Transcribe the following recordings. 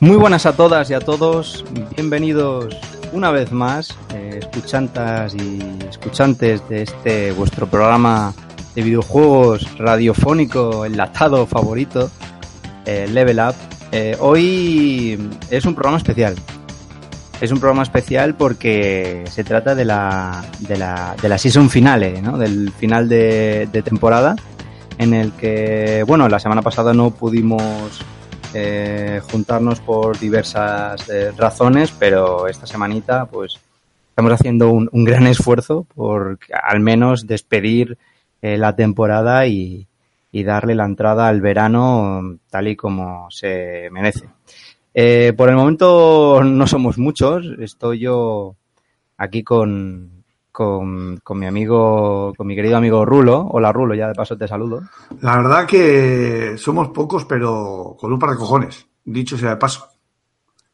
Muy buenas a todas y a todos, bienvenidos una vez más, eh, escuchantas y escuchantes de este vuestro programa de videojuegos radiofónico enlatado favorito, eh, Level Up. Eh, hoy es un programa especial. Es un programa especial porque se trata de la, de la, de la season finale, ¿no? del final de, de temporada, en el que, bueno, la semana pasada no pudimos eh, juntarnos por diversas eh, razones, pero esta semanita pues estamos haciendo un, gran esfuerzo por al menos despedir eh, la temporada y, y, darle la entrada al verano tal y como se merece. Eh, por el momento no somos muchos, estoy yo aquí con, con, con, mi amigo, con mi querido amigo Rulo. Hola Rulo, ya de paso te saludo. La verdad que somos pocos, pero con un par de cojones, dicho sea de paso.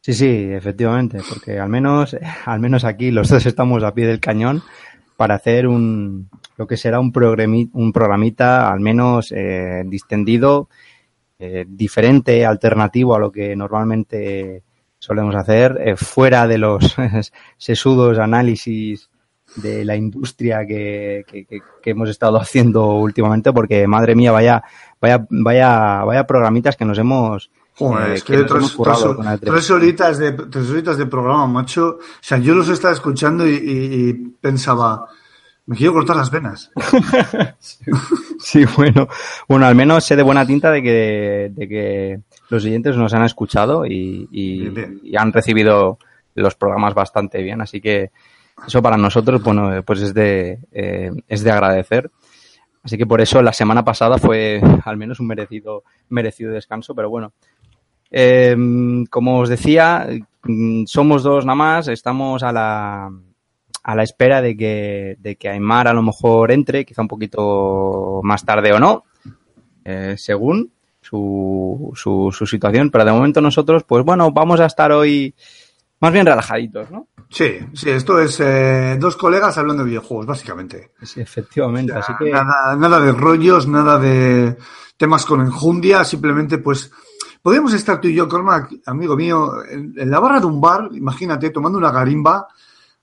Sí, sí, efectivamente, porque al menos, al menos aquí los dos estamos a pie del cañón para hacer un, lo que será un, programi, un programita al menos eh, distendido, eh, diferente, alternativo a lo que normalmente solemos hacer, eh, fuera de los sesudos análisis de la industria que, que, que, hemos estado haciendo últimamente, porque madre mía, vaya, vaya, vaya, vaya programitas que nos hemos. Joder, eh, es que, que tres, tres, tres, horitas de, tres horitas de programa, macho. O sea, yo los estaba escuchando y, y, y pensaba, me quiero cortar las venas. sí, sí, bueno. Bueno, al menos sé de buena tinta de que, de que los siguientes nos han escuchado y, y, y han recibido los programas bastante bien, así que eso para nosotros, bueno, pues es de, eh, es de agradecer. Así que por eso la semana pasada fue al menos un merecido, merecido descanso, pero bueno. Eh, como os decía, somos dos nada más, estamos a la, a la espera de que, de que Aymar a lo mejor entre, quizá un poquito más tarde o no, eh, según su, su situación, pero de momento nosotros, pues bueno, vamos a estar hoy más bien relajaditos, ¿no? Sí, sí, esto es eh, dos colegas hablando de videojuegos, básicamente. Sí, efectivamente. O sea, así que... nada, nada de rollos, nada de temas con enjundia, simplemente pues podríamos estar tú y yo, Cormac, amigo mío, en, en, la barra de un bar, imagínate, tomando una garimba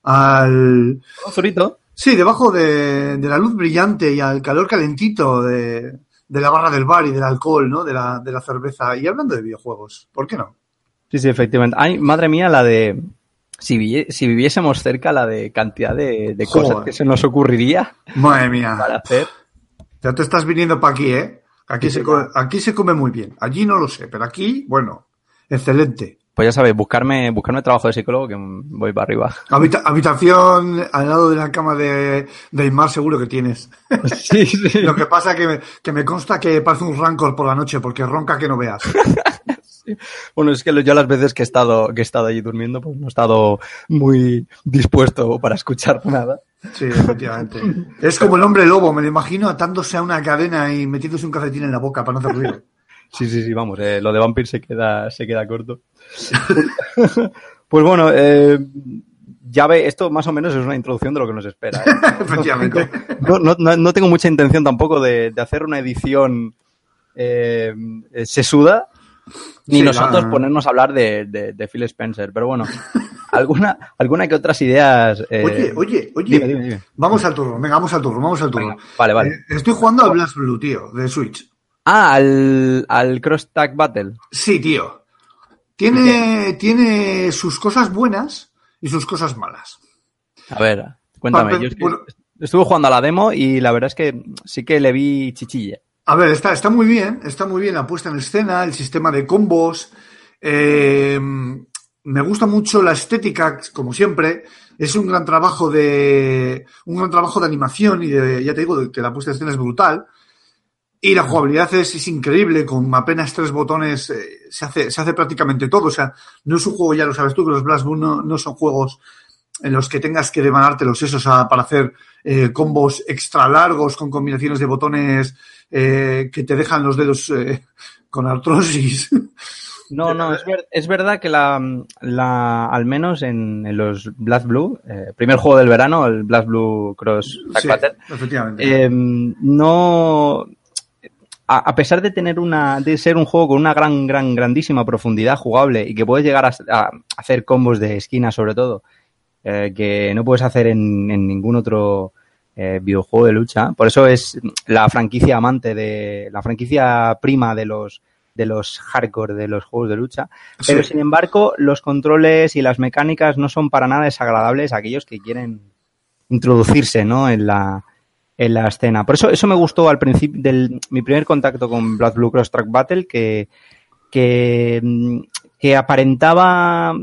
al... Zurito. Sí, debajo de, de, la luz brillante y al calor calentito de, de, la barra del bar y del alcohol, ¿no? De la, de la cerveza y hablando de videojuegos. ¿Por qué no? Sí, sí, efectivamente. Ay, madre mía, la de si, vi si, viviésemos cerca la de cantidad de, de cosas que se nos ocurriría Madre mía. para hacer. Ya te estás viniendo para aquí, ¿eh? Aquí, sí, se come, aquí se come muy bien. Allí no lo sé, pero aquí, bueno, excelente. Pues ya sabéis, buscarme, buscarme trabajo de psicólogo que voy para arriba. Habita habitación al lado de la cama de, de seguro que tienes. Sí, sí. Lo que pasa que me, que me consta que parece un rancor por la noche porque ronca que no veas. Sí. Bueno, es que yo las veces que he estado, que he estado allí durmiendo, pues no he estado muy dispuesto para escuchar nada. Sí, efectivamente. es como el hombre lobo, me lo imagino atándose a una cadena y metiéndose un calcetín en la boca para no hacer ruido. Sí, sí, sí, vamos, eh, lo de Vampir se queda, se queda corto. pues bueno, eh, ya ve, esto más o menos es una introducción de lo que nos espera. ¿eh? Efectivamente. No, no, no, no, tengo mucha intención tampoco de, de hacer una edición eh, sesuda, ni sí, nosotros ponernos a hablar de, de, de, Phil Spencer, pero bueno, alguna, alguna que otras ideas. Eh... Oye, oye, oye, dime, dime, dime. vamos al turno, venga, vamos al turno, vamos al turno. Venga, vale, vale. Eh, estoy jugando al Blast Blue, tío, de Switch. Ah, al, al Cross Tag Battle. Sí, tío. Tiene, tiene sus cosas buenas y sus cosas malas. A ver, cuéntame. Para, yo es que bueno, estuve jugando a la demo y la verdad es que sí que le vi chichilla. A ver, está, está muy bien, está muy bien la puesta en escena, el sistema de combos. Eh, me gusta mucho la estética, como siempre. Es un gran trabajo de un gran trabajo de animación y de, ya te digo, que la puesta en escena es brutal. Y la jugabilidad es, increíble, con apenas tres botones eh, se, hace, se hace prácticamente todo. O sea, no es un juego, ya lo sabes tú, que los Blast no son juegos en los que tengas que devanarte los sesos a, para hacer eh, combos extra largos con combinaciones de botones eh, que te dejan los dedos eh, con artrosis. No, no, es, ver, es verdad que la, la, al menos en, en los Blast Blue, primer juego del verano, el Blast Blue Cross Sí, Battle, efectivamente. eh, no, a, a pesar de tener una, de ser un juego con una gran, gran, grandísima profundidad jugable y que puedes llegar a, a hacer combos de esquina sobre todo, eh, que no puedes hacer en, en ningún otro eh, videojuego de lucha. Por eso es la franquicia amante de, la franquicia prima de los, de los hardcore de los juegos de lucha. Pero Sí. sin embargo, los controles y las mecánicas no son para nada desagradables a aquellos que quieren introducirse, ¿no? En la, en la escena. Por eso, eso me gustó al principio del mi primer contacto con Blood Blue Cross Track Battle, que, que, mm, que aparentaba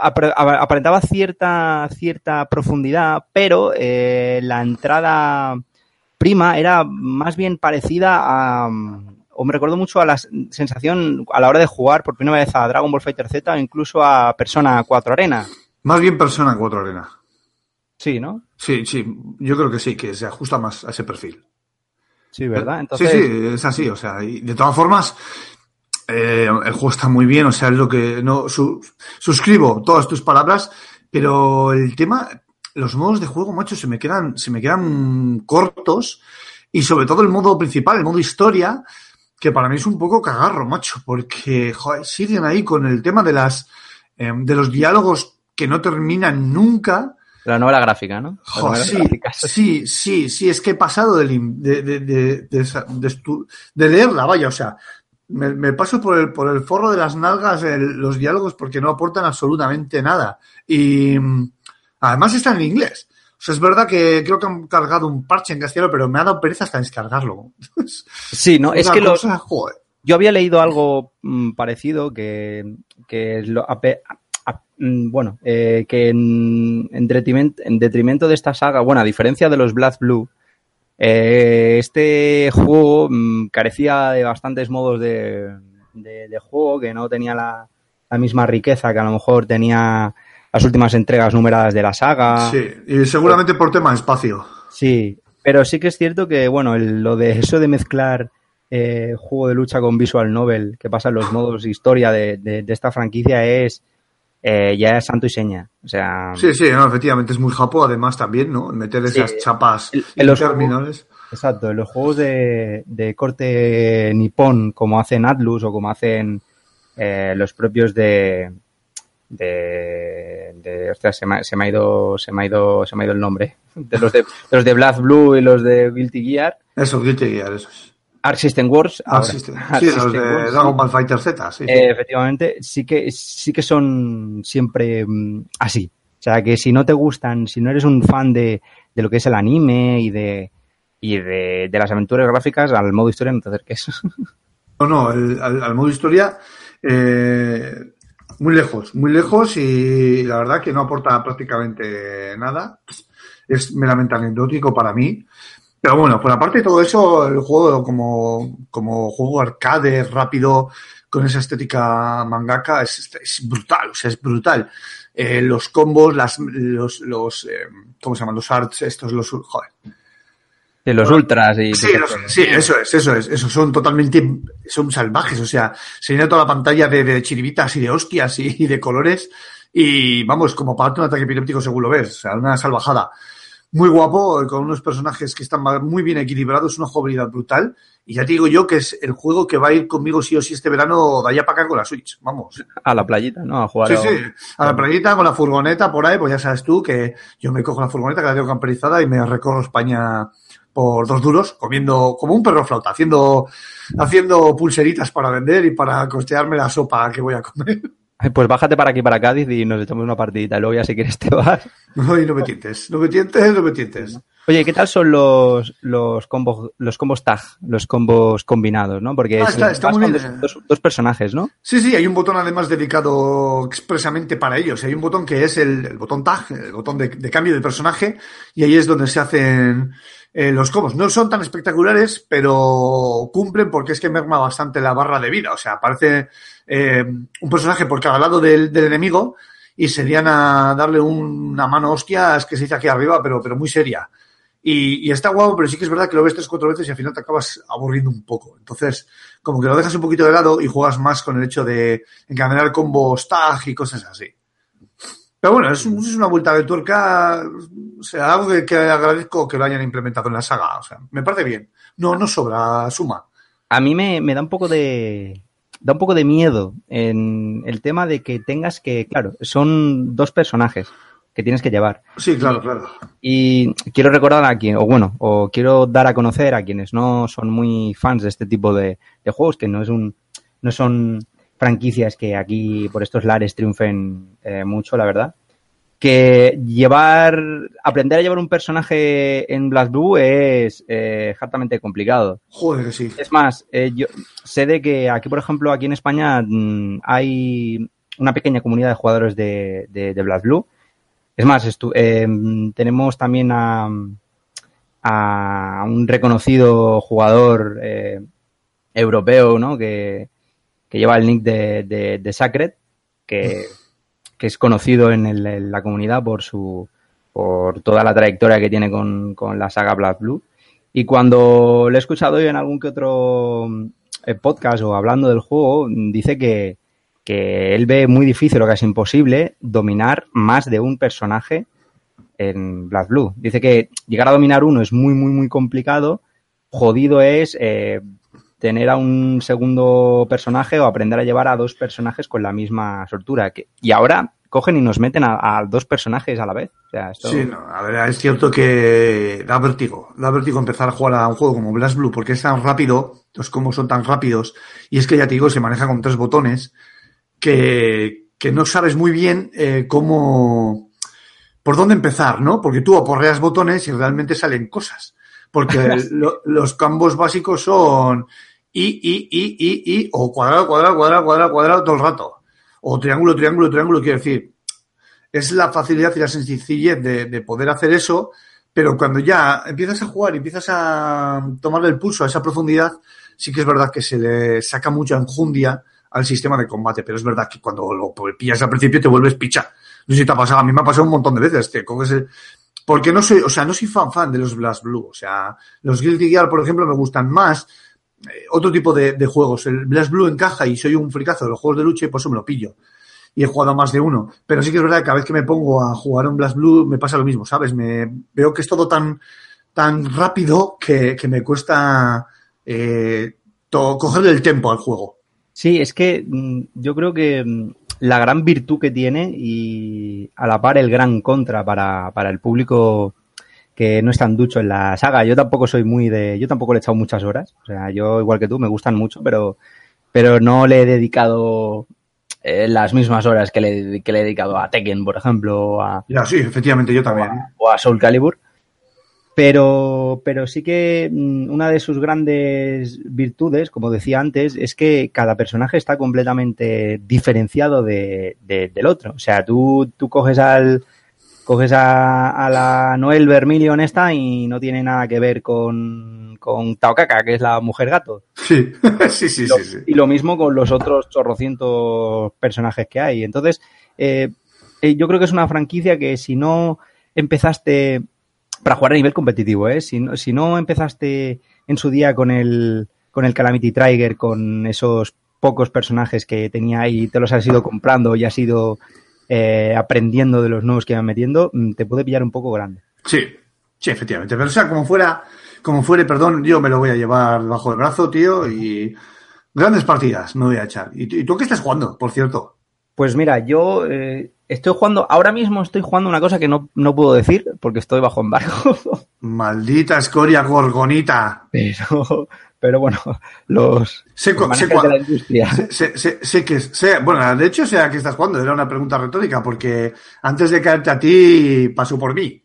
aparentaba cierta cierta profundidad, pero eh, la entrada prima era más bien parecida a o me recuerdo mucho a la sensación a la hora de jugar por primera vez a Dragon Ball Fighter Z o incluso a Persona 4 Arena. Más bien Persona 4 Arena. Sí, ¿no? Sí, sí, yo creo que sí, que se ajusta más a ese perfil. Sí, ¿verdad? Entonces, Sí, sí, es así, o sea, y de todas formas, eh, el juego está muy bien, o sea, es lo que no su- suscribo todas tus palabras, pero el tema, los modos de juego, macho, se me quedan, se me quedan cortos, y sobre todo el modo principal, el modo historia, que para mí es un poco cagarro, macho, porque joder, siguen ahí con el tema de las eh, de los diálogos que no terminan nunca. la novela gráfica, ¿no? Sí, sí, sí, sí, es que he pasado de, de, de, de leerla, vaya, o sea, me, me paso por el, por el forro de las nalgas el- los diálogos porque no aportan absolutamente nada. Y mm, además están en inglés. O sea, es verdad que creo que han cargado un parche en castellano, pero me ha dado pereza hasta descargarlo. Sí, no, es que los. Yo había leído algo mm, parecido que, que lo, ape- a- mm, bueno, eh, que en, en, detrimento, en detrimento de esta saga, bueno, a diferencia de los Blood Blue, eh, este juego mm, carecía de bastantes modos de, de, de juego, que no tenía la, la misma riqueza que a lo mejor tenía las últimas entregas numeradas de la saga. Sí, y seguramente por tema de espacio. Sí, pero sí que es cierto que, bueno, el- lo de eso de mezclar eh, juego de lucha con visual novel, que pasa en los modos historia de, de- de esta franquicia, es eh, ya es santo y seña. O sea, Sí, sí, no, efectivamente es muy japo, además también, ¿no? Meter esas Sí. chapas En- los interminables. exacto, en los juegos de, de corte nipón, como hacen Atlus o como hacen eh, los propios de de, de ostras, se me, ha- se me ha ido se me ha ido se me ha ido el nombre de los de, de los de Black Blue y los de Guilty Gear Eso, Guilty Gear, eso es. Arc System Wars. Ah, ahora. sí, Arc los System de Wars. Dragon Ball Fighter Z, sí. Eh, efectivamente, sí que, sí que son siempre mm, así. O sea, que si no te gustan, si no eres un fan de, de lo que es el anime y de, y de, de las aventuras gráficas, al modo historia no te acerques. No, no, el- al, al modo historia, eh, muy lejos, muy lejos y la verdad que no aporta prácticamente nada. Es meramente anecdótico para mí. Pero bueno, por aparte de todo eso, el juego como, como juego arcade, rápido, con esa estética mangaka, es, es brutal, o sea, es brutal. Eh, los combos, las, los, los eh, ¿cómo se llaman? Los arts, estos, los, joder, De los ultras y... Sí, los- sí, eso es, eso es, eso son totalmente, son salvajes, o sea, se llena toda la pantalla de, de chiribitas y de hostias y, y de colores y vamos, como para darte un ataque epiléptico según lo ves, o sea, una salvajada. Muy guapo, con unos personajes que están muy bien equilibrados, una jugabilidad brutal y ya te digo yo que es el juego que va a ir conmigo sí o sí este verano de allá para acá con la Switch, vamos. A la playita, ¿no? A jugar Sí, a- sí, a la playita con la furgoneta por ahí, pues ya sabes tú que yo me cojo la furgoneta que la tengo camperizada y me recorro España por dos duros, comiendo como un perro flauta, haciendo, haciendo pulseritas para vender y para costearme la sopa que voy a comer. Pues bájate para aquí, para Cádiz y nos echamos una partidita. Luego ya si quieres te vas. No, no me tientes, no me tientes, no me tientes. Oye, ¿qué tal son los, los combos, los combos tag, los combos combinados, no? Porque Ah, está- está muy dos, bien. dos- dos personajes, ¿no? Sí, sí, hay un botón además dedicado expresamente para ellos. Hay un botón que es el, el botón tag, el botón de, de cambio de personaje, y ahí es donde se hacen eh, los combos. No son tan espectaculares, pero cumplen porque es que merma bastante la barra de vida. O sea, aparece eh, un personaje por cada lado del, enemigo y serían a darle una mano hostias que se dice aquí arriba, pero, pero muy seria. Y, está guapo, pero sí que es verdad que lo ves tres cuatro veces y al final te acabas aburriendo un poco. Entonces, como que lo dejas un poquito de lado y juegas más con el hecho de encadenar combos tag y cosas así. Pero bueno, es, un- es una vuelta de tuerca, o sea, algo que, que agradezco que lo hayan implementado en la saga. O sea, me parece bien. No, no sobra, suma. A mí me, me da un poco de. Da un poco de miedo en el tema de que tengas que. Claro, son dos personajes que tienes que llevar. Sí, claro, claro. Y quiero recordar a quien, o bueno, o quiero dar a conocer a quienes no son muy fans de este tipo de, de juegos, que no es un, no son franquicias que aquí por estos lares triunfen eh, mucho, la verdad. Que llevar, aprender a llevar un personaje en Black Blue es eh, hartamente complicado. Joder, que sí. Es más, eh, yo sé de que aquí, por ejemplo, aquí en España mm, hay una pequeña comunidad de jugadores de, de, de Blast Blue. Es más, estu- eh, tenemos también a, a un reconocido jugador eh, europeo, ¿no? Que, que lleva el nick de, de, de Sacred, que, que es conocido en, la comunidad por su por toda la trayectoria que tiene con, con la saga Black Blue. Y cuando lo he escuchado yo en algún que otro eh, podcast o hablando del juego, dice que, que él ve muy difícil o casi imposible dominar más de un personaje en Black Blue. Dice que llegar a dominar uno es muy, muy, muy complicado. Jodido es eh, tener a un segundo personaje o aprender a llevar a dos personajes con la misma soltura. Que, y ahora cogen y nos meten a, a dos personajes a la vez. O sea, esto... Sí, no, a ver, es cierto que da vértigo, da vértigo empezar a jugar a un juego como Blast Blue porque es tan rápido, los combos son tan rápidos, y es que ya te digo, se maneja con tres botones que, que no sabes muy bien eh, cómo, por dónde empezar, ¿no? Porque tú aporreas botones y realmente salen cosas. Porque lo- los combos básicos son y, y, y, y, y, o cuadrado, cuadrado, cuadrado, cuadrado, cuadrado todo el rato. O triángulo, triángulo, triángulo, quiero decir, es la facilidad y la sencillez de, de poder hacer eso, pero cuando ya empiezas a jugar y empiezas a tomarle el pulso a esa profundidad, sí que es verdad que se le saca mucha enjundia al sistema de combate, pero es verdad que cuando lo pillas al principio te vuelves picha. No sé si te ha pasado, a mí me ha pasado un montón de veces, te coges el... Porque no soy, o sea, no soy fan fan de los Blast Blue, o sea, los Guilty Gear, por ejemplo, me gustan más, otro tipo de, juegos. El Blast Blue encaja y soy un fricazo de los juegos de lucha y por eso me lo pillo y he jugado más de uno. Pero sí que es verdad que cada vez que me pongo a jugar un Blast Blue me pasa lo mismo, ¿sabes? Me veo que es todo tan, tan rápido que, que me cuesta eh, el tempo al juego. Sí, es que mm, yo creo que mm, la gran virtud que tiene y a la par el gran contra para, para el público que no es tan ducho en la saga. Yo tampoco soy muy de. Yo tampoco le he echado muchas horas. O sea, yo igual que tú, me gustan mucho, pero, pero no le he dedicado eh, las mismas horas que le, que le he dedicado a Tekken, por ejemplo, o a, Ya, sí, efectivamente, yo también. o a Soul Calibur. Pero, pero sí que mm, una de sus grandes virtudes, como decía antes, es que cada personaje está completamente diferenciado de, de- del otro. O sea, tú, tú coges al coges a, a la Noel Vermilion esta y no tiene nada que ver con, con Taokaka, que es la mujer gato. Sí, sí, sí, Lo- sí, sí. Y lo mismo con los otros chorrocientos personajes que hay. Entonces, eh, eh, yo creo que es una franquicia que si no empezaste para jugar a nivel competitivo, ¿eh? Si no, si no empezaste en su día con el, con el Calamity Trigger, con esos pocos personajes que tenía ahí, te los has ido comprando y has ido eh, aprendiendo de los nuevos que iban metiendo, mm, te puede pillar un poco grande. Sí, sí, efectivamente. Pero o sea, como fuera, como fuere, perdón, yo me lo voy a llevar bajo el brazo, tío, y grandes partidas me voy a echar. ¿Y, tú- y tú qué estás jugando, por cierto? Pues mira, yo eh, estoy jugando, ahora mismo estoy jugando una cosa que no, no puedo decir porque estoy bajo embargo. Maldita escoria gorgonita. Pero, pero bueno, los, Sé, los sé, de la industria. sé, sé, sé que bueno, de hecho sé a qué estás jugando, era una pregunta retórica, porque antes de caerte a ti pasó por mí.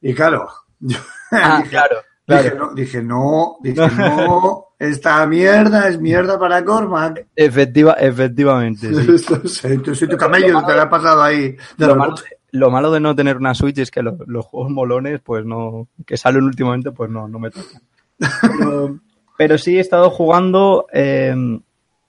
Y claro, yo Ah, dije, claro, dije, claro. no, dije, no, dije, no, esta mierda es mierda para Cormac. Efectiva, efectivamente, sí. soy, tu- camello, te la ha pasado ahí. de Lo malo, lo malo de no tener una Switch es que lo- los juegos molones, pues no, que salen últimamente, pues no, no me tocan. Pero, pero sí he estado jugando eh,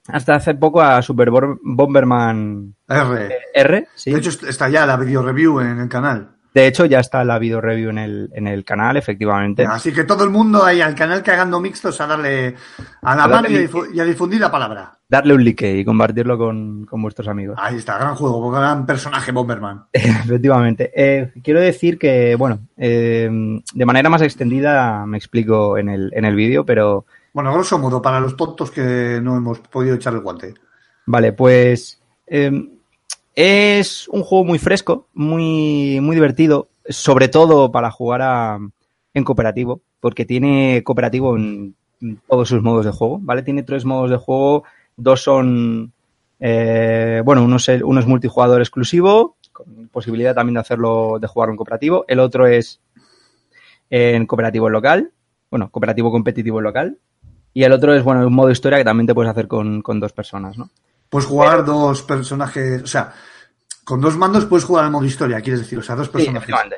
hasta hace poco a Super Bomberman R. R, sí. De hecho, está ya la video review en el canal. De hecho, ya está la video review en el, en el canal, efectivamente. Así que todo el mundo ahí al canal cagando mixtos a darle a la mano y y a difundir la palabra. Darle un like y compartirlo con, con vuestros amigos. Ahí está, gran juego, gran personaje Bomberman. Efectivamente. Eh, quiero decir que, bueno, eh, de manera más extendida me explico en el, en el vídeo, pero Bueno, grosso modo, para los tontos que no hemos podido echar el guante. vale, pues eh, es un juego muy fresco, muy, muy divertido, sobre todo para jugar en cooperativo, porque tiene cooperativo en todos sus modos de juego, ¿vale? Tiene tres modos de juego, dos son, eh, bueno, uno es, el- uno es multijugador exclusivo, con posibilidad también de hacerlo, de jugarlo en cooperativo, el otro es en cooperativo local, bueno, cooperativo competitivo local, y el otro es, bueno, un modo historia que también te puedes hacer con, con dos personas, ¿no? Puedes jugar dos personajes, o sea, con dos mandos puedes jugar al modo historia, quieres decir, o sea, dos Sí, personajes. efectivamente.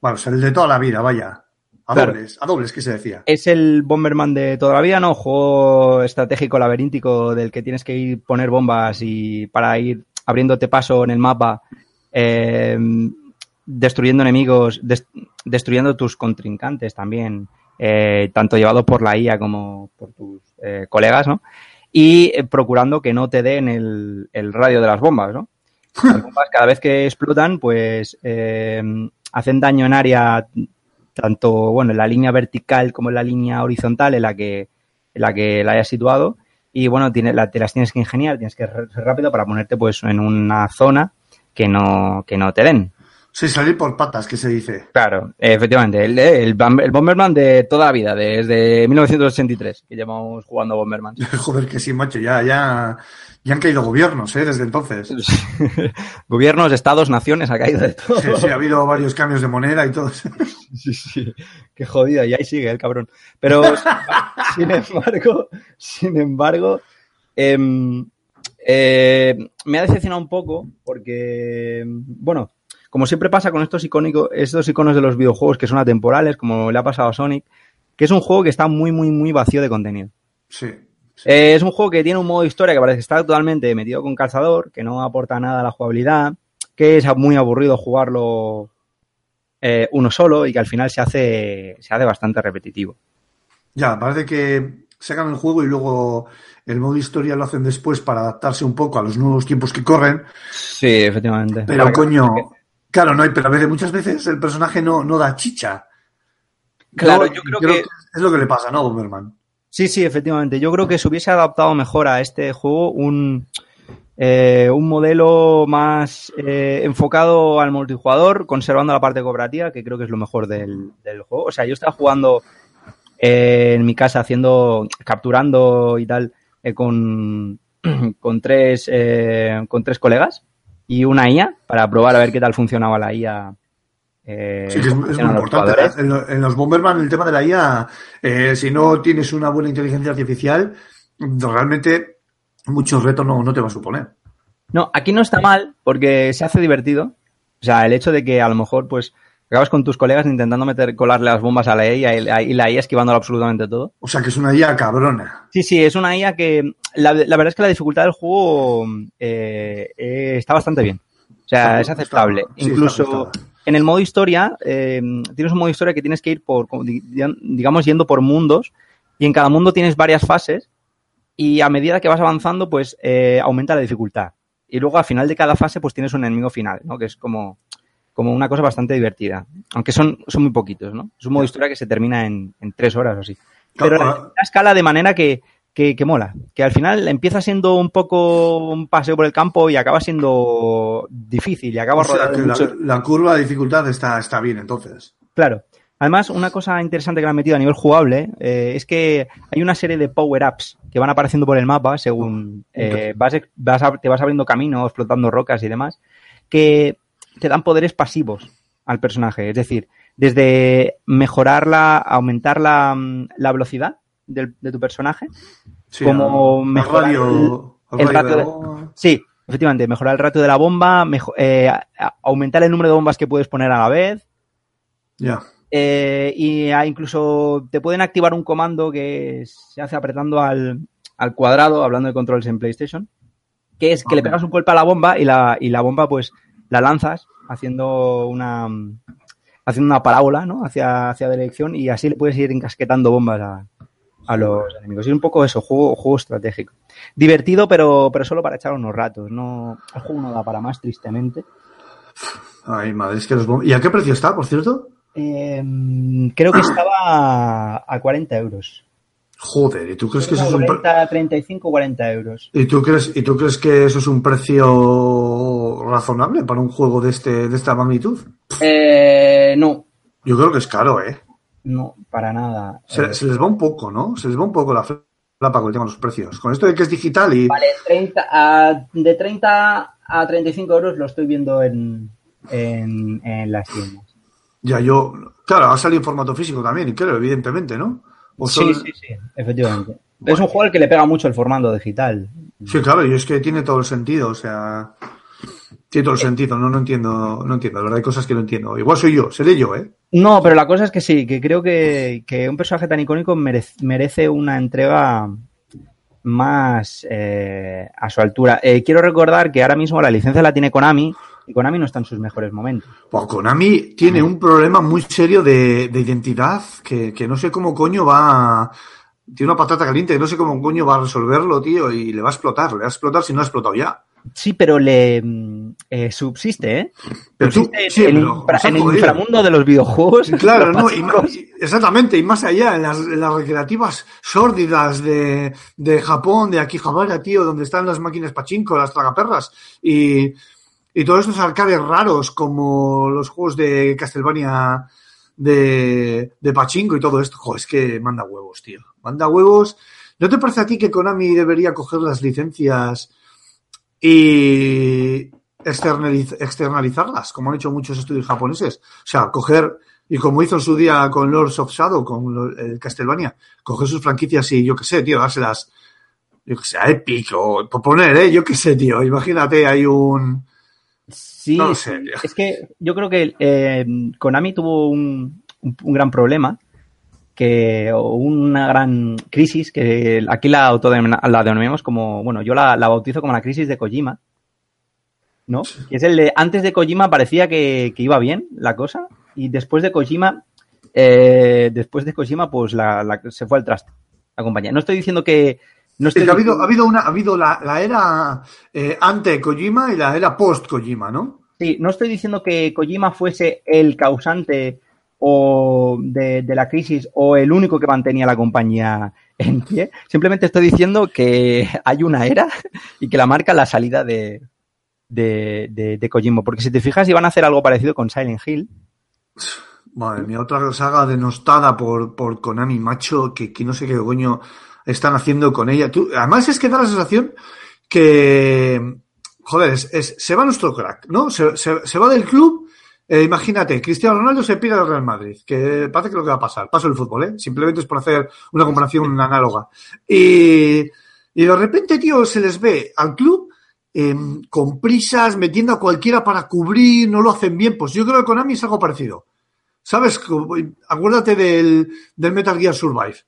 bueno, o sea, el de toda la vida, vaya. A Claro. dobles, a dobles, ¿qué se decía? Es el Bomberman de toda la vida, ¿no? Juego estratégico laberíntico del que tienes que ir poner bombas y para ir abriéndote paso en el mapa, eh, destruyendo enemigos, des- destruyendo tus contrincantes también, eh, tanto llevado por la IA como por tus eh, colegas, ¿no? Y eh, procurando que no te den el, el radio de las bombas, ¿no? Las bombas cada vez que explotan, pues eh, hacen daño en área tanto bueno en la línea vertical como en la línea horizontal en la que en la que la hayas situado y bueno tiene, la- te las tienes que ingeniar tienes que ser rápido para ponerte pues en una zona que no que no te den Sí, salir por patas, ¿qué se dice? claro efectivamente el, el, Bomberman de toda la vida desde 1983 que llevamos jugando a Bomberman Joder, que sí, macho, ya, ya, ya han caído gobiernos, ¿eh? Desde entonces. gobiernos estados naciones ha caído de todo Sí, sí, ha habido varios cambios de moneda y todo. Sí, sí, qué jodida, y ahí sigue el cabrón. Pero, sin embargo, sin embargo, em, eh, me ha decepcionado un poco porque, bueno, como siempre pasa con estos icónicos, estos iconos de los videojuegos que son atemporales, como le ha pasado a Sonic, que es un juego que está muy, muy, muy vacío de contenido. Sí. Eh, es un juego que tiene un modo historia que parece que está totalmente metido con calzador, que no aporta nada a la jugabilidad, que es muy aburrido jugarlo eh, uno solo y que al final se hace, se hace bastante repetitivo. Ya, parece que sacan el juego y luego el modo historia lo hacen después para adaptarse un poco a los nuevos tiempos que corren. Sí, efectivamente. Pero coño, claro, no hay, pero a veces, muchas veces el personaje no, no da chicha. Claro, No, yo creo que- es lo que le pasa, ¿no, Bomberman? Sí, sí, efectivamente. Yo creo que se hubiese adaptado mejor a este juego un, eh, un modelo más eh, enfocado al multijugador, conservando la parte cooperativa, que creo que es lo mejor del, del juego. O sea, yo estaba jugando eh, en mi casa, haciendo, capturando y tal, con, con tres, con tres colegas y una IA para probar a ver qué tal funcionaba la IA. eh, Sí, que es, muy los importante. en los Bomberman, el tema de la IA, eh, si no tienes una buena inteligencia artificial, realmente muchos retos no, no te va a suponer. No, aquí no está mal porque se hace divertido. O sea, el hecho de que a lo mejor pues acabas con tus colegas intentando meter colarle las bombas a la IA y la, la IA esquivándolo absolutamente todo. O sea, que es una IA cabrona. Sí, sí, es una IA que la, la verdad es que la dificultad del juego eh, eh, está bastante bien. O sea, Está- es aceptable. sí, Incluso en el modo historia, eh, tienes un modo historia que tienes que ir por, digamos, yendo por mundos y en cada mundo tienes varias fases y a medida que vas avanzando, pues eh, aumenta la dificultad. Y luego al final de cada fase, pues tienes un enemigo final, ¿no? Que es como, como una cosa bastante divertida. Aunque son, son muy poquitos, ¿no? Es un modo historia que se termina en, en tres horas o así. Pero la, la escala de manera que, que, que mola. Que al final empieza siendo un poco un paseo por el campo y acaba siendo difícil y acaba O sea, la, curva de dificultad está, está bien, entonces. Claro. Además, una cosa interesante que le han metido a nivel jugable eh, es que hay una serie de power-ups que van apareciendo por el mapa según eh, vas, vas a- te vas abriendo caminos, explotando rocas y demás, que te dan poderes pasivos al personaje. Es decir, desde mejorar la, aumentar la, mm, la velocidad del- de tu personaje, Sí, como al mejorar radio, el radio ratio de- bomba. Sí, efectivamente, mejorar el ratio de la bomba, eh, aumentar el número de bombas que puedes poner a la vez. Ya. eh, y incluso te pueden activar un comando que se hace apretando al, al cuadrado, hablando de controles en PlayStation, que es que le pegas un golpe a la bomba y la, y la bomba pues la lanzas haciendo una haciendo una parábola ¿no? hacia, hacia la dirección y así le puedes ir encasquetando bombas a, a los enemigos. Y es un poco eso, juego, juego estratégico. Divertido, pero, pero solo para echar unos ratos. No, el juego no da para más, tristemente. Ay, madre, es que los ¿Y a qué precio está, por cierto? Eh, creo que estaba a 40 euros. Joder, ¿y tú crees que eso es un pre- 40, 35, 40 euros. ¿Y tú crees, y tú crees que eso es un precio razonable para un juego de este, de esta magnitud? Eh, no, Yo creo que es caro, ¿eh? no, para nada. Se, Eh, se les va un poco, ¿no? Se les va un poco la flapa con el tema de los precios. Con esto de que es digital y. Vale, 30, a- de 30 a 35 euros lo estoy viendo en, en, en las tiendas. Ya yo. Claro, ha salido en formato físico también, y claro, evidentemente, ¿no? O Sí, son- sí, sí, efectivamente. Es un juego al que le pega mucho el formato digital. Sí, claro, y es que tiene todo el sentido, o sea. Tiene todo el sentido, no, no entiendo, no entiendo, la verdad hay cosas que no entiendo. Igual soy yo, seré yo, ¿eh? No, pero la cosa es que sí, que creo que, que un personaje tan icónico merece, merece una entrega más eh, a su altura. Eh, quiero recordar que ahora mismo la licencia la tiene Konami y Konami no está en sus mejores momentos. Pues Konami tiene un problema muy serio de, de identidad que, que no sé cómo coño va. a- Tiene una patata caliente que no sé cómo coño va a resolverlo, tío, y le va a explotar, le va a explotar si no ha explotado ya. Sí, pero le mm, eh, subsiste, ¿eh? Pero tú- Subsiste sí, en, el pero infra- se ha en el jodido. inframundo de los videojuegos. Claro, los no, y más- exactamente, y más allá, en las, en las recreativas sórdidas de, de Japón, de Akihabara, tío, donde están las máquinas pachinko, las tragaperras, y, y todos estos arcades raros como los juegos de Castlevania de, de pachinko y todo esto, jo, es que manda huevos, tío, manda huevos. ¿No te parece a ti que Konami debería coger las licencias y externaliz- externalizarlas, como han hecho muchos estudios japoneses? O sea, coger, y como hizo en su día con Lords of Shadow, con el Castlevania, coger sus franquicias y yo qué sé, tío, dárselas, yo qué sé, a Epic o por poner, ¿eh? Yo qué sé, tío, imagínate, hay un... Sí, No sé, es que yo creo que eh, Konami tuvo un, un- un gran problema, que una gran crisis, que aquí la, la denominamos como, bueno, yo la, la bautizo como la crisis de Kojima, ¿no? Que es el de, antes de Kojima parecía que, que iba bien la cosa, y después de Kojima, eh, después de Kojima, pues la, la- se fue al traste, la compañía. No estoy diciendo que... No ha habido, diciendo- ha habido, una, ha habido la, la era eh, ante Kojima y la era post Kojima, ¿no? Sí, no estoy diciendo que Kojima fuese el causante o de, la crisis o el único que mantenía la compañía en pie. Simplemente estoy diciendo que hay una era y que la marca la salida de, de, de, de. Porque si te fijas, iban a hacer algo parecido con Silent Hill. Madre mía, otra saga denostada por, por Konami, macho, que, que no sé qué coño están haciendo con ella. Además es que da la sensación que, joder, se va nuestro crack, ¿no? Se, se- se va del club. Eh, imagínate, Cristiano Ronaldo se pide al Real Madrid, que parece que es lo que va a pasar. Paso el fútbol, ¿eh? Simplemente es por hacer una comparación análoga. Y, y de repente, tío, se les ve al club em, con prisas, metiendo a cualquiera para cubrir, no lo hacen bien. Pues yo creo que Konami es algo parecido. ¿Sabes? Acuérdate del, del Metal Gear Survive.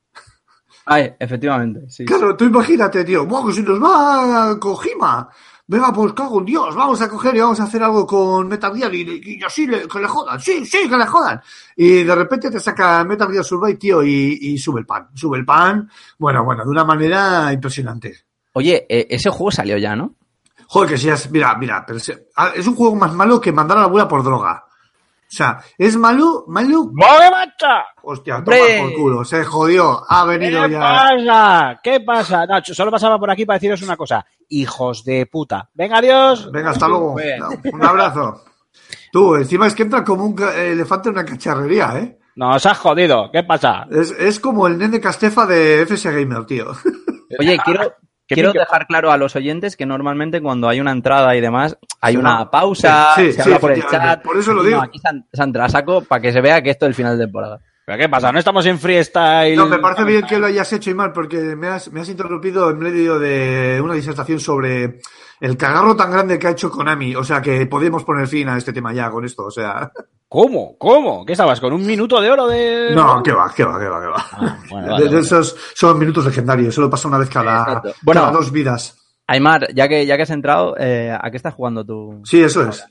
Ay, efectivamente, sí. Claro, tú imagínate, tío, "Buah, que si nos va Kojima, venga, pues cago en Dios, vamos a coger y vamos a hacer algo con Metal Gear y, y así le- que le jodan, sí, sí, que le jodan. Y de repente te saca Metal Gear Survive, tío, y, y sube el pan, sube el pan, bueno, bueno, de una manera impresionante. Oye, eh, ese juego salió ya, ¿no? Joder, que si es, mira, mira, pero es, ah, es un juego más malo que mandar a la abuela por droga. O sea, es malo, malo, ¡Mogue macha! hostia, toma por culo, se jodió, ha venido ¿Qué ya. pasa? ¿Qué pasa? Nacho, solo pasaba por aquí para deciros una cosa. Hijos de puta. Venga, adiós. Venga, hasta luego. Un abrazo. Tú, encima es que entra como un elefante en una cacharrería, ¿eh? Nos has jodido. ¿Qué pasa? Es, es como el nene Castefa de FS Gamer, tío. Oye, quiero, ¿Qué quiero pique- dejar claro a los oyentes que normalmente cuando hay una entrada y demás, hay Sí, una no. pausa, Sí, sí, se sí, habla por el chat. Por eso lo Aquí no, digo. aquí se, se entra a saco para que se vea que esto es el final de temporada. ¿Pero qué pasa? ¿No estamos en freestyle? No, me parece bien que lo hayas hecho, Imar, porque me has, me has interrumpido en medio de una disertación sobre el cagarro tan grande que ha hecho Konami. O sea, que podemos poner fin a este tema ya con esto. O sea, ¿Cómo? ¿Cómo? ¿Qué estabas? ¿Con un minuto de oro de.? no, que va, que va, que va, que va. Ah, bueno, De- vale, de vale. esos son minutos legendarios. Solo pasa una vez cada. Bueno. cada dos vidas. Aymar, ya que, ya que has entrado, eh, ¿a qué estás jugando tú? Sí, eso es.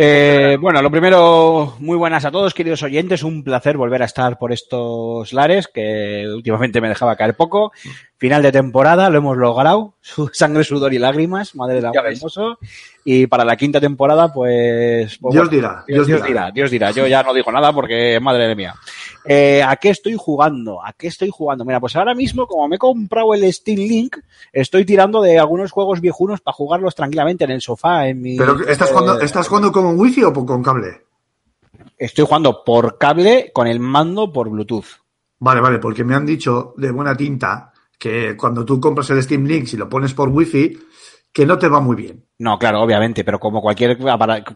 Eh, bueno, lo primero, muy buenas a todos, queridos oyentes. Un placer volver a estar por estos lares, que últimamente me dejaba caer poco. Final de temporada, lo hemos logrado. Su- Sangre, sudor y lágrimas, madre del Ya amor hermoso. Y para la quinta temporada, pues. pues Dios bueno, dirá, Dios, Dios Dios dirá. dirá, Dios dirá. Yo ya no digo nada porque madre de mía. Eh, ¿A qué estoy jugando? ¿A qué estoy jugando? Mira, pues ahora mismo, como me he comprado el Steam Link, estoy tirando de algunos juegos viejunos para jugarlos tranquilamente en el sofá, en mi. Pero ¿estás jugando, eh, ¿estás jugando con un wifi o con cable? Estoy jugando por cable con el mando por Bluetooth. Vale, vale, porque me han dicho de buena tinta que cuando tú compras el Steam Link y lo pones por wifi, que no te va muy bien. No, claro, obviamente, pero como cualquier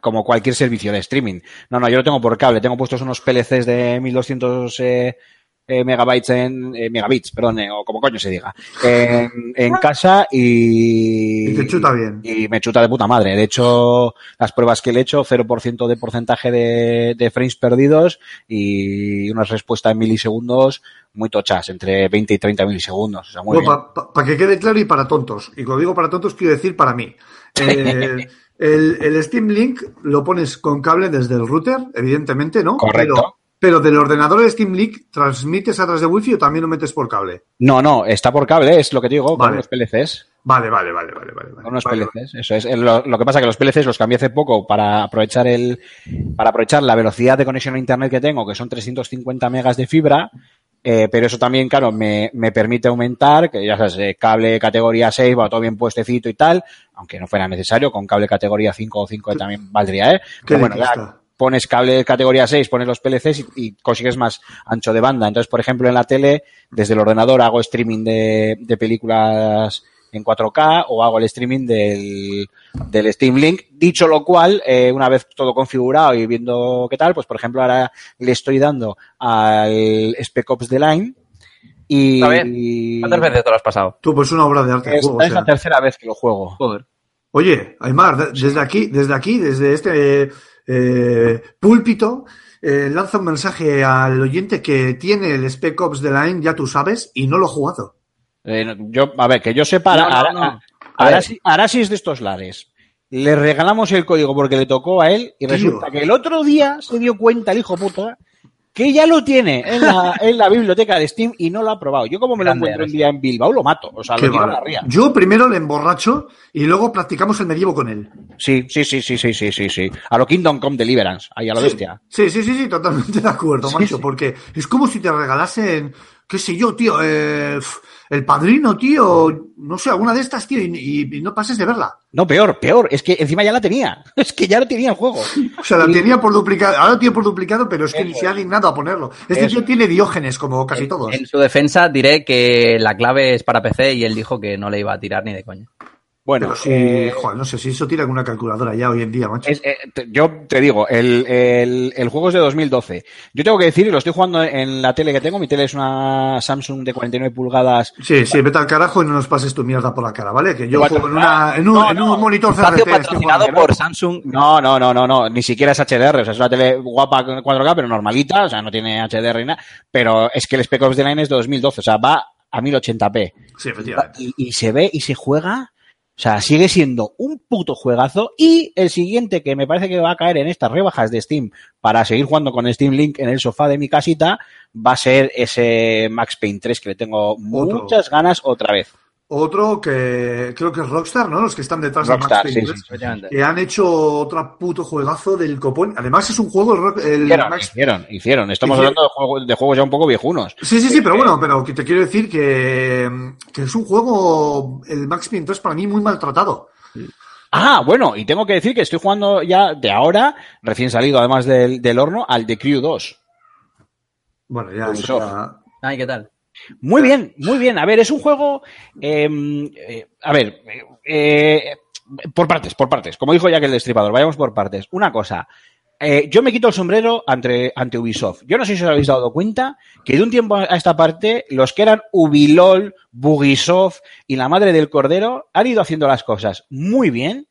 como cualquier servicio de streaming. No, no, yo lo tengo por cable. Tengo puestos unos PLCs de 1200 eh, eh, megabytes en eh, megabits, perdón, o como coño se diga, en, en casa y Y te chuta bien. y me chuta de puta madre. De hecho, las pruebas que le he hecho, 0% de porcentaje de, de frames perdidos y una respuesta en milisegundos muy tochas, entre 20 y 30 milisegundos. O sea, muy bien. Para que quede claro y para tontos. Y cuando digo para tontos, quiero decir para mí. Eh, el, el Steam Link lo pones con cable desde el router, evidentemente, ¿no? Correcto. Pero, pero del ordenador de Steam Link, ¿transmites a través de wifi o también lo metes por cable? No, no, está por cable, es lo que te digo, con los PLCs. Vale, vale, vale, vale, vale. Con unos Vale, PLCs, eso es. Lo, lo que pasa es que los PLCs los cambié hace poco para aprovechar el, para aprovechar la velocidad de conexión a internet que tengo, que son 350 megas de fibra, eh, pero eso también, claro, me, me permite aumentar, que ya sabes, eh, cable categoría 6, va todo bien puestecito y tal, aunque no fuera necesario, con cable categoría 5 o 5 también valdría, ¿eh? Pero bueno, ya. Pones cable categoría 6, pones los PLCs y, y consigues más ancho de banda. Entonces, por ejemplo, en la tele, desde el ordenador hago streaming de, de películas en 4K o hago el streaming del, del Steam Link. Dicho lo cual, eh, una vez todo configurado y viendo qué tal, pues por ejemplo ahora le estoy dando al Spec Ops The Line y... ¿Cuántas veces te lo has pasado? Tú, pues una obra de arte. Es, juego, o es la tercera vez que lo juego. Joder. Oye, Aymar, de- desde aquí, desde aquí, desde este eh, púlpito, eh, lanza un mensaje al oyente que tiene el Spec Ops de Line, ya tú sabes, y no lo ha jugado. Eh, yo, a ver, que yo sepa, No, ahora, no. A ahora ver. sí- ahora sí es de estos lares. Le regalamos el código porque le tocó a él y Tío. resulta que el otro día se dio cuenta el hijo puta que ya lo tiene en la, en la biblioteca de Steam y no lo ha probado. Yo como me lo encuentro un día en Bilbao lo mato, o sea, Qué lo tiro a la ría. Yo primero le emborracho y luego practicamos el medievo con él. Sí, sí, sí, sí, sí, sí, sí, sí. A lo Kingdom Come Deliverance, ahí a lo Sí. bestia. Sí, sí, sí, sí, totalmente de acuerdo, Sí, macho, sí. porque es como si te regalasen, qué sé yo, tío, eh, el padrino, tío, no sé, alguna de estas, tío, y, y- y no pases de verla. No, peor, peor, es que encima ya la tenía. Es que ya lo tenía el juego. O sea, la Y- tenía por duplicado, ahora lo tiene por duplicado, pero es que ni se ha dignado a ponerlo. Este Eso tío tiene diógenes, como casi todos. En su defensa diré que la clave es para PC y él dijo que no le iba a tirar ni de coña. Bueno, Pero sí, eh, joder, no sé si eso tira alguna calculadora ya hoy en día, macho. Es- eh, te- yo te digo, el, el, el juego es de 2012. Yo tengo que decir, y lo estoy jugando en la tele que tengo, mi tele es una Samsung de 49 pulgadas. Sí, sí, vete al carajo y no nos pases tu mierda por la cara, ¿vale? Que yo juego en, una, en un, No, en no, un monitor CRT. patrocinado por Samsung. No, no, no, no, no, ni siquiera es HDR, o sea, es una tele guapa con 4K, pero normalita, o sea, no tiene HDR ni nada, pero es que el Spec Ops The Line es de 2012, o sea, va a 1080p. Sí, efectivamente. Y, y se ve y se juega, o sea, sigue siendo un puto juegazo. Y el siguiente que me parece que va a caer en estas rebajas de Steam para seguir jugando con Steam Link en el sofá de mi casita va a ser ese Max Payne 3 que le tengo muchas ganas otra vez. Otro que creo que es Rockstar, ¿no? Los que están detrás Rockstar, de Max sí, Payne sí, 3, Efectivamente. que han hecho otro puto juegazo del copón. Además es un juego, el, Rock- el Hicieron, Max... hicieron, hicieron. Estamos Hicieron. hablando de, juego- de juegos ya un poco viejunos. Sí, sí, sí, pero bueno, pero que te quiero decir que, que es un juego, el Max Payne 3 para mí muy maltratado. Ah, bueno, y tengo que decir que estoy jugando ya de ahora, recién salido además del, del horno, al The Crew 2. Bueno, ya Ay, ¿qué tal? Muy bien, muy bien. A ver, es un juego. eh, eh, a ver, eh, por partes, por partes. Como dijo ya el destripador, vayamos por partes. Una cosa. eh, yo me quito el sombrero ante, ante Ubisoft. Yo no sé si os habéis dado cuenta que de un tiempo a esta parte, los que eran Ubilol, Bugisoft y la madre del cordero han ido haciendo las cosas muy bien.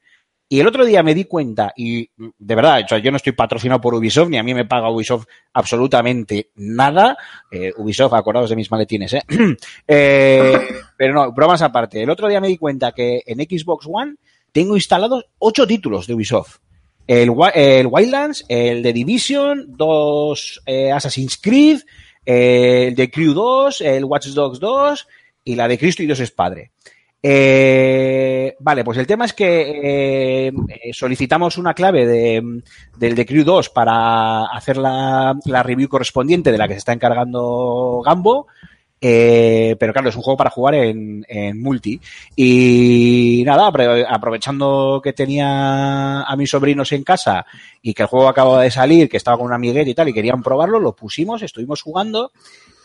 Y el otro día me di cuenta, y de verdad, yo no estoy patrocinado por Ubisoft, ni a mí me paga Ubisoft absolutamente nada. Eh, Ubisoft, acordaos de mis maletines, ¿eh? Eh, pero no, bromas aparte. El otro día me di cuenta que en Xbox One tengo instalados ocho títulos de Ubisoft. El, Wi- el Wildlands, el de Division, dos eh, Assassin's Creed, el de Crew 2, el Watch Dogs 2 y la de Cristo y Dios es Padre. Eh, vale, pues el tema es que eh, eh, solicitamos una clave de, del de Crew 2 para hacer la, la review correspondiente de la que se está encargando Gambo. Eh, pero claro, es un juego para jugar en, en multi. Y nada, apro- aprovechando que tenía a mis sobrinos en casa y que el juego acababa de salir, que estaba con un amiguete y tal, y querían probarlo, lo pusimos, estuvimos jugando.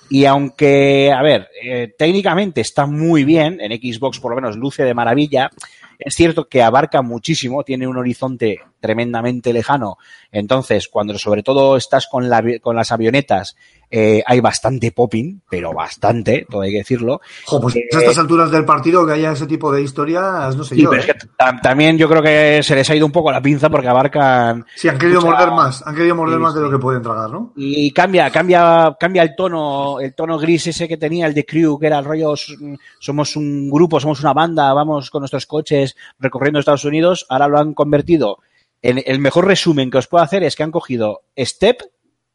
Y aunque, a ver, eh, técnicamente está muy bien, en Xbox por lo menos luce de maravilla, es cierto que abarca muchísimo, tiene un horizonte tremendamente lejano. Entonces, cuando sobre todo estás con, la, con las avionetas, eh, hay bastante popping, pero bastante, todo hay que decirlo. Jo, pues Eh, a estas alturas del partido que haya ese tipo de historias, no sé Sí, yo. pero ¿eh? es que tam- también yo creo que se les ha ido un poco la pinza porque abarcan Sí, han querido mucha- morder más, han querido morder Sí, más de lo que pueden tragar, ¿no? y cambia, cambia, cambia el tono, el tono gris ese que tenía el de Crew, que era el rollo, s- somos un grupo, somos una banda, vamos con nuestros coches recorriendo Estados Unidos, ahora lo han convertido en el mejor resumen que os puedo hacer es que han cogido Step,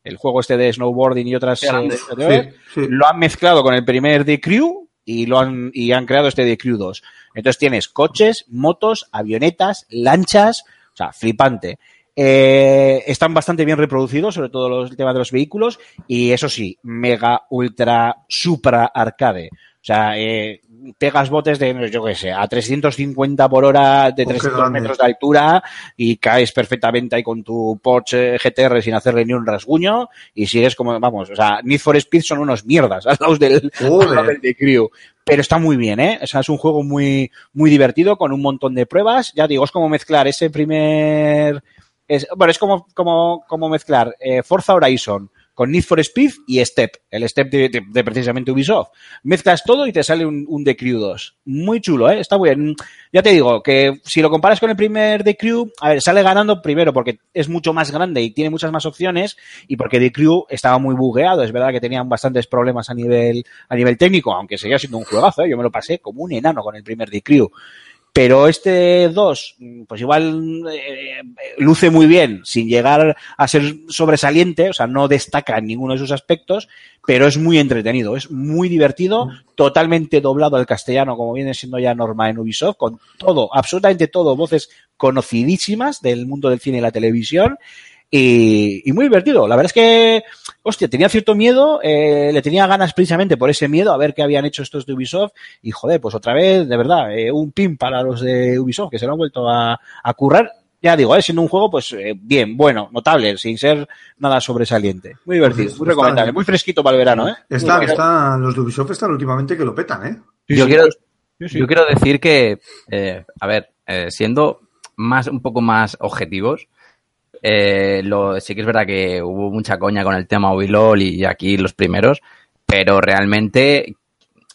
el juego este de snowboarding y otras, Qué grande. eh, Sí, sí. lo han mezclado con el primer de Crew y lo han y han creado este de Crew 2. Entonces tienes coches, motos, avionetas, lanchas, o sea, flipante. Eh, están bastante bien reproducidos, sobre todo los, el tema de los vehículos, y eso sí, mega, ultra, supra arcade. O sea, eh, pegas botes de, yo qué sé, a 350 por hora de Oh, qué 300 grande. metros de altura y caes perfectamente ahí con tu Porsche GTR sin hacerle ni un rasguño y sigues como, vamos, o sea, Need for Speed son unos mierdas al lado del, Joder. al lado del de Crew. Pero está muy bien, ¿eh? O sea, es un juego muy, muy divertido con un montón de pruebas. Ya digo, es como mezclar ese primer, es, bueno, es como, como, como mezclar eh, Forza Horizon con Need for Speed y Step, el Step de, precisamente Ubisoft. Mezclas todo y te sale un, un The Crew 2. Muy chulo, ¿eh? Está bien. Ya te digo que si lo comparas con el primer The a ver, sale ganando primero porque es mucho más grande y tiene muchas más opciones y porque The Crew estaba muy bugueado. Es verdad que tenían bastantes problemas a nivel, a nivel técnico, aunque seguía siendo un juegazo, ¿eh? Yo me lo pasé como un enano con el primer The. Pero este 2, pues igual eh, luce muy bien, sin llegar a ser sobresaliente, o sea, no destaca en ninguno de sus aspectos, pero es muy entretenido, es muy divertido, totalmente doblado al castellano, como viene siendo ya norma en Ubisoft, con todo, absolutamente todo, voces conocidísimas del mundo del cine y la televisión, y, y muy divertido. La verdad es que, hostia, tenía cierto miedo, eh, le tenía ganas precisamente por ese miedo a ver qué habían hecho estos de Ubisoft y joder, pues otra vez, de verdad, eh, un pin para los de Ubisoft que se lo han vuelto a, a currar. Ya digo, eh, siendo un juego, pues eh, bien, bueno, notable, sin ser nada sobresaliente. Muy divertido, Pues muy está recomendable, bien. muy fresquito para el verano, ¿eh? Muy- están, los de Ubisoft están últimamente que lo petan, ¿eh? Sí, yo, sí. quiero, Sí, sí. yo quiero decir que, eh, a ver, eh, siendo más un poco más objetivos, eh, lo, sí que es verdad que hubo mucha coña con el tema Ubilol y aquí los primeros, pero realmente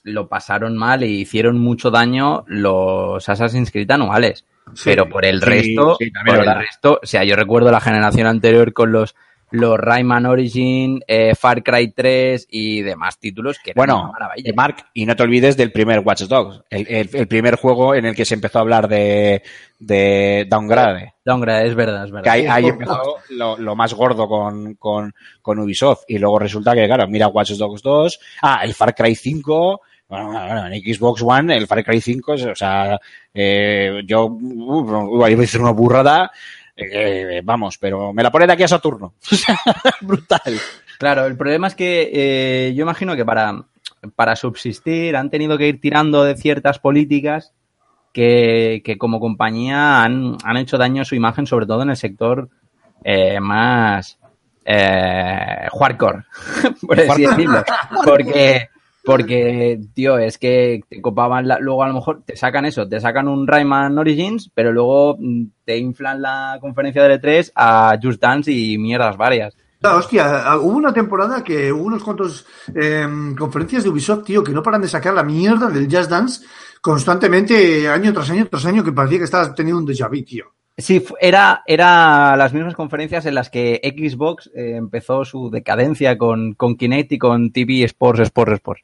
lo pasaron mal e hicieron mucho daño los Assassin's Creed anuales. Sí. pero por el Sí, resto, sí, por el resto, o sea, yo recuerdo la generación anterior con los los Rayman Origin, eh, Far Cry 3 y demás títulos que eran Bueno, y Mark, y no te olvides del primer Watch Dogs, el, el- el primer juego en el que se empezó a hablar de, de Downgrade. Downgrade, es verdad, es verdad. Que ahí, ahí empezó lo, lo más gordo con, con, con Ubisoft. Y luego resulta que, claro, mira Watch Dogs 2, ah, el Far Cry 5, bueno, bueno, en Xbox One, el Far Cry 5, es, o sea, eh, yo, uh, iba a decir una burrada, eh, vamos, pero me la pone de aquí a Saturno. Brutal. Claro, el problema es que eh, yo imagino que para, para subsistir han tenido que ir tirando de ciertas políticas que, que como compañía han, han hecho daño a su imagen, sobre todo en el sector eh, más, eh, hardcore, por así decirlo. Porque, porque, tío, es que te copaban, la- luego a lo mejor te sacan eso, te sacan un Rayman Origins, pero luego mm, te inflan la conferencia de E3 a Just Dance y mierdas varias. Ah, hostia, ah, hubo una temporada que hubo unos cuantos eh, conferencias de Ubisoft, tío, que no paran de sacar la mierda del Just Dance constantemente, año tras año tras año, que parecía que estabas teniendo un déjà vu, tío. Sí, era, era las mismas conferencias en las que Xbox eh, empezó su decadencia con, con Kinect y con TV Sports, Sports, Sports.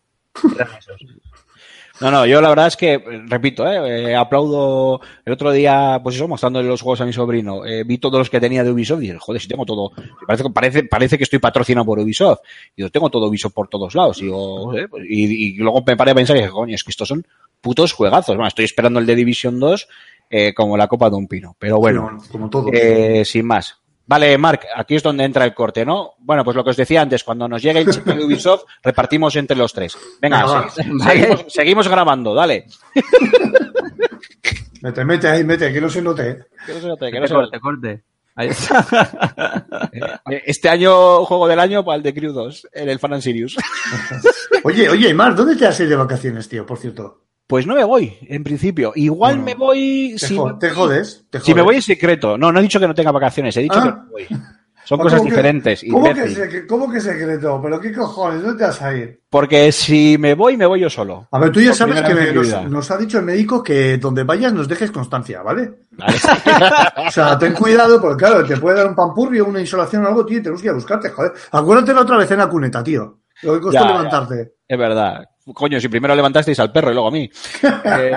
Eran esos. No, no, yo la verdad es que, repito, eh, eh, aplaudo el otro día, pues eso, mostrándole los juegos a mi sobrino. eh, vi todos los que tenía de Ubisoft y dije, joder, si tengo todo. Parece, parece, parece que estoy patrocinado por Ubisoft. Y yo tengo todo Ubisoft por todos lados. Y, digo, eh, pues, y, y luego me paré a pensar y dije, coño, es que estos son putos juegazos. Bueno, estoy esperando el de Division 2 eh, como la copa de un pino. Pero bueno, Sí, como todo. sin más. Vale, Marc, aquí es donde entra el corte, ¿no? Bueno, pues lo que os decía antes, cuando nos llegue el chip de Ubisoft, repartimos entre los tres. Venga, se- seguimos, seguimos grabando, dale. Mete, mete ahí, mete, que no se note. Que no se note, que no se corte, note. corte. Ahí está. Eh, Este año, juego del año para el de Crew 2, en el Fan and Sirius. Oye, oye, Mar, ¿dónde te has ido de vacaciones, tío, por cierto? Pues no me voy, en principio. Igual Bueno, me voy. Te, Si, jo- me, te jodes, te si me voy en secreto. No, no he dicho que no tenga vacaciones, he dicho Ah. que no voy. Son ¿Cómo cosas que- diferentes. ¿Cómo que, imbécil. secre- ¿Cómo que secreto? ¿Pero qué cojones? ¿Dónde te vas a ir? Porque si me voy, me voy yo solo. A ver, tú ya sabes que me- nos, ha dicho el médico que donde vayas nos dejes constancia, ¿vale? Vale. O sea, ten cuidado, porque claro, te puede dar un pampurrio, una insolación o algo, tío, y tenemos que ir a buscarte, joder. Acuérdate la otra vez en la cuneta, tío. Lo que costó Ya, ya. levantarte. Es verdad. Coño, si primero levantasteis al perro y luego a mí. Eh,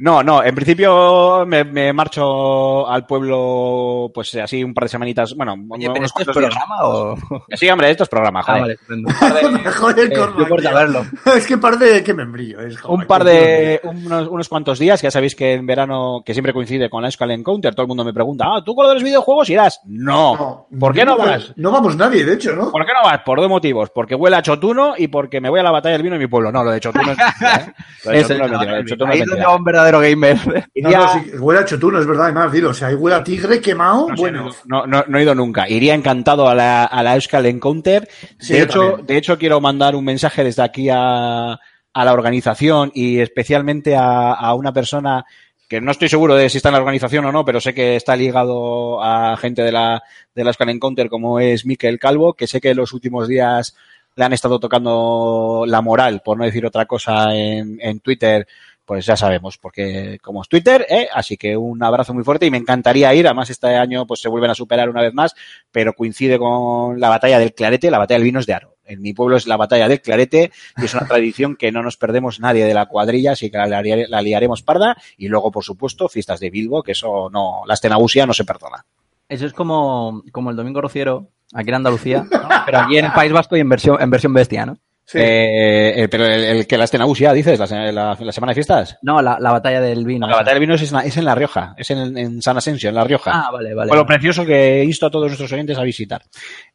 no, no, en principio me, me marcho al pueblo, pues así un par de semanitas. Bueno, Oye, unos ¿esto es días. programa o...? Sí, hombre, esto es programa, Ah, joder. vale, estupendo. joder, eh, saberlo. Es que parece que membrillo. Es, joder, Un par de, unos, unos cuantos días, ya sabéis que en verano, que siempre coincide con la Skull Encounter, todo el mundo me pregunta, ah, ¿tú con lo de los videojuegos irás? No. ¿Por qué no vas? No vamos nadie, de hecho, ¿no? ¿Por qué no vas? Por dos motivos. Porque huele a chotuno y porque me voy a la batalla del vino en mi pueblo. No, lo de chotuno es ¿eh? Lo de chotuno es mentira, lo de chotuno es ahí donde mentira. Verdadero gamer. No, Iría- no, sí, huele a chotuno, es verdad, además, dilo. O sea, huele a tigre quemado, No sé, bueno. no, no, no he ido nunca. Iría encantado a la, a la Euskal Encounter. Sí, de, hecho, también. de hecho, quiero mandar un mensaje desde aquí a, a la organización y especialmente a, a una persona que no estoy seguro de si está en la organización o no, pero sé que está ligado a gente de la, de la Euskal Encounter como es Miquel Calvo, que sé que en los últimos días le han estado tocando la moral, por no decir otra cosa, en, en Twitter pues ya sabemos, porque como es Twitter, ¿eh? así que un abrazo muy fuerte y me encantaría ir, además este año pues se vuelven a superar una vez más, pero coincide con la batalla del Clarete, la batalla del vino es de Aro. En mi pueblo es la batalla del Clarete y es una tradición que no nos perdemos nadie de la cuadrilla, así que la, liare- la liaremos parda y luego, por supuesto, fiestas de Bilbo, que eso no, la estenausia no se perdona. Eso es como, como el Domingo Rociero, aquí en Andalucía, pero aquí en el País Vasco y en versión, en versión bestia, ¿no? Sí. Eh, eh, pero el, el que la estenausia, dices, la, la- la semana de fiestas. No, la, la batalla del vino. La esa. batalla del vino es en, la- es en La Rioja, es en, en San Asensio, en La Rioja. Ah, vale, vale. Fue lo vale. precioso que insto a todos nuestros oyentes a visitar.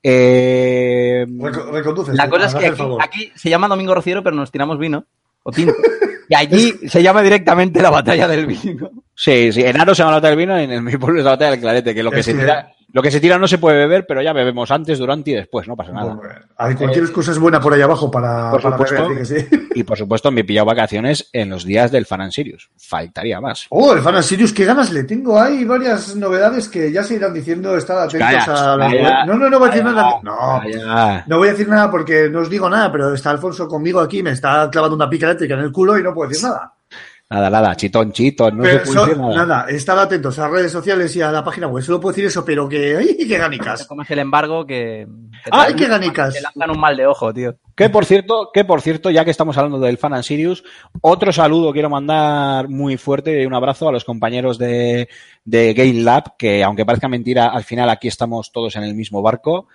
Eh, Reco- reconduce, La cosa es que aquí, aquí se llama Domingo Rociero, pero nos tiramos vino o tinto. Y allí se llama directamente la batalla del vino. sí, sí, en Aro se llama la batalla del vino y en mi pueblo es la batalla del clarete, que lo que, Es se tira, lo que se tira no se puede beber, pero ya bebemos antes, durante y después, no pasa nada. Bueno, hay cualquier excusa es buena por ahí abajo para, Por para supuesto. beber, así que sí. Y por supuesto me he pillado vacaciones en los días del Fan and Sirius. Faltaría más. Oh, el Fan and Sirius, qué ganas le tengo. Hay varias novedades que ya se irán diciendo. Estad atentos Calla, a la calla, No, no, no voy a decir calla, nada. No, no voy a decir nada porque no os digo nada, pero está Alfonso conmigo aquí, me está clavando una pica eléctrica en el culo y no puedo decir nada. Nada, nada, chitón, chitón, no Pero se puede so- decir nada. nada, estad atentos a las redes sociales y a la página web. Solo puedo decir eso, pero que. ¡Ay, qué Te ganicas! comes el embargo que... que ¡Ay, te- qué ganicas! Te lanzan un mal de ojo, tío. Que por cierto, que por cierto, ya que estamos hablando del Fan and Sirius, otro saludo quiero mandar muy fuerte y un abrazo a los compañeros de, de Game Lab, que aunque parezca mentira, al final aquí estamos todos en el mismo barco,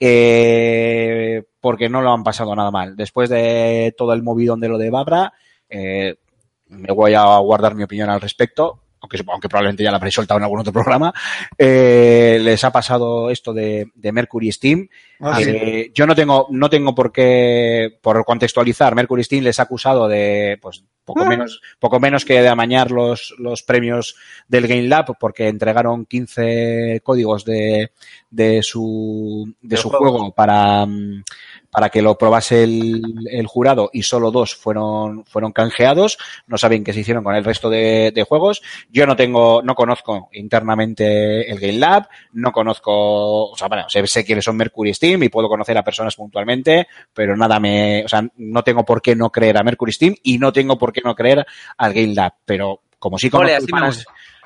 eh, porque no lo han pasado nada mal. Después de todo el movidón de lo de Babra, eh, me voy a guardar mi opinión al respecto. aunque, aunque probablemente ya la habréis soltado en algún otro programa, eh, les ha pasado esto de, de Mercury Steam. Ah, Eh, sí. Yo no tengo, no tengo por qué, por contextualizar, Mercury Steam les ha acusado de, pues, poco menos, poco menos que de amañar los, los premios del Game Lab porque entregaron 15 códigos de, de su, de su juego. juego para, mm, para que lo probase el, el jurado y solo dos fueron, fueron canjeados. No saben qué se hicieron con el resto de, de juegos. Yo no tengo, no conozco internamente el Game Lab, no conozco, o sea, bueno, sé, sé quiénes son Mercury Steam y puedo conocer a personas puntualmente, pero nada me, o sea, no tengo por qué no creer a Mercury Steam y no tengo por qué no creer al Game Lab, pero como sí conozco Ole,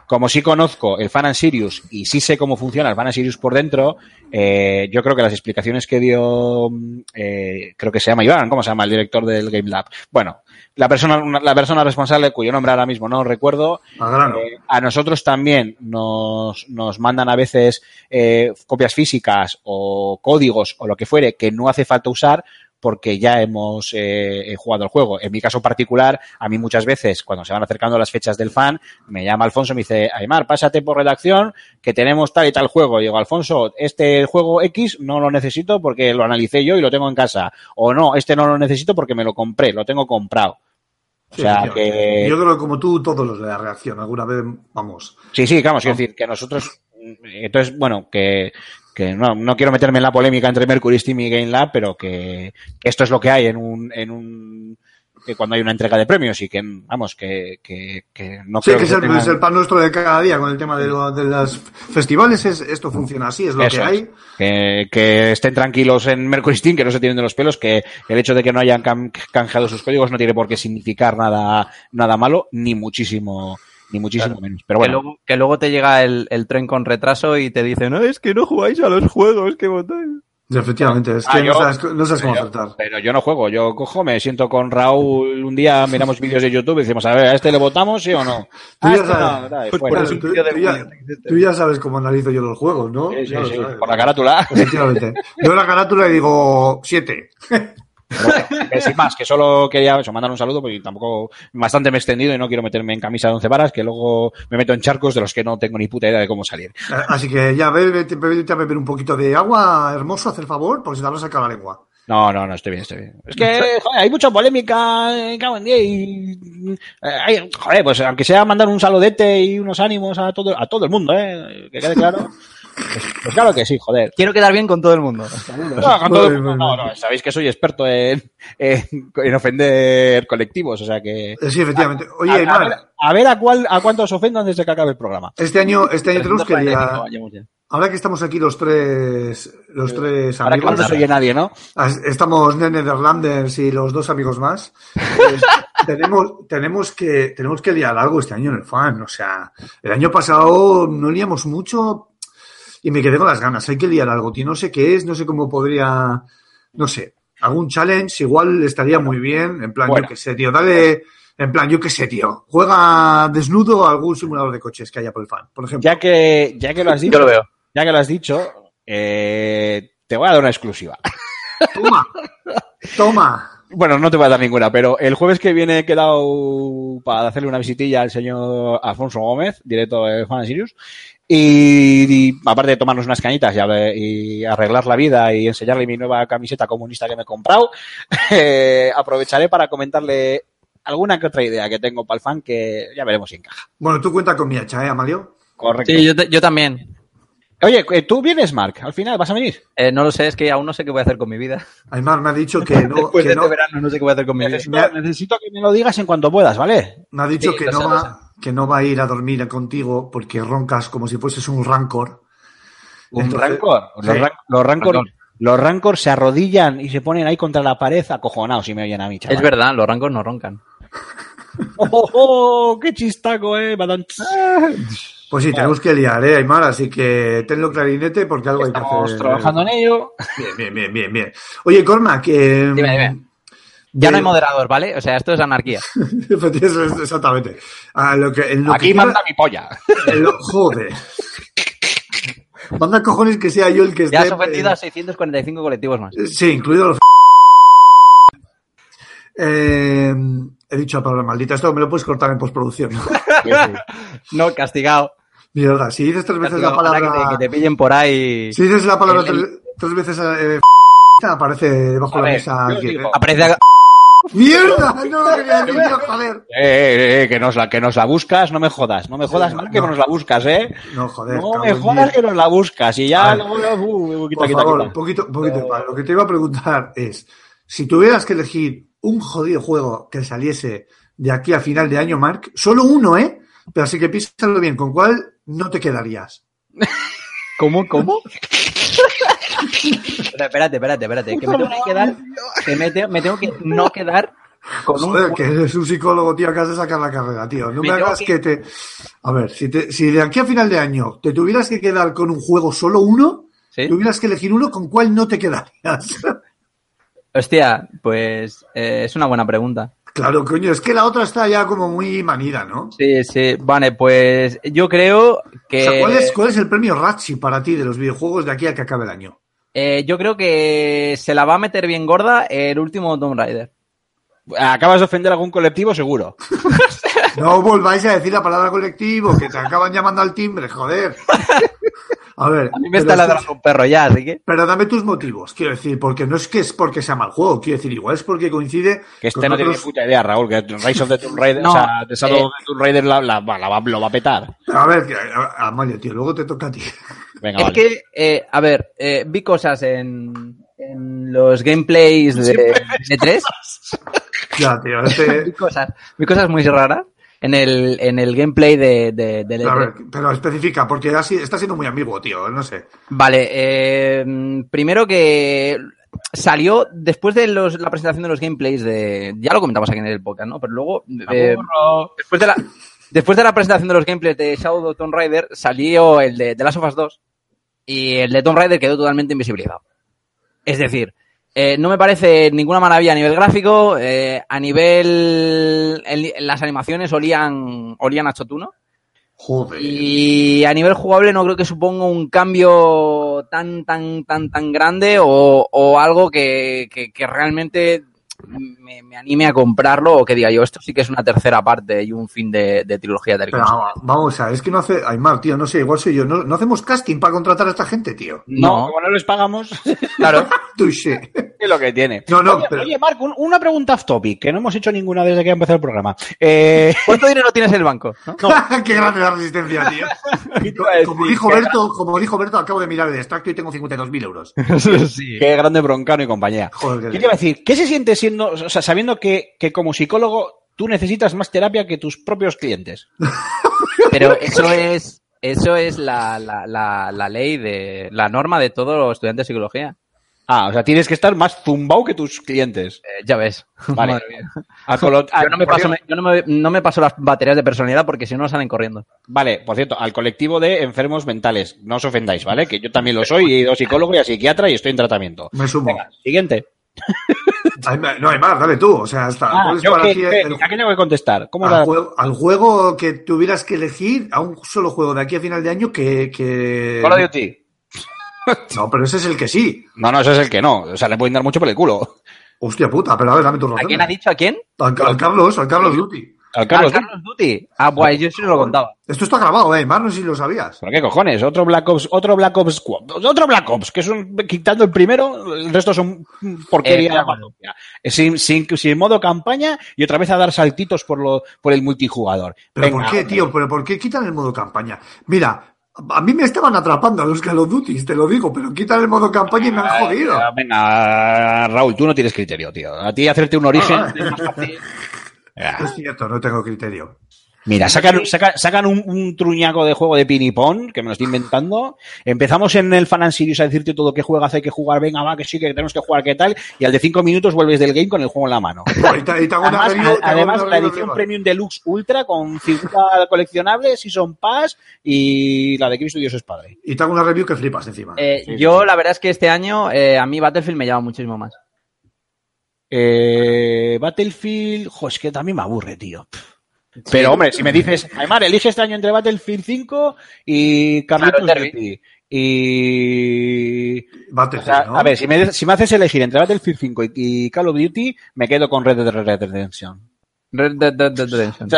como sí conozco el Fan and Sirius y sí sé cómo funciona el Fan and Sirius por dentro, eh, yo creo que las explicaciones que dio, mm, eh, creo que se llama Iván, ¿cómo se llama? El director del Game Lab. Bueno, la persona, una- la persona responsable, cuyo nombre ahora mismo no recuerdo, eh, a nosotros también nos, nos mandan a veces eh, copias físicas o códigos o lo que fuere que no hace falta usar porque ya hemos eh, eh, jugado el juego. En mi caso particular, a mí muchas veces, cuando se van acercando las fechas del fan, me llama Alfonso y me dice, Aymar, pásate por redacción, que tenemos tal y tal juego. Y digo, Alfonso, este juego X no lo necesito porque lo analicé yo y lo tengo en casa. O no, este no lo necesito porque me lo compré, lo tengo comprado. O sea que... Yo creo que como tú, todos los de la reacción, alguna vez, vamos. Sí, sí, vamos, quiero decir que nosotros, entonces, bueno, que, que no, no quiero meterme en la polémica entre Mercury Steam y Game Lab, pero que, que esto es lo que hay en un, en un, que cuando hay una entrega de premios y que, vamos, que, que, que no Sí, creo que es el, tengan- es el pan nuestro de cada día con el tema de, lo- de los festivales. Es, esto funciona así, es lo Eso que hay. Que, que estén tranquilos en Mercury Steam, que no se tienen de los pelos, que el hecho de que no hayan cam- canjeado sus códigos no tiene por qué significar nada, nada malo, ni muchísimo, ni muchísimo menos. Pero Que, bueno, luego, que luego te llega el, el tren con retraso y te dice, no, es que no jugáis a los juegos que votáis. Sí, Efectivamente, es Ah, que no yo- sabes, no sabes cómo pero- acertar. Pero yo no juego, yo cojo, me siento con Raúl un día, miramos vídeos de YouTube y decimos, a ver, ¿a este le votamos, sí o no? Tú Ah, ya este sabes. tú, ya, sabes cómo analizo yo los juegos, ¿no? Sí, por la carátula. Efectivamente. Yo la carátula y digo siete. Bueno, que sin más, que solo quería eso, mandar un saludo porque tampoco bastante me he extendido y no quiero meterme en camisa de once varas, que luego me meto en charcos de los que no tengo ni puta idea de cómo salir. Así que ya, vete, a beber un poquito de agua, hermoso, haz el favor, porque se te va a sacar la lengua. No, no, no, estoy bien, estoy bien. Es que, joder, hay mucha polémica, eh, cago en día, y, eh, joder, pues aunque sea mandar un saludete y unos ánimos a todo, a todo el mundo, eh, que quede claro. Pues, pues claro que sí, joder. Quiero quedar bien con todo el mundo. No, con todo- Muy bien, no, no, sabéis que soy experto en, en, en ofender colectivos, o sea que... Eh, Sí, efectivamente. A, Oye, a ver, a ver a cuál, a cuántos ofendo antes de que acabe el programa. este año, este año tenemos que 345 liar. vayamos ya. Ahora que estamos aquí los tres, los tres Ahora que amigos, no se oye nadie, ¿no? estamos Nene Derlanders y los dos amigos más, pues, tenemos, tenemos que, tenemos que liar algo este año en el fan. O sea, el año pasado no liamos mucho y me quedé con las ganas. Hay que liar algo, tío. No sé qué es, no sé cómo podría, no sé, algún challenge igual estaría muy bien. En plan, Bueno. yo qué sé, tío, dale, en plan, yo qué sé, tío. Juega desnudo a algún simulador de coches que haya por el fan, por ejemplo. Ya que, ya que lo has dicho, Yo lo veo. ya que lo has dicho, eh, te voy a dar una exclusiva. Toma, toma. Bueno, no te voy a dar ninguna, pero el jueves que viene he quedado para hacerle una visitilla al señor Alfonso Gómez, director de Fan and Sirius, y, y aparte de tomarnos unas cañitas y, arreglar la vida y enseñarle mi nueva camiseta comunista que me he comprado, eh, aprovecharé para comentarle alguna que otra idea que tengo para el fan que ya veremos si encaja. Bueno, tú cuenta con mi hacha, ¿eh, Amalio? Correcto. Sí, yo, te- yo también. Oye, eh, ¿tú vienes, Mark? Al final, ¿vas a venir? Eh, no lo sé, es que aún no sé qué voy a hacer con mi vida. Aymar me ha dicho que no, Después que de no, este verano no sé qué voy a hacer con mi vida. Necesito, que me lo digas en cuanto puedas, ¿vale? me ha dicho Sí, que no sé, va, que no va a ir a dormir contigo porque roncas como si fueses un rancor. Un Entonces- rancor. Los, Sí. ran- los rancor, los rancor se arrodillan y se ponen ahí contra la pared acojonados si me oyen a mí, chaval. Es verdad, los rancos no roncan. ¡Oh, oh, oh! ¡Qué chistaco, eh! Pues sí, tenemos que liar, ¿eh, Aymar? Así que tenlo clarinete porque algo hay que Estamos hacer. trabajando en ello. Bien, bien, bien, bien, bien. Oye, Corma, que... Dime, dime. Ya no hay moderador, ¿vale? O sea, esto es anarquía. Exactamente. A lo que, en lo Aquí que manda mi polla. lo- joder. Manda cojones que sea yo el que esté... Ya has ofendido a 645 colectivos más. Sí, incluido los... Eh, he dicho la palabra maldita. Esto me lo puedes cortar en postproducción. ¿no? No, castigado. Mierda, si dices tres veces la Castigado. Palabra. Que te, que te pillen por ahí. Si dices la palabra El- tres, tres veces eh, aparece debajo A de la mesa digo- ¿eh? Aparece. ¡Mierda! No lo quería decir joder. Eh, eh, eh, que nos la que nos la buscas, no me jodas, no me jodas Sí, mal que no. nos la buscas, eh. No, joder. No me jodas que nos la buscas y ya A ver. luego uh, Por favor, un poquito, poquito de. Lo que te iba a preguntar es, si tuvieras que elegir un jodido juego que saliese de aquí a final de año, Mark, solo uno, ¿eh? Pero así que piénsalo bien, ¿con cuál no te quedarías? ¿Cómo? ¿Cómo? espérate, espérate, espérate. Que me tengo que quedar. Que me, tengo- me tengo que no quedar con un. Joder, que eres un psicólogo, tío, acabas de sacar la carrera, tío. No me, hagas que- que... te... A ver, si, te- si de aquí a final de año te tuvieras que quedar con un juego solo uno, ¿Sí? tuvieras que elegir uno, ¿con cuál no te quedarías? Hostia, pues eh, es una buena pregunta. Claro, coño, es que la otra está ya como muy manida, ¿no? Sí, sí. Vale, pues yo creo que. O sea, ¿cuál es, ¿cuál es el premio Ratchi para ti de los videojuegos de aquí a que acabe el año? eh, yo creo que se la va a meter bien gorda el último Tomb Raider. Acabas de ofender a algún colectivo, seguro. No volváis a decir la palabra colectivo, que te acaban llamando al timbre, joder. A ver, A mí me está ladrando un perro ya, así que. Pero dame tus motivos, quiero decir, porque no es que es porque sea mal juego, quiero decir, igual es porque coincide Que este con no tiene ni otros- puta idea, Raúl, que Rise of the Tomb Raider, No, o sea, Shadow eh, of the Tomb Raider la, la- lo va a petar. A ver, que, a- Amalia, tío, luego te toca a ti. Venga, Es vale. que, eh, a ver, eh, vi cosas en, en los gameplays de, de 3 Ya, tío, vi este... cosas, vi cosas muy raras en el, en el gameplay de, de, del A E3. ver, pero especifica, porque así, está siendo muy ambiguo, tío, no sé. Vale, eh, primero que salió después de los, la presentación de los gameplays de. Ya lo comentamos aquí en el podcast, ¿no? Pero luego. eh, después, de la, después de la presentación de los gameplays de Shadow of Tomb Raider, salió el de The Last of Us 2 y el de Tomb Raider quedó totalmente invisibilizado. Es decir, eh, no me parece ninguna maravilla a nivel gráfico, eh, a nivel. el- las animaciones olían, olían a chotuno. Joder. Y a nivel jugable no creo que suponga un cambio tan, tan, tan, tan grande o, o algo que, que- que realmente me, me anime a comprarlo o que diga yo, esto sí que es una tercera parte y un fin de, de trilogía de Pero vamos, vamos a ver, es que no hace... Aymar, tío, no sé, igual soy yo. No, no hacemos casting para contratar a esta gente, tío. No, No, como no les pagamos, claro. Touché. es lo que tiene. No, no, oye, pero- oye, Marco, un- una pregunta off topic, que no hemos hecho ninguna desde que empezó el programa. Eh, ¿Cuánto dinero tienes en el banco? ¿No? Qué grande la resistencia, tío. Como dijo Berto, como dijo Berto, acabo de mirar el extracto y tengo 52.000 euros. sí. Qué grande broncano y compañía. Joder, ¿Qué te iba a decir? ¿Qué se siente siendo, o sea, sabiendo que, que como psicólogo tú necesitas más terapia que tus propios clientes? Pero eso es, eso es la, la, la, la ley de, la norma de todos los estudiantes de psicología. Ah, o sea, tienes que estar más zumbao que tus clientes. Eh, ya ves. Vale. Madre mía. A colo- a- Yo no me paso, cierto- yo no me, no me paso las baterías de personalidad porque si no salen corriendo. Vale, por cierto, al colectivo de enfermos mentales, no os ofendáis, ¿vale? Que yo también lo soy, he ido a psicólogo y a psiquiatra y estoy en tratamiento. Me sumo. Venga, siguiente. No, Aymar, dale tú. O sea, hasta, Ah, ¿cuál es yo, para ¿qué- ti qué- el- ¿A qué tengo que contestar? ¿Cómo al, juego, al juego que tuvieras que elegir, a un solo juego de aquí a final de año que... que... Call of Duty. No, pero ese es el que sí. No, no, ese es el que no. O sea, le pueden dar mucho por el culo. Hostia puta, pero a ver, dame tu ¿A razón. quién ha dicho a quién? Al, al Carlos, al Carlos Duty. Al Carlos. a Carlos Duty. Ah, guay, yo sí no lo contaba. Esto está grabado, eh, Aymar, no sé si lo sabías. ¿Pero qué cojones? Otro Black Ops, otro Black Ops, otro Black Ops, que es un, quitando el primero, el resto son porquería. Eh, claro. sin, sin, sin modo campaña y otra vez a dar saltitos por lo, por el multijugador. ¿Pero Venga, por qué, hombre. tío? ¿Pero por qué quitan el modo campaña? Mira, a mí me estaban atrapando a los Call of Duty, te lo digo, pero quitan el modo campaña y me han jodido. Ah, Venga, Raúl, tú no tienes criterio, tío. A ti hacerte un origen es más fácil. Ah. Es cierto, no tengo criterio. Mira, sacan, saca- sacan un, un truñaco de juego de pinipón, que me lo estoy inventando. Empezamos en el Fan and Serious a decirte todo qué juegas hay que jugar, venga, va, que sí, que tenemos que jugar, qué tal. Y al de cinco minutos vuelves del game con el juego en la mano. Y te, y Además, review- además, la edición. Premium Deluxe Ultra con figura coleccionable, Season Pass y la de Cristo Dios es Padre. Y te hago una review que flipas encima. Eh, Sí, yo, sí. la verdad es que este año eh, a mí Battlefield me llama muchísimo más. Eh, Battlefield, jo, es que también me aburre, tío. Pero hombre, si me dices, Aymar, elige este año entre Battlefield 5 y Carlitos Claro, Derby. Duty. Y. O Battlefield, sea, ¿no? A ver, si me, si me haces elegir entre Battlefield 5 y, y Call of Duty, me quedo con Red Dead Redemption. Red Dead Redemption.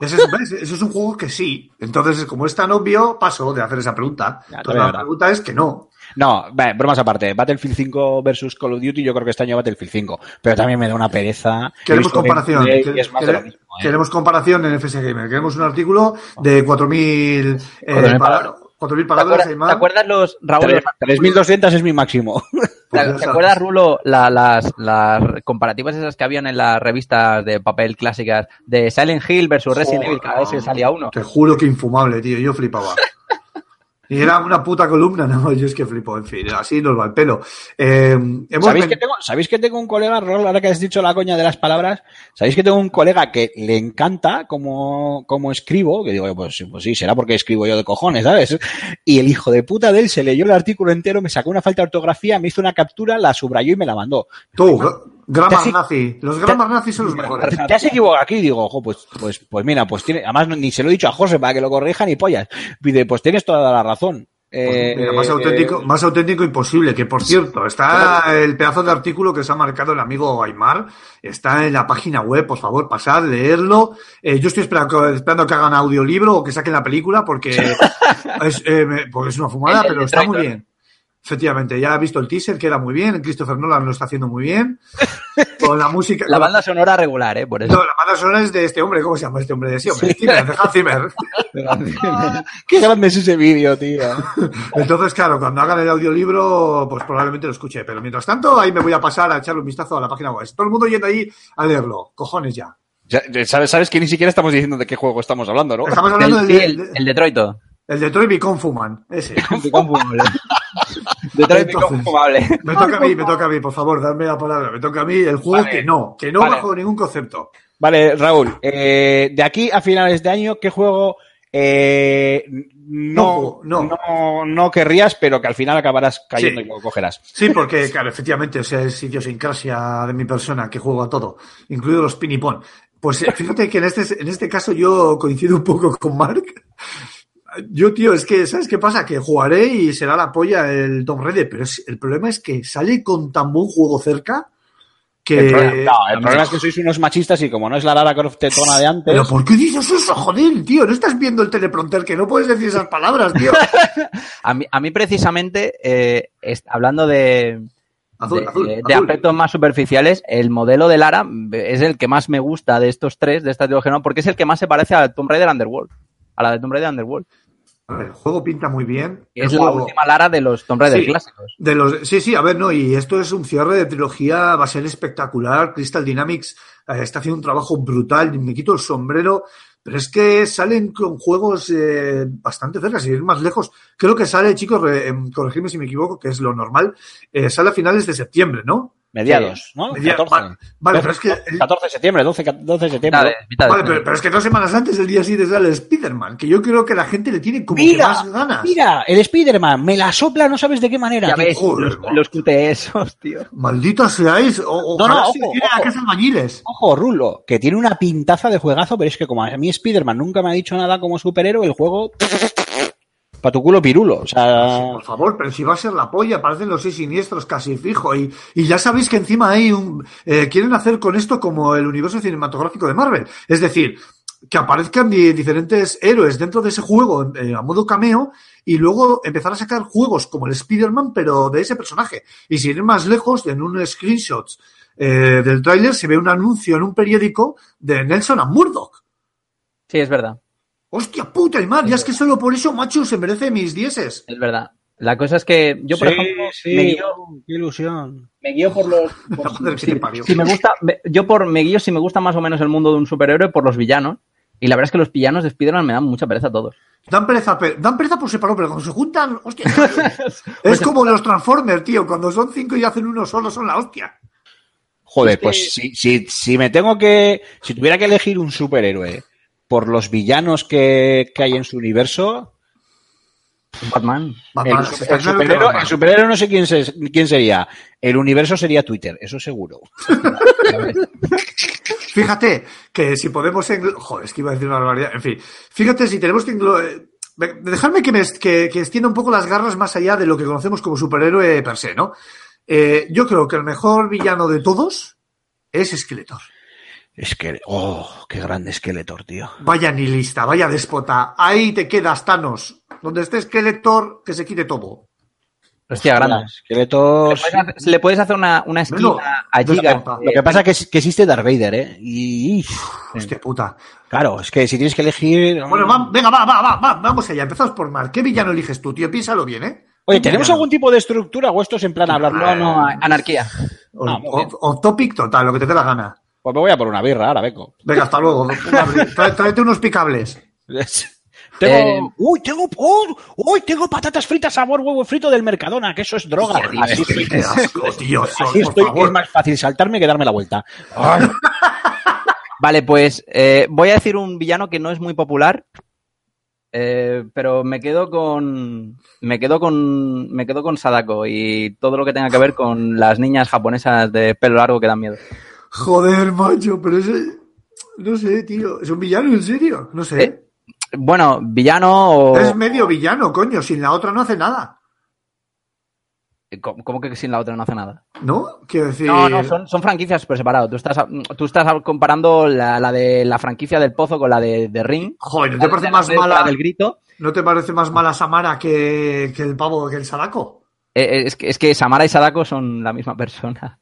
Ese es, ¿ves? Ese es un juego que sí. Entonces, como es tan obvio, paso de hacer esa pregunta. Ya, Entonces, también la verdad. pregunta es que no. No, bromas aparte. Battlefield 5 versus Call of Duty, yo creo que este año Battlefield 5. Pero también me da una pereza. Queremos comparación. gameplay y es más de lo Quere- mismo, ¿eh? Queremos comparación en FS Gamer. Queremos un artículo de 4.000 eh, 4.000 pala- 4.000 ¿Te palabras. acuerdas, Aymar. te acuerdas los, Raúl, Tres- 3.200 es mi máximo. Pues ¿Te, te está. acuerdas, Rulo, la- las, las comparativas esas que habían en las revistas de papel clásicas de Silent Hill versus Resident Evil? Cada vez que salía uno. Te juro que infumable, tío. Yo flipaba. Y era una puta columna, no, yo es que flipo, en fin, así nos va el pelo. Eh, hemos ¿Sabéis que, tengo, ¿Sabéis que tengo un colega, Rol, ahora que has dicho la coña de las palabras? ¿Sabéis que tengo un colega que le encanta cómo, cómo escribo? Que digo, pues, pues sí, será porque escribo yo de cojones, ¿sabes? Y el hijo de puta de él se leyó el artículo entero, me sacó una falta de ortografía, me hizo una captura, la subrayó y me la mandó. Tú, grammar nazi. Los grammar nazis son los mejores. ¿Te has equivocado aquí? Digo, ojo, pues, pues, pues mira, pues tiene, además ni se lo he dicho a José para que lo corrija ni pollas. Pide, pues tienes toda la razón. Eh, Mira, más auténtico, más auténtico imposible, que por cierto, está el pedazo de artículo que os ha marcado el amigo Aymar, está en la página web, por favor, pasad, leerlo. Eh, yo estoy esperando, esperando que hagan audiolibro o que saquen la película porque es, eh, porque es una fumada, pero está muy bien. Efectivamente, ya he visto el teaser, queda muy bien, Christopher Nolan lo está haciendo muy bien. Con la música. La banda sonora regular, ¿eh? Por eso. No, la banda sonora es de este hombre, ¿cómo se llama este hombre? De ese hombre, Zimmer, de Hans Zimmer. Qué grande es ese vídeo, tío. Entonces, claro, cuando hagan el audiolibro, pues probablemente lo escuche. Pero mientras tanto, ahí me voy a pasar a echarle un vistazo a la página web. Todo el mundo yendo ahí a leerlo. Cojones ya. Ya- ya ¿Sabes, sabes que ni siquiera estamos diciendo de qué juego estamos hablando, ¿no? Estamos hablando El, del, sí, el, del- el Detroito. El Detroit Become Fuman. Ese. Inconfumable. Detroit Entonces, inconfumable. Me toca a mí, me toca a mí, por favor, darme la palabra. Me toca a mí el juego Vale. que no, que no Vale. bajo ningún concepto. Vale, Raúl, eh, de aquí a finales de año, ¿qué juego eh, no, no. no. no querrías, pero que al final acabarás cayendo Sí. y lo cogerás? Sí, porque, claro, efectivamente, o sea, es idiosincrasia de mi persona que juego a todo, incluido los pinipón. Pues eh, fíjate que en este, en este caso yo coincido un poco con Mark. Yo, tío, es que, ¿sabes qué pasa? Que jugaré y será la polla el Tomb Raider, pero es- el problema es que sale con tan buen juego cerca que... el problema, no, el problema es que sois unos machistas y como no es la Lara Croft tetona de antes, Pero ¿por qué dices eso, joder, tío? No estás viendo el teleprompter, que no puedes decir esas palabras, tío. A mí, a mí precisamente, eh, hablando de, Azul, de, azul, de azul. aspectos más superficiales, el modelo de Lara es el que más me gusta de estos tres, de esta trilogía, ¿no? porque es el que más se parece a Tomb Raider Underworld. A la de Tomb Raider Underworld. El juego pinta muy bien. Es la juego- última Lara de los Tomb Raider Sí. clásicos. De los, sí, sí, a ver, no, y esto es un cierre de trilogía, va a ser espectacular. Crystal Dynamics eh, está haciendo un trabajo brutal, me quito el sombrero, pero es que salen con juegos eh, bastante cerca, sin ir más lejos. Creo que sale, chicos, re- em, corregidme si me equivoco, que es lo normal, eh, sale a finales de septiembre, ¿no? Mediados, ¿no? Media- 14. Vale, vale, pero es que. el- 14 de septiembre, 12, 12 de septiembre. Mitad de- mitad de- Vale, pero, pero es que dos semanas antes del día siguiente sale el Spider-Man, que yo creo que la gente le tiene como que Mira, más ganas. mira, el Spider-Man me la sopla, no sabes de qué manera. Ya ves, joder, los, QTEs, tío. Malditos seáis, o, No, ojalá no, ojo, ojo. casa albañiles. Ojo, Rulo, que tiene una pintaza de juegazo, pero es que como a mí Spider-Man nunca me ha dicho nada como superhéroe, el juego... Pa' tu culo pirulo. O sea... Por favor, pero si va a ser la polla, parecen los seis siniestros casi fijo. Y, y ya sabéis que encima hay un. eh, quieren hacer con esto como el universo cinematográfico de Marvel. Es decir, que aparezcan di- diferentes héroes dentro de ese juego eh, a modo cameo y luego empezar a sacar juegos como el Spider-Man, pero de ese personaje. Y sin ir más lejos, en un screenshot eh, del tráiler se ve un anuncio en un periódico de Nelson and Murdoch. Sí, es verdad. Hostia puta, y más, ya es que solo por eso, macho, se merece mis dieces. Es verdad. La cosa es que yo, por Sí, ejemplo, sí, me guío, qué ilusión. me guío por los. Por- si, me gusta, me- yo por me guío si me gusta más o menos el mundo de un superhéroe por los villanos. Y la verdad es que los villanos de Spider-Man me dan mucha pereza a todos. Dan pereza, pe- dan pereza por separado, pero cuando se juntan, hostia. es como los Transformers, tío. Cuando son cinco y hacen uno solo, son la hostia. Joder, Es que- pues si, si, si me tengo que... Si tuviera que elegir un superhéroe por los villanos que, que hay en su universo, Batman. el, Batman, superhéroe, el superhéroe no sé quién, se- quién sería. El universo sería Twitter, eso seguro. Fíjate que si podemos. Joder, es que iba a decir una barbaridad. En fin, fíjate si tenemos que. eh, Dejadme que, me, que, que extienda un poco las garras más allá de lo que conocemos como superhéroe per se, ¿no? Eh, yo creo que el mejor villano de todos es Skeletor. Es que, oh, qué grande Skeletor, tío. Vaya ni lista, vaya déspota. Ahí te quedas, Thanos. Donde esté Skeletor, que se quite todo. Hostia, grande. Skeletor. Le puedes hacer- Le puedes hacer una, una esquina a no Giga. Lo que pasa es que, existe Darth Vader, ¿eh? Y, Hostia puta. claro, es que si tienes que elegir. Bueno, va- venga, va, va, va, va, vamos allá. Empezamos por Mar. ¿Qué villano eliges tú, tío? Piénsalo bien, ¿eh? Oye, ¿tenemos algún tipo de estructura o esto es en plan hablar? No, no, anarquía. O- o- Off topic total, lo que te dé la gana. Pues me voy a por una birra ahora, Beco. Venga, hasta luego. Tráete unos picables. tengo. Eh, uy, tengo. oh, uy, tengo patatas fritas sabor huevo frito del Mercadona, que eso es droga. Joder, Así Qué asco, tío. Así por estoy, que favor. es más fácil saltarme que darme la vuelta. Vale, pues eh, voy a decir un villano que no es muy popular, eh, pero me quedo con me quedo con me quedo con Sadako y todo lo que tenga que ver con las niñas japonesas de pelo largo que dan miedo. Joder, macho, pero ese. No sé, tío. ¿Es un villano en serio? No sé. Eh, Bueno, villano o Es medio villano, coño. Sin la otra no hace nada. ¿Cómo, cómo que sin la otra no hace nada? ¿No? Quiero decir. No, no, son, son franquicias por separado. Tú estás, tú estás comparando la, la de la franquicia del Pozo con la de, de Ring. Joder, ¿no te parece más de- mala? del grito. ¿No te parece más mala Samara que, que el pavo, que el Sadako? Eh, eh, es, que, es que Samara y Sadako son la misma persona.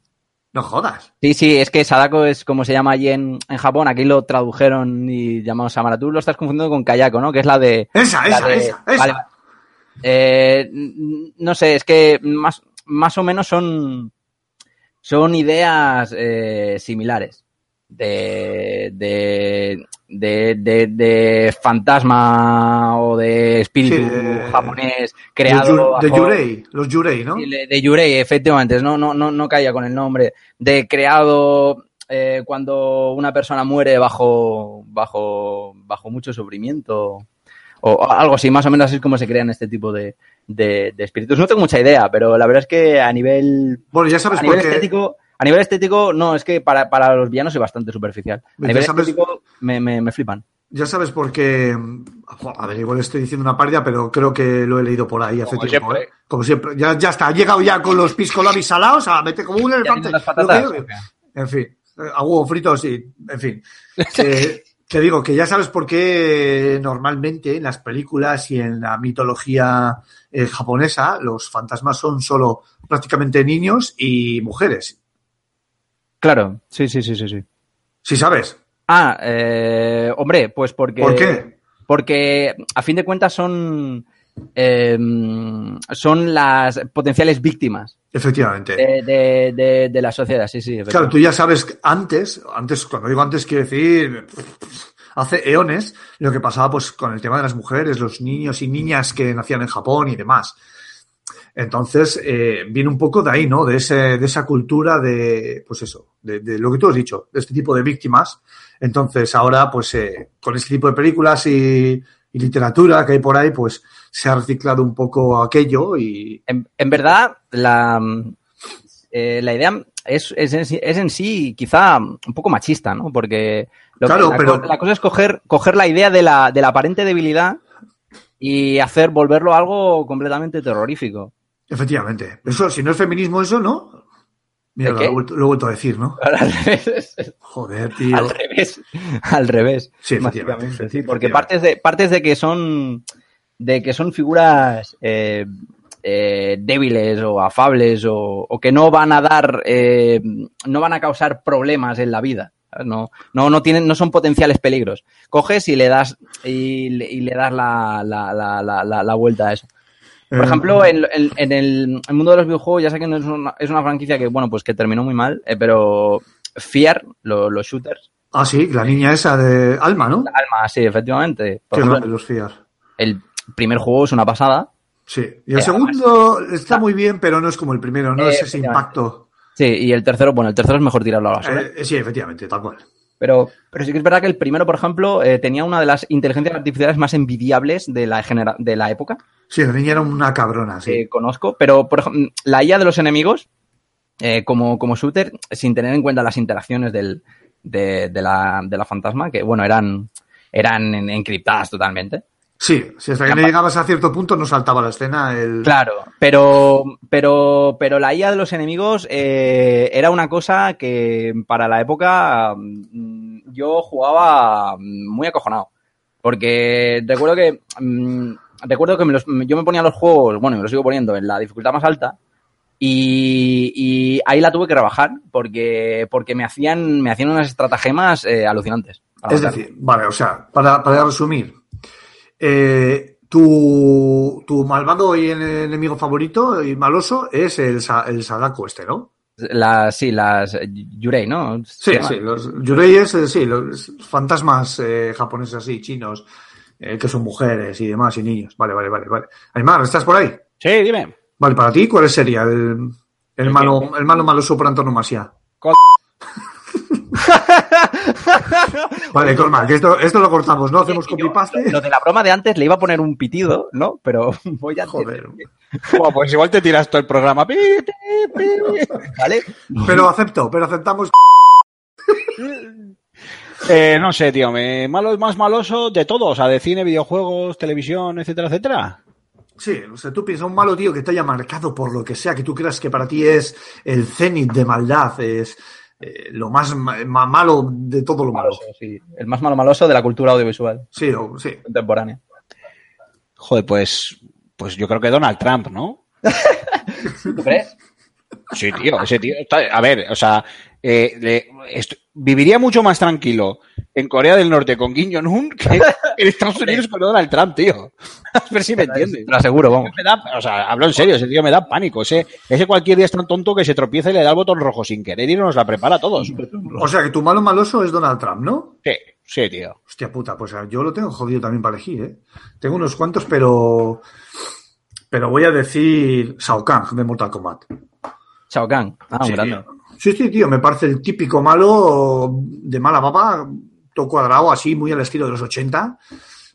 No jodas. Sí, sí, es que Sadako es como se llama allí en, en Japón. Aquí lo tradujeron y llamamos Samara. Tú lo estás confundiendo con Kayako, ¿no? Que es la de. Esa, la esa, de- esa, esa. Vale. Eh, no sé, es que más, más o menos son, son ideas eh, similares. De, de, de, de, de fantasma o de espíritu Sí, japonés creado. De Yurei, los Yurei, ¿no? De Yurei, efectivamente, no, no, no, no caía con el nombre. De creado eh, cuando una persona muere bajo, bajo, bajo mucho sufrimiento. O algo así, más o menos así es como se crean este tipo de, de, de espíritus. No tengo mucha idea, pero la verdad es que a nivel, Bueno, ya sabes a nivel estético, a nivel estético, no, es que para, para los villanos es bastante superficial. A nivel sabes- estético me, me, me flipan. Ya sabes por qué. A ver, igual estoy diciendo una pérdida, pero creo que lo he leído por ahí hace Como tiempo. siempre. ¿eh? Como siempre. Ya, ya está. Ha llegado ya con los piscolabis salados a meter como un elefante. En fin. eh, A huevo frito, sí. En fin. Que, que digo que ya sabes por qué normalmente en las películas y en la mitología eh, japonesa los fantasmas son solo prácticamente niños y mujeres. Claro, sí, sí, sí, sí, sí. Si sabes. Ah, eh, hombre, pues porque... ¿Por qué? Porque a fin de cuentas son eh, son las potenciales víctimas Efectivamente. de, de- de- de la sociedad, sí, sí. Claro, tú ya sabes antes, antes, cuando digo antes, quiero decir, hace eones, lo que pasaba pues con el tema de las mujeres, los niños y niñas que nacían en Japón y demás. Entonces, eh, viene un poco de ahí, ¿no? De, ese, de esa cultura de, pues eso, de, de lo que tú has dicho, de este tipo de víctimas. Entonces, ahora, pues, eh, con este tipo de películas y, y literatura que hay por ahí, pues, se ha reciclado un poco aquello y, En, en verdad, la, eh, la idea es, es, en sí, es en sí quizá un poco machista, ¿no? Porque lo que- Claro, la, pero- la cosa es coger, coger la idea de la, de la aparente debilidad y hacer volverlo algo completamente terrorífico. Efectivamente. Eso, si no es feminismo, eso, ¿no? Mira, ¿El lo qué? he, vuelto, lo he vuelto a decir, ¿no? Al revés. Joder, tío. Al revés. Al revés. Sí, efectivamente, sí, porque partes de, partes de que son de que son figuras eh, eh, débiles o afables o, o que no van a dar eh, no van a causar problemas en la vida. No, no, no tienen, no son potenciales peligros. Coges y le das y, le- y le das la, la, la- la vuelta a eso. Por Eh, ejemplo, en, en- en el, mundo de los videojuegos, ya sé que no es una, es una franquicia que, bueno, pues que terminó muy mal, eh, pero Fear, lo- los shooters, Ah, sí, la niña esa de Alma, ¿no? Alma, sí, efectivamente. Por Qué ejemplo, los FIAR. el primer juego es una pasada. Sí. Y el Eh, segundo está muy bien, pero no es como el primero, no Eh, es ese impacto. Sí, y el tercero, bueno, el tercero es mejor tirarlo a la basura. Sí, efectivamente, tal cual. Pero, pero sí que es verdad que el primero, por ejemplo, eh, tenía una de las inteligencias artificiales más envidiables de la, genera- de la época Sí, la niña era una cabrona, sí. conozco. Pero, por ejemplo, la IA de los enemigos, eh, como, como shooter, sin tener en cuenta las interacciones del, de, de la, de la fantasma, que, bueno, eran, eran en- encriptadas totalmente. Sí, si hasta que no llegabas a cierto punto no saltaba la escena el... Claro, pero, pero, pero la IA de los enemigos eh, era una cosa que para la época mm, yo jugaba muy acojonado. Porque recuerdo que mm, recuerdo que me los- yo me ponía los juegos, bueno, y me los sigo poniendo en la dificultad más alta. Y, y ahí la tuve que rebajar porque, porque me hacían, me hacían unas estratagemas eh, alucinantes. Es matar. decir, vale, o sea, para, para resumir, eh, tu, tu malvado y enemigo favorito y maloso es el, el Sadako este, ¿no? Las, sí, las eh, Yurei, ¿no? Sí, sí, los Yureyes, eh, sí, los fantasmas eh, japoneses así, chinos, eh, que son mujeres y demás, y niños. Vale, vale, vale, vale. Aymar, ¿estás por ahí? Sí, dime. Vale, para ti, ¿cuál sería el, el malo, el malo maloso por antonomasia? Vale, Cormac, que esto, esto lo cortamos, ¿no? Hacemos copy-paste. Lo de la broma de antes le iba a poner un pitido, ¿no? Pero voy a Joder. Pues igual te tiras todo el programa. ¿Vale? Pero acepto, pero aceptamos. Eh, no sé, tío. Me, malo más maloso de todo. O sea, de cine, videojuegos, televisión, etcétera, etcétera. Sí, o sea, tú piensas un malo tío que te haya marcado por lo que sea, que tú creas que para ti es el cenit de maldad, es eh, lo más ma- ma- malo de todo lo malo. Sí. El más malo maloso de la cultura audiovisual Sí, o- sí. contemporánea. Joder, pues, pues yo creo que Donald Trump, ¿no? ¿Tú crees? Sí, tío, ese tío. está- a ver, o sea, eh, le- viviría mucho más tranquilo en Corea del Norte con Kim Jong-un que en Estados Unidos con Donald Trump, tío. A ver si me entiendes. Te lo aseguro, vamos. Me da- o sea, hablo en serio, ese tío me da pánico. Ese, ese cualquier día es tan tonto que se tropieza y le da el botón rojo sin querer y nos la prepara a todos. O sea, que tu malo maloso es Donald Trump, ¿no? Sí, sí, tío. Hostia puta, pues yo lo tengo jodido también para elegir, ¿eh? Tengo unos cuantos, pero. Pero voy a decir Shao Kahn de Mortal Kombat. Shao Kahn. Ah, un Sí, grande. Sí, sí, tío, me parece el típico malo de mala baba, todo cuadrado, así, muy al estilo de los 80.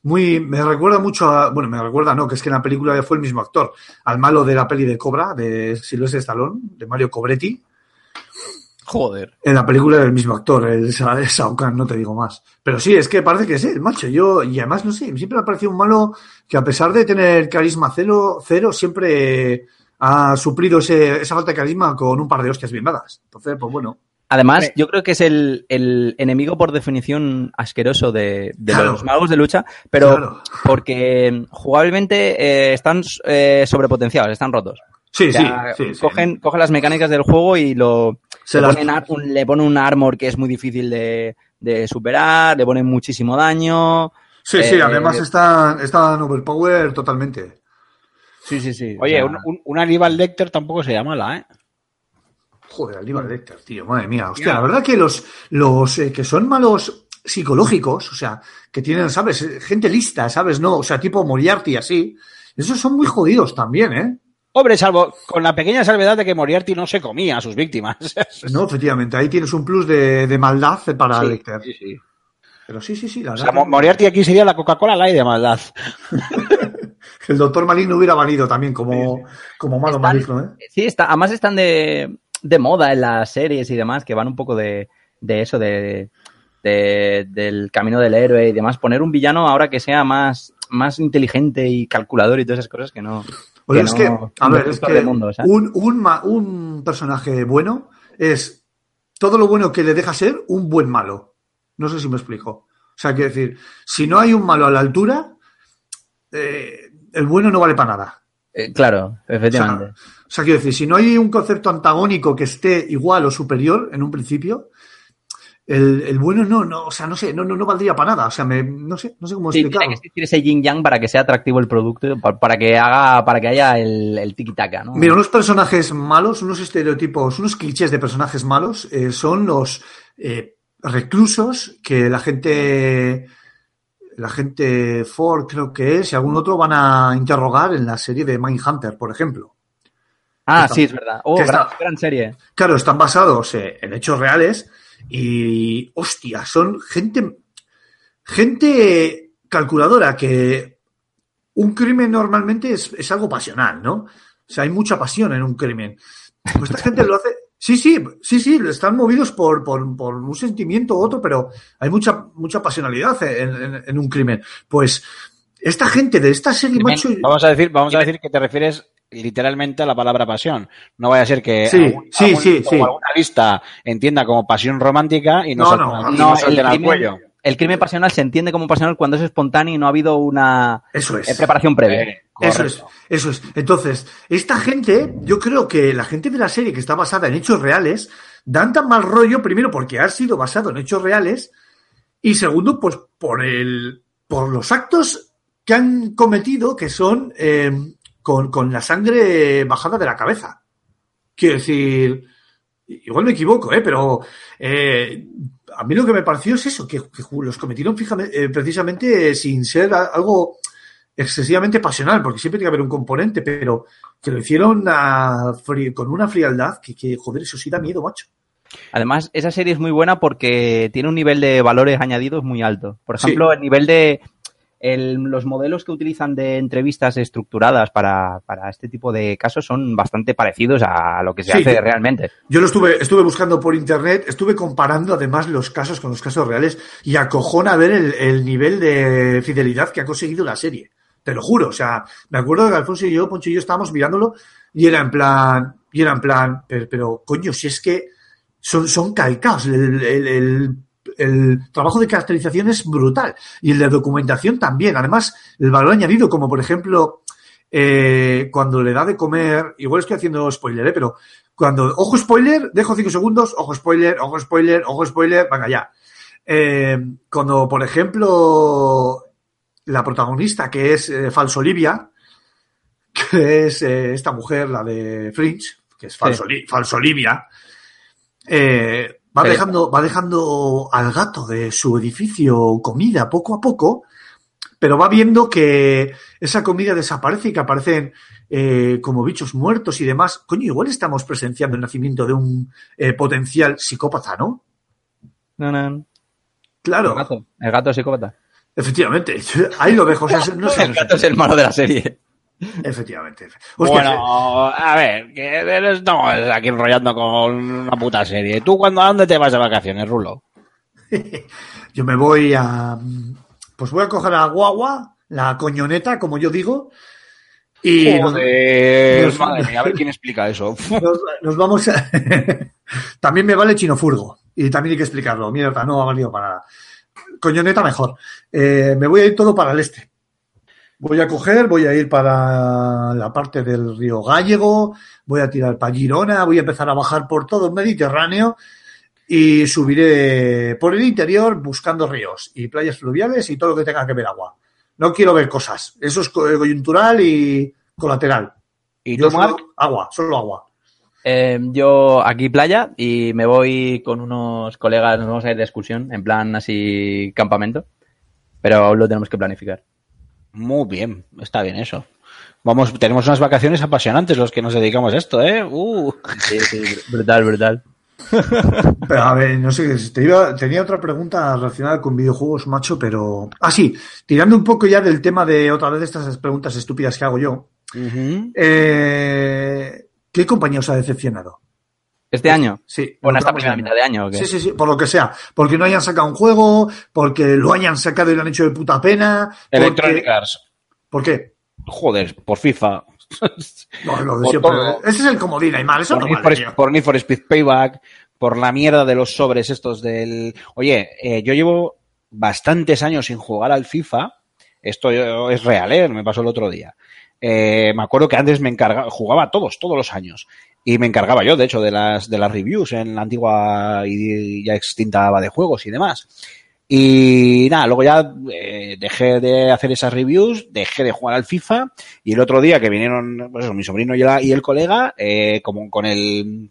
Muy, me recuerda mucho a, bueno, me recuerda, no, que es que en la película fue el mismo actor, al malo de la peli de Cobra, de Silvestre Stallone, de Mario Cobretti. Joder. En la película era el mismo actor, el el Shao Kahn, no te digo más. Pero sí, es que parece que es él, macho. Yo, y además, no sé, siempre me ha parecido un malo que a pesar de tener carisma cero, cero siempre ha suplido ese- esa falta de carisma con un par de hostias bien dadas. Entonces, pues bueno. Además, yo creo que es el, el enemigo por definición asqueroso de, de Claro. los magos de lucha, pero Claro. porque jugablemente eh, están eh, sobrepotenciados, están rotos. Sí, O sea, sí, sí, sí. cogen, cogen las mecánicas del juego y lo Se le, las- ponen ar- un, le ponen un armor que es muy difícil de, de superar, le ponen muchísimo daño. Sí, sí, eh, además están, están overpower totalmente. Sí, sí, sí. Oye, o un, sea, un, un Aníbal Lecter tampoco sería mala, ¿eh? Joder, Aníbal Lecter, tío, madre mía. Hostia, la verdad que los, los eh, que son malos psicológicos, o sea, que tienen, ¿sabes? Eh, Gente lista, ¿sabes? No, o sea, tipo Moriarty y así. Esos son muy jodidos también, ¿eh? Hombre, salvo con la pequeña salvedad de que Moriarty no se comía a sus víctimas. No, efectivamente, ahí tienes un plus de, de maldad para Sí, Lecter. sí, sí. Pero sí, sí, sí, la O verdad. sea, Moriarty aquí sería la Coca-Cola Light de maldad. El doctor Maligno hubiera valido también como, como malo Están- maligno, ¿eh? Sí, está, además están de, de moda en las series y demás, que van un poco de, de eso, de, de- del camino del héroe y demás. Poner un villano ahora que sea más, más inteligente y calculador y todas esas cosas que no. Oye, que es no- que, a un ver, es que mundo, un, un, un personaje bueno es todo lo bueno que le deja ser un buen malo. No sé si me explico. O sea, quiero decir, si no hay un malo a la altura, eh, el bueno no vale para nada. Eh, claro, O sea, efectivamente. o sea, quiero decir, si no hay un concepto antagónico que esté igual o superior en un principio, el, el bueno no, no, o sea, no sé, no, no, no valdría para nada. O sea, me, no sé, no sé cómo Sí, tiene explicarlo. que existir ese yin yang para que sea atractivo el producto, pa- para, que haga, para que haya el, el tiki taka, ¿no? Mira, unos personajes malos, unos estereotipos, unos clichés de personajes malos eh, son los eh, reclusos que la gente, la gente Ford creo que es y algún otro van a interrogar en la serie de Mindhunter, por ejemplo. ah, sí, es verdad. Oh, gran, está- gran serie. Claro, están basados en hechos reales y, hostia, son gente, gente calculadora que un crimen normalmente es, es algo pasional, ¿no? O sea, hay mucha pasión en un crimen. Pues esta gente lo hace. Sí, sí, sí, sí, están movidos por, por, por un sentimiento u otro, pero hay mucha, mucha pasionalidad en, en- en un crimen. Pues esta gente de esta serie, macho. Vamos a decir, vamos a decir que te refieres literalmente a la palabra pasión. No vaya a ser que Sí, algún- sí, algún- sí, sí. alguna lista entienda como pasión romántica y no, No, no, no, el crimen- cuello. El crimen pasional se entiende como pasional cuando es espontáneo y no ha habido una Eso es. preparación previa. Eh, Eso es, eso es. Entonces, esta gente, yo creo que la gente de la serie que está basada en hechos reales, dan tan mal rollo, primero porque ha sido basado en hechos reales, y segundo, pues por el, por los actos que han cometido que son eh, con, con la sangre bajada de la cabeza. Quiero decir, igual me equivoco, ¿eh? pero eh, a mí lo que me pareció es eso, que, que los cometieron fijamente, eh, precisamente sin ser algo excesivamente pasional, porque siempre tiene que haber un componente, pero que lo hicieron a con una frialdad que, que, joder, eso sí da miedo, macho. Además, esa serie es muy buena porque tiene un nivel de valores añadidos muy alto. Por Sí. ejemplo, el nivel de el- los modelos que utilizan de entrevistas estructuradas para, para este tipo de casos son bastante parecidos a lo que se Sí, hace yo- realmente. Yo lo estuve, estuve buscando por internet, estuve comparando además los casos con los casos reales y acojona ver el, el nivel de fidelidad que ha conseguido la serie. Te lo juro, o sea, me acuerdo que Alfonso y yo, Poncho y yo estábamos mirándolo y era en plan, y era en plan, pero, coño, si es que son, son calcaos, el, el- el- el trabajo de caracterización es brutal y el de documentación también. Además, el valor añadido, como por ejemplo, eh, cuando le da de comer, igual estoy haciendo spoiler, ¿eh? pero cuando, ojo spoiler, dejo cinco segundos, ojo spoiler, ojo spoiler, ojo spoiler, venga ya. Eh, cuando, por ejemplo, la protagonista, que es eh, Falso Olivia, que es eh, esta mujer, la de Fringe, que es Falso, Falso Olivia, eh, va, Sí. dejando, va dejando al gato de su edificio comida poco a poco, pero va viendo que esa comida desaparece y que aparecen eh, como bichos muertos y demás. Coño, igual estamos presenciando el nacimiento de un eh, potencial psicópata, ¿no? No, no. Claro, El gato, el gato psicópata. Efectivamente. Ahí lo dejo. o sea, no sé, El gato es el malo de la serie. efectivamente. Hostia, Bueno, a ver, que estamos aquí enrollando con una puta serie. ¿Tú cuándo, a dónde te vas de vacaciones, Rulo? Yo me voy a. Pues voy a coger a Guagua, la coñoneta, como yo digo, y Joder, nos- madre mía, a ver quién explica eso. nos- nos vamos a. también me vale chinofurgo, y también hay que explicarlo. Mierda, no ha valido para nada. Coñoneta mejor. Eh, me voy a ir todo para el este. Voy a coger, voy a ir para la parte del río Gallego, voy a tirar para Girona, voy a empezar a bajar por todo el Mediterráneo y subiré por el interior buscando ríos y playas fluviales y todo lo que tenga que ver agua. No quiero ver cosas. Eso es co- coyuntural y colateral. ¿Y Yo solo agua, solo agua. Eh, yo aquí playa y me voy con unos colegas, nos vamos a ir de excursión, en plan así campamento, pero aún lo tenemos que planificar. Muy bien, está bien eso. Vamos, tenemos unas vacaciones apasionantes los que nos dedicamos a esto, ¿eh? Uh. Sí, sí, brutal, brutal. Pero a ver, no sé, te iba- tenía otra pregunta relacionada con videojuegos, macho, pero... Ah, sí, tirando un poco ya del tema de otra vez estas preguntas estúpidas que hago yo. Eh, ¿Qué compañía os ha decepcionado? Este año, Sí. bueno, esta primera mitad de año, ¿o qué? Sí, sí, sí, por lo que sea. Porque no hayan sacado un juego, porque lo hayan sacado y lo han hecho de puta pena. porque- Electronic Arts. ¿Por qué? Joder, por FIFA. No, lo de Por siempre. todo. Ese es el comodín, Aymar, eso por, no Need vale, for, por Need for Speed Payback, por la mierda de los sobres estos del... Oye, eh, yo llevo bastantes años sin jugar al FIFA. Esto es real, ¿eh? Me pasó el otro día. Eh, me acuerdo que antes me encargaba, jugaba todos, todos los años. Y me encargaba yo, de hecho, de las, de las reviews en la antigua y ya extinta de juegos y demás. Y nada, luego ya eh, dejé de hacer esas reviews, dejé de jugar al FIFA y el otro día que vinieron pues eso, mi sobrino y, y el colega, eh, como con el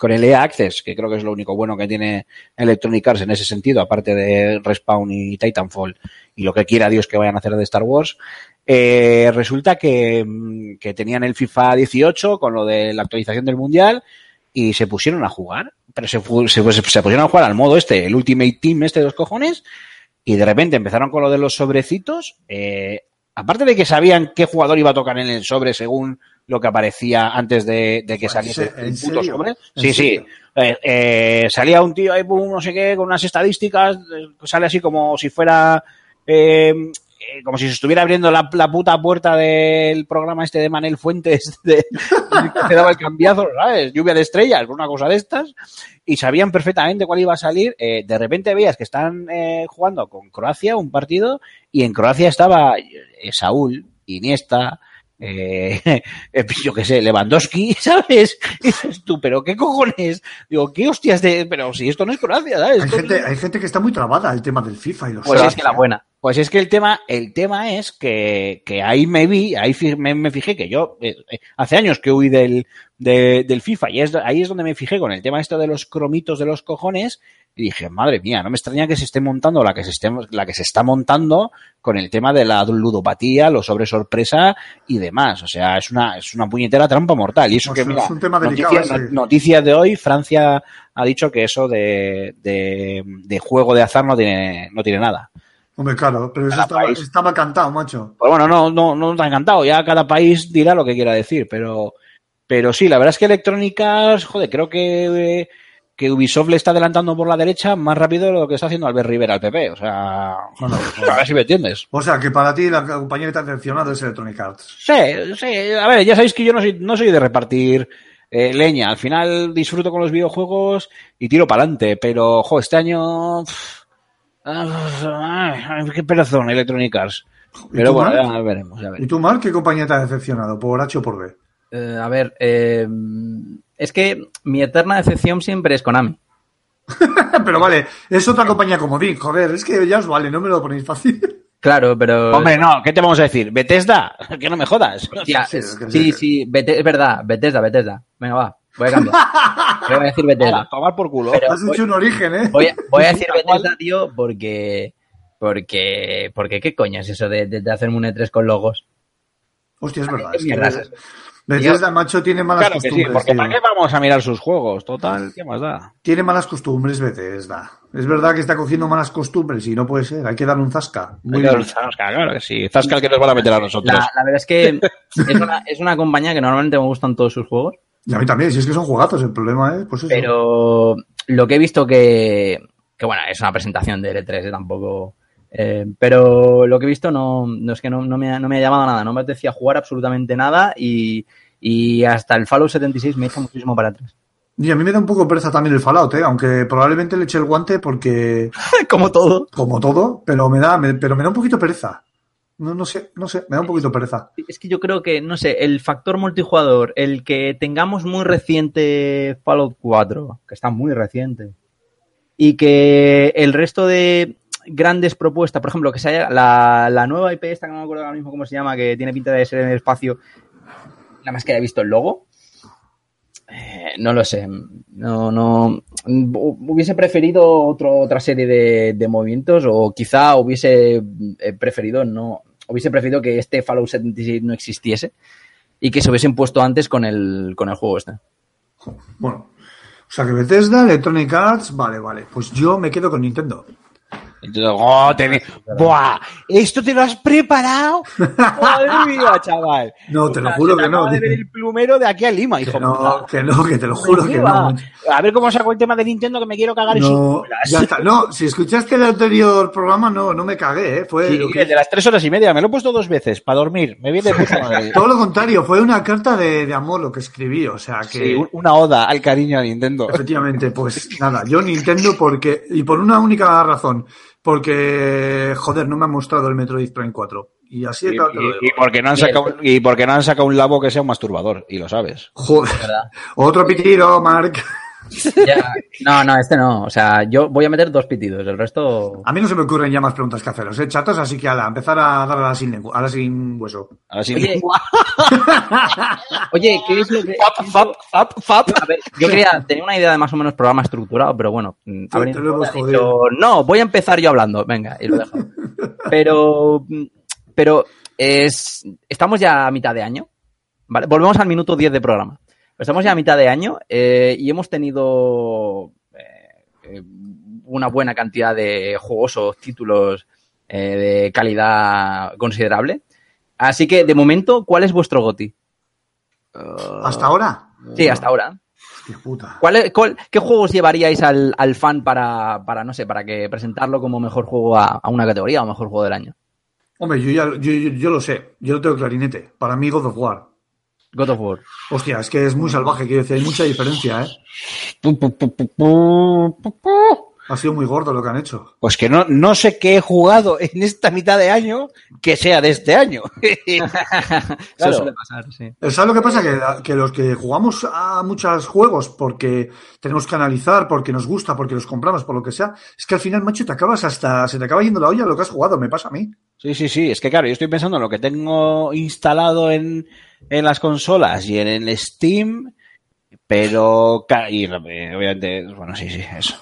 con el EA Access, que creo que es lo único bueno que tiene Electronic Arts en ese sentido, aparte de Respawn y Titanfall y lo que quiera Dios que vayan a hacer de Star Wars, eh, resulta que, mm, que tenían el FIFA 18 con lo de la actualización del Mundial y se pusieron a jugar, pero se, se, se- se pusieron a jugar al modo este, el Ultimate Team este de los cojones, y de repente empezaron con lo de los sobrecitos, eh, aparte de que sabían qué jugador iba a tocar en el sobre según lo que aparecía antes de, de que Pues, saliese ¿en el puto sobre. ¿En Sí, sí. Eh, eh, salía un tío ahí, pum, no sé qué, con unas estadísticas, eh, sale así como si fuera eh, como si se estuviera abriendo la, la puta puerta del programa este de Manel Fuentes de, que daba el cambiazo, ¿sabes? Lluvia de estrellas, una cosa de estas, y sabían perfectamente cuál iba a salir. Eh, de repente veías que están eh, jugando con Croacia un partido y en Croacia estaba Saúl, Iniesta, eh, eh, yo qué sé, Lewandowski, ¿sabes? Y dices tú, pero qué cojones, digo, qué hostias de, pero si esto no es Croacia, ¿sabes? Hay Esto gente, hay gente que está muy trabada el tema del FIFA y los Pues es que la buena. Pues es que el tema, el tema es que, que ahí me vi, ahí me, me fijé que yo, eh, eh, hace años que huí del, de- del FIFA y es, ahí es donde me fijé con el tema esto de los cromitos de los cojones y dije, madre mía, no me extraña que se esté montando la que se esté, la que se está montando con el tema de la ludopatía, lo sobre sorpresa y demás. O sea, es una, es una puñetera trampa mortal. Y eso que, es mira, un tema delicado noticia, ese. noticia de hoy, Francia ha dicho que eso de, de, de juego de azar no tiene, no tiene nada. Hombre, claro, pero eso estaba, estaba cantado, macho. Pues bueno, no, no, no está encantado. Ya cada país dirá lo que quiera decir, pero, pero sí, la verdad es que Electrónicas, joder, creo que, que Ubisoft le está adelantando por la derecha más rápido de lo que está haciendo Albert Rivera al PP. O sea, Bueno, a ver si me entiendes. O sea, que para ti la compañía que te ha decepcionado es Electronic Arts. Sí, sí, a ver, ya sabéis que yo no soy, no soy de repartir eh, leña. Al final disfruto con los videojuegos y tiro para adelante, pero, jo, este año. pff, ah, ay, qué perazón, Electronic Arts. ¿Y Pero bueno, ya veremos, ya ¿Y tú, Marc, qué compañía te ha decepcionado? ¿Por H o por B? Eh, a ver, eh, es que mi eterna decepción siempre es Konami. Pero vale, es otra compañía como Dick, joder, es que ya os vale, no me lo ponéis fácil. Claro, pero... Hombre, no, ¿qué te vamos a decir? ¿Bethesda? Que no me jodas. Hostia, Sí, es que sí, sí. sí, Bete- es verdad, Bethesda, Bethesda. Venga, va, voy a cambiar. Voy a decir Bethesda. tomar por culo. Pero- Has hecho un origen, ¿eh? Voy a, voy a decir. Bethesda, tío, porque... Porque, porque ¿qué coño es eso de, de, de hacerme un E3 con logos? Hostia, es verdad. ¿Qué Es que? Bethesda, macho, tiene malas Claro que sí, costumbres. porque tío. ¿para qué vamos a mirar sus juegos? Total, ¿qué más da? Tiene malas costumbres Bethesda. Es verdad que está cogiendo malas costumbres y no puede ser. Hay que darle un zasca. Muy bien. Zasca, claro que sí. Zasca el que nos van a meter a nosotros. La, la verdad es que es una, es una compañía que normalmente me gustan todos sus juegos, Y a mí también, si es que son juegazos, el problema es, pues eso. pero lo que he visto que, que bueno, es una presentación de L3, eh, tampoco... eh, pero lo que he visto no, no es que no, no me ha, no me ha llamado nada, no me apetecía jugar absolutamente nada y, y hasta el Fallout 76 me echa muchísimo para atrás. Y a mí me da un poco pereza también el Fallout, ¿eh? aunque probablemente le eche el guante porque, Como todo. como todo, pero me da, me- pero me da un poquito pereza. No, no sé, no sé, me da un poquito pereza. Es que yo creo que, no sé, el factor multijugador, el que tengamos muy reciente Fallout 4, que está muy reciente, y que el resto de grandes propuestas, por ejemplo, que se haya la, la nueva IP esta que no me acuerdo ahora mismo cómo se llama, que tiene pinta de ser en el espacio, nada más que haya visto el logo. Eh, no lo sé, no, no, hubiese preferido otra serie de, de movimientos o quizá hubiese eh, preferido no, hubiese preferido que este Fallout 76 no existiese y que se hubiesen puesto antes con el, con el juego este. Bueno, o sea que Bethesda, Electronic Arts, vale, vale. Pues yo me quedo con Nintendo. Entonces, oh, te- ¡Buah! ¿Esto te lo has preparado? ¡Madre mía, chaval! No, te lo juro que no. acaba de ver el plumero de aquí a Lima, hijo Que no, que no, que te lo juro ¿Qué que no. A ver cómo saco el tema de Nintendo que me quiero cagar en No, bolas. ya está. No, si escuchaste el anterior programa, no, no me cagué, ¿eh? Fue Sí, lo que- el de las tres horas y media, me lo he puesto dos veces para dormir. Me viene de todo lo contrario, fue una carta de, de amor lo que escribí, o sea que. Sí, un- una oda al cariño a Nintendo. Efectivamente, pues nada, yo Nintendo porque, y por una única razón, porque, joder, no me ha mostrado el Metroid Prime 4. Y así de lo y- y porque no han sacado, y porque no han sacado un labo que sea un masturbador, y lo sabes. Joder, ¿Verdad? otro pitido, Mark. Ya- no, no, este no. O sea, yo voy a meter dos pitidos, el resto. A mí no se me ocurren ya más preguntas que haceros, ¿eh, chatos? Así que ala, empezar a dar a la sin lengua, a la sin hueso. Sí. Oye, Oye, ¿qué es lo que.? Fap, fap, fap, fap. A ver, yo quería tener una idea de más o menos programa estructurado, pero bueno, ha Te- lo hemos dicho, no, voy a empezar yo hablando, venga, y lo dejo. Pero, pero es, estamos ya a mitad de año, ¿vale? Volvemos al minuto 10 de programa. Estamos ya a mitad de año eh, y hemos tenido eh, eh, una buena cantidad de jugosos títulos eh, de calidad considerable. Así que, de momento, ¿cuál es vuestro GOTI? ¿Hasta ahora? Sí, hasta ahora. Hostia puta. ¿Cuál es- cuál- ¿Qué juegos llevaríais al, al fan para, para, no sé, para que presentarlo como mejor juego a, a una categoría o mejor juego del año? Hombre, yo ya yo, yo, yo lo sé, yo lo tengo clarinete. Para mí God of War. God of War. Hostia, es que es muy salvaje, quiero decir, hay mucha diferencia, ¿eh? Ha sido muy gordo lo que han hecho. Pues que no, no sé qué he jugado en esta mitad de año que sea de este año. Eso Claro. suele pasar, sí. ¿Sabes lo que pasa? Que, que los que jugamos a muchos juegos porque tenemos que analizar, porque nos gusta, porque los compramos, por lo que sea, es que al final, macho, te acabas hasta, se te acaba yendo la olla lo que has jugado, me pasa a mí. Sí, sí, sí. Es que claro, yo estoy pensando en lo que tengo instalado en, en las consolas y en el Steam, pero y eh, obviamente, bueno, sí, sí, eso.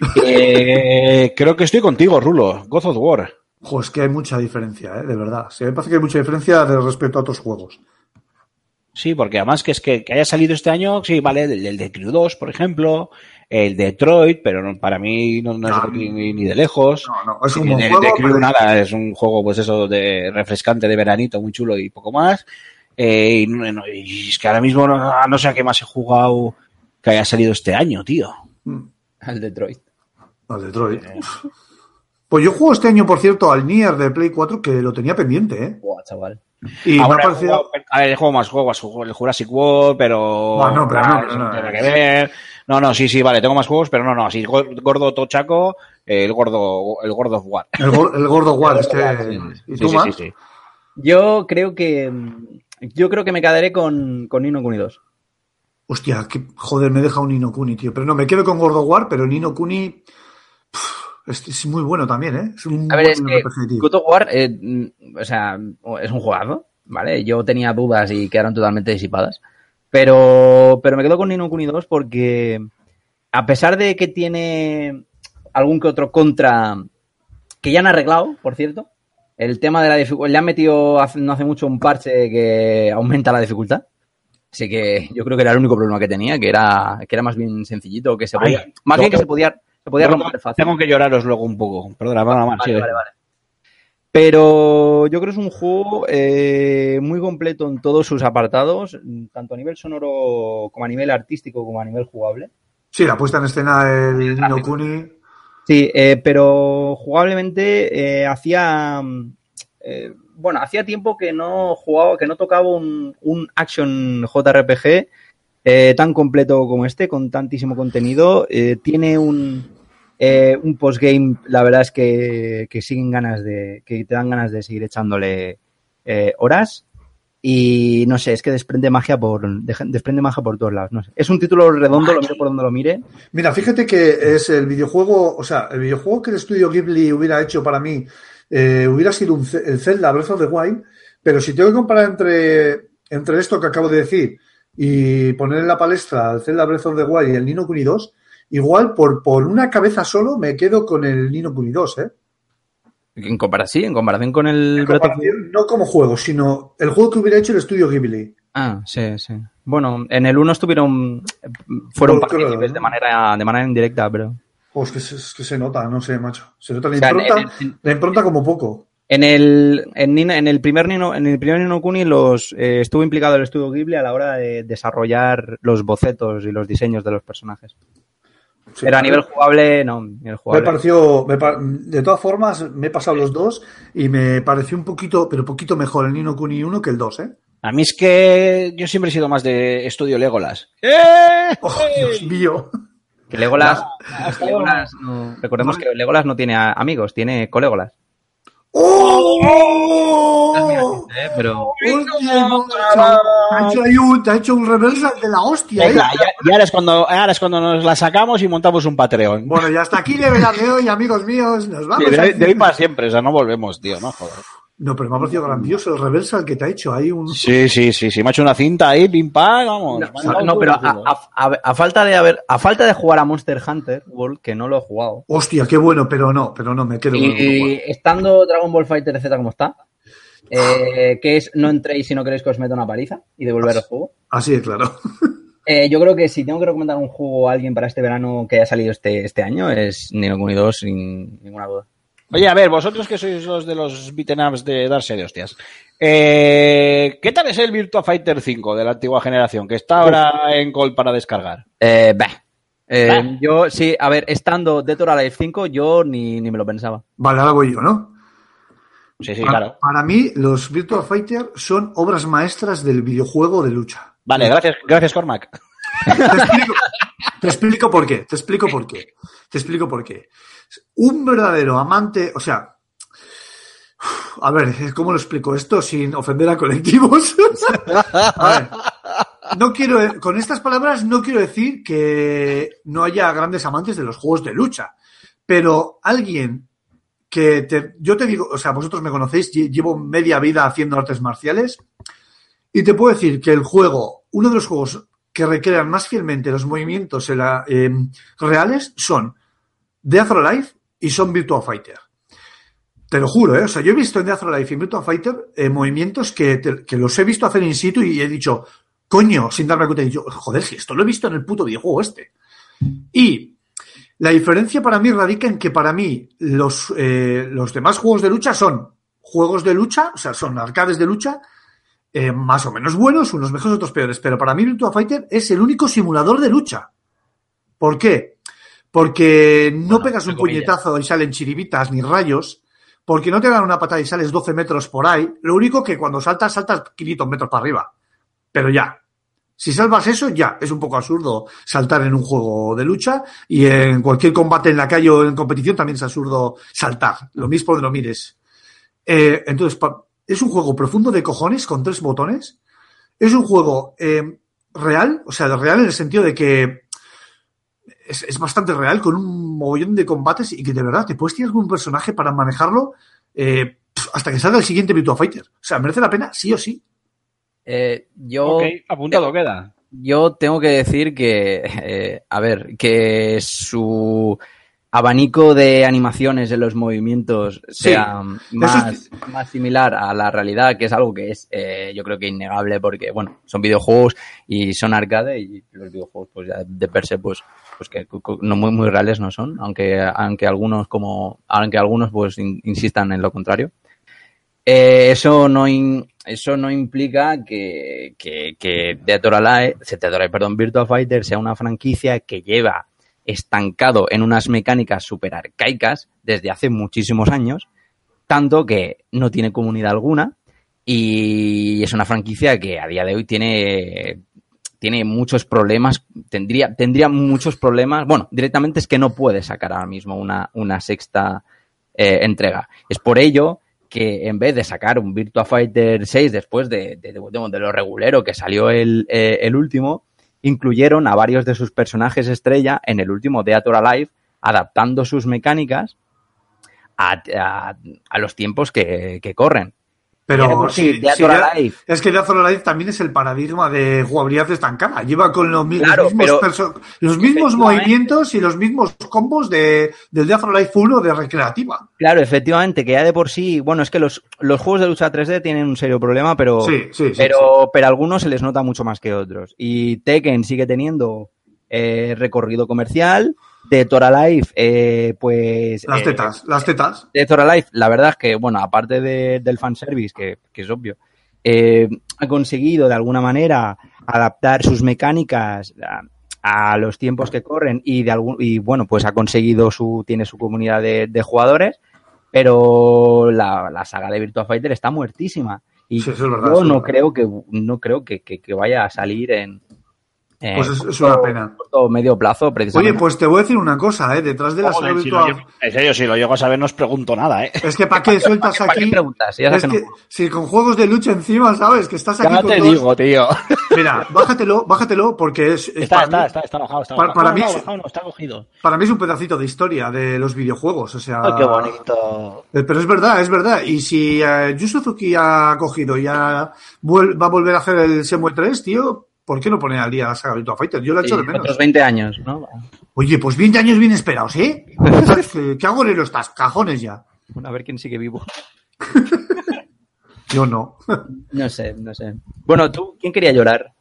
Eh, creo que estoy contigo, Rulo. God of War. Jo, es que hay mucha diferencia, ¿eh? De verdad. Sí, me parece que hay mucha diferencia de respecto a otros juegos. Sí, porque además que es que, que haya salido este año, sí, vale, el, el de Crew 2, por ejemplo, el Detroit, pero no- para mí no, no es No. ni, ni- ni de lejos. No, no, es un buen de, juego. de Crew pero- nada, es un juego pues eso de refrescante de veranito, muy chulo y poco más. Eh, y, no- no- y es que ahora mismo no, no sé a qué más he jugado que haya salido este año, tío. Mm, Al Detroit. Al Detroit. Pues yo juego este año, por cierto, al Nier de Play 4, que lo tenía pendiente, ¿eh? Buah, chaval. Y me ha Ahora, parecido... a ver, jugado más juegos, juego el Jurassic World, pero... Pero no, Ah, pero eso no, tiene no. que ver. No, no, sí, sí, vale, tengo más juegos, pero no, no, sí, gor- gordo tochaco, eh, el gordo, el gordo of War. El, el gordo War, es sí. ¿Y tú sí, más? sí, sí. Yo creo que. Yo creo que me quedaré con, con Nino Kuni 2. Hostia, que, joder, me deja un Nino Kuni, tío. Pero no, me quedo con Gordo War, pero Nino Kuni pff, es, muy bueno también, ¿eh? Es un A ver, es que of War, eh, mm, o sea, es un jugazo, ¿vale? Yo tenía dudas y quedaron totalmente disipadas. Pero, pero me quedo con Nino Kuni 2 porque, a pesar de que tiene algún que otro contra que ya han arreglado, por cierto, el tema de la dificultad, le han metido hace- no hace mucho un parche que aumenta la dificultad. Así que yo creo que era el único problema que tenía, que era, que era más bien sencillito, que se Ay, podía, más bien que se podía, se podía Tengo- romper fácil. Tengo que lloraros luego un poco. Perdona, nada más. Vale, sí. vale, vale. Pero yo creo que es un juego eh, muy completo en todos sus apartados, tanto a nivel sonoro como a nivel artístico como a nivel jugable. Sí, la puesta en escena del Nino Kuni. Sí, eh, pero jugablemente eh, hacía mm, eh, bueno, hacía tiempo que no jugaba, que no tocaba un, un action JRPG eh, tan completo como este, con tantísimo contenido. Tiene un, un postgame, la verdad es que, que siguen ganas de, que te dan ganas de seguir echándole horas. Y no sé, es que desprende magia por, desprende magia por todos lados. No sé. Es un título redondo, lo mire por donde lo mire. Mira, fíjate que es el videojuego, o sea, el videojuego que el estudio Ghibli hubiera hecho para mí eh, hubiera sido un, el Zelda Breath of the Wild, pero si tengo que comparar entre, entre esto que acabo de decir y poner en la palestra el Zelda Breath of the Wild y el Nino Kuni 2, igual por, por una cabeza solo me quedo con el Nino Kuni 2, ¿eh? En comparación, sí, en comparación con el En comparación, no como juego, sino el juego que hubiera hecho el estudio Ghibli. Ah, sí, sí. Bueno, en el 1 estuvieron. Fueron claro, partícipes ¿no? de manera, de manera indirecta, pero. Oh, es, que se, es que se nota, no sé, macho. Se nota la O sea, en- impronta, en- la impronta como poco. En el, en, Nino- en el primer Nino, en el primer Nino Kuni los, eh, estuvo implicado el estudio Ghibli a la hora de desarrollar los bocetos y los diseños de los personajes. Sí, Pero a nivel jugable, no. Me pareció, me de todas formas, me he pasado los dos y me pareció un poquito, pero poquito mejor el Nino Kuni 1 que el 2, ¿eh? A mí es que yo siempre he sido más de estudio Legolas. ¡Oh, Dios mío! Que Legolas, Legolas no- recordemos que Legolas no tiene amigos, tiene colegolas. ¡Oh! Eh, Pero Hostia, macho, te ha hecho ahí un- ha hecho un reversal de la hostia, ¿eh? Ya- y ahora es cuando, ahora es cuando nos la sacamos y montamos un Patreon. Bueno, y hasta aquí Level Up de hoy, amigos míos. Nos vamos. Sí, de, de hoy para siempre, o sea, no volvemos, tío, no joder. No, pero me ha parecido grandioso el reversal que te ha hecho ahí un. Sí, sí, sí, sí, me ha hecho una cinta ahí, pim pam, vamos. no, pero a, a- a- a falta de haber, a falta de jugar a Monster Hunter World, que no lo he jugado, Hostia, qué bueno, pero no, pero no, me quedo War. y estando Dragon Ball Fighter Z como está, eh, que es no entréis si no queréis que os meta una paliza y devolver el juego. Así de claro. Eh, yo creo que si tengo que recomendar un juego a alguien para este verano que haya salido este, este año es Nino Kuni 2 sin ninguna duda. Oye, a ver, vosotros que sois los de los beaten ups de darse de hostias. Eh, ¿Qué tal es el Virtua Fighter 5 de la antigua generación? Que está ahora en call para descargar. Eh, bah. Eh, Bah. Yo, sí, a ver, estando Dead or Alive 5, yo ni, ni me lo pensaba. Vale, ahora voy yo, ¿no? Sí, sí, Para- claro. Para mí, los Virtua Fighter son obras maestras del videojuego de lucha. Vale, gracias, gracias, Cormac. Te explico, por qué. Te explico por qué. Te explico por qué. Un verdadero amante, o sea, a ver, ¿cómo lo explico esto sin ofender a colectivos? A ver, no quiero, con estas palabras no quiero decir que no haya grandes amantes de los juegos de lucha, pero alguien que yo te digo, o sea, vosotros me conocéis, lle- llevo media vida haciendo artes marciales y te puedo decir que el juego, uno de los juegos que recrean más fielmente los movimientos eh, reales son Death or Alive y son Virtua Fighter. Te lo juro, ¿eh? O sea, yo he visto en Death or Alive y en Virtua Fighter eh, movimientos que, que los he visto hacer in situ y he dicho, coño, sin darme cuenta, he dicho, joder, si esto lo he visto en el puto videojuego este. Y la diferencia para mí radica en que para mí los, eh, los demás juegos de lucha son juegos de lucha, o sea, son arcades de lucha, eh, más o menos buenos, unos mejores, otros peores. Pero para mí Virtua Fighter es el único simulador de lucha. ¿Por qué? Porque no Bueno, pegas un puñetazo y salen chiribitas ni rayos, porque no te dan una patada y sales 12 metros por ahí. Lo único que cuando saltas, saltas 500 metros para arriba. Pero ya. Si salvas eso, ya. Es un poco absurdo saltar en un juego de lucha y en cualquier combate en la calle o en competición también es absurdo saltar. Lo mismo de lo mires. Eh, entonces, es un juego profundo de cojones con tres botones. Es un juego eh, real, o sea, real en el sentido de que es, es bastante real, con un mogollón de combates y que de verdad te puedes tirar con un personaje para manejarlo eh, hasta que salga el siguiente Virtua Fighter. O sea, merece la pena sí o sí. Eh, yo, Ok, apuntado queda. yo tengo que decir que, eh, a ver, que su abanico de animaciones en los movimientos Sí, sea más, es- más similar a la realidad, que es algo que es, eh, yo creo que innegable, porque, bueno, son videojuegos y son arcade y los videojuegos, pues ya de per se, pues, pues que no muy, muy reales no son, aunque, aunque algunos como, aunque algunos pues in- insistan en lo contrario. Eh, eso no in- eso no implica que, que, que Dead or Alive, perdón, Virtua Fighter sea una franquicia que lleva estancado en unas mecánicas super arcaicas desde hace muchísimos años, tanto que no tiene comunidad alguna y es una franquicia que a día de hoy tiene tiene muchos problemas, tendría, tendría muchos problemas. Bueno, directamente es que no puede sacar ahora mismo una, una sexta eh, entrega. Es por ello que en vez de sacar un Virtua Fighter 6 después de, de, de- de lo regulero que salió el, eh, el último, incluyeron a varios de sus personajes estrella en el último or Alive, adaptando sus mecánicas a, a- los tiempos que corren. Pero sí, es que Death or Alive también es el paradigma de jugabilidad estancada. Lleva con los, mismos, los mismos movimientos y los mismos combos de, del Death or Alive 1 de recreativa. Claro, efectivamente, que ya de por sí, bueno, es que los, los juegos de lucha 3D tienen un serio problema, pero, sí. pero, pero a algunos se les nota mucho más que otros. Y Tekken sigue teniendo eh, recorrido comercial, de Tor Alive, eh, pues... Las eh, tetas, las tetas. de Thor Alive, la verdad es que, bueno, aparte de- del fanservice, que, que es obvio, eh, ha conseguido de alguna manera adaptar sus mecánicas a, a los tiempos que corren y de algún, y bueno, pues ha conseguido su, tiene su comunidad de, de jugadores, pero la, la saga de Virtua Fighter está muertísima. Y Sí, eso es verdad, yo no verdad. creo que, no creo que, que- que vaya a salir en, en Pues es- es una corto- pena. corto medio plazo, precisamente. Oye, pues te voy a decir una cosa, ¿eh? Detrás de la Joder, si virtual. llego- en serio, si lo llego a saber, no os pregunto nada, ¿eh? Es que para qué sueltas ¿Para qué aquí. preguntas? Ya sabes Es que no. si con juegos de lucha encima, ¿sabes? Que estás aquí Ya con te todos- digo, tío. Mira, bájatelo, bájatelo, porque es, es Está, está, está, está bajado, está para- bajado. para No, mí no, bajado está cogido. para mí es un pedacito de historia de los videojuegos. O sea, Ay, qué bonito. Eh, Pero es verdad, es verdad. Y si eh, Yu Suzuki ha cogido y ha va a volver a hacer el Shenmue 3, tío, ¿por qué no poner al día la saga Virtua Fighter? Yo la echo Sí, de menos. otros 20 años, ¿no? Oye, pues 20 años bien esperados, ¿eh? ¿Qué- ¿Qué agorero estás? Cajones ya. Bueno, a ver quién sigue vivo. Yo no. No sé, no sé. Bueno, tú, ¿quién quería llorar?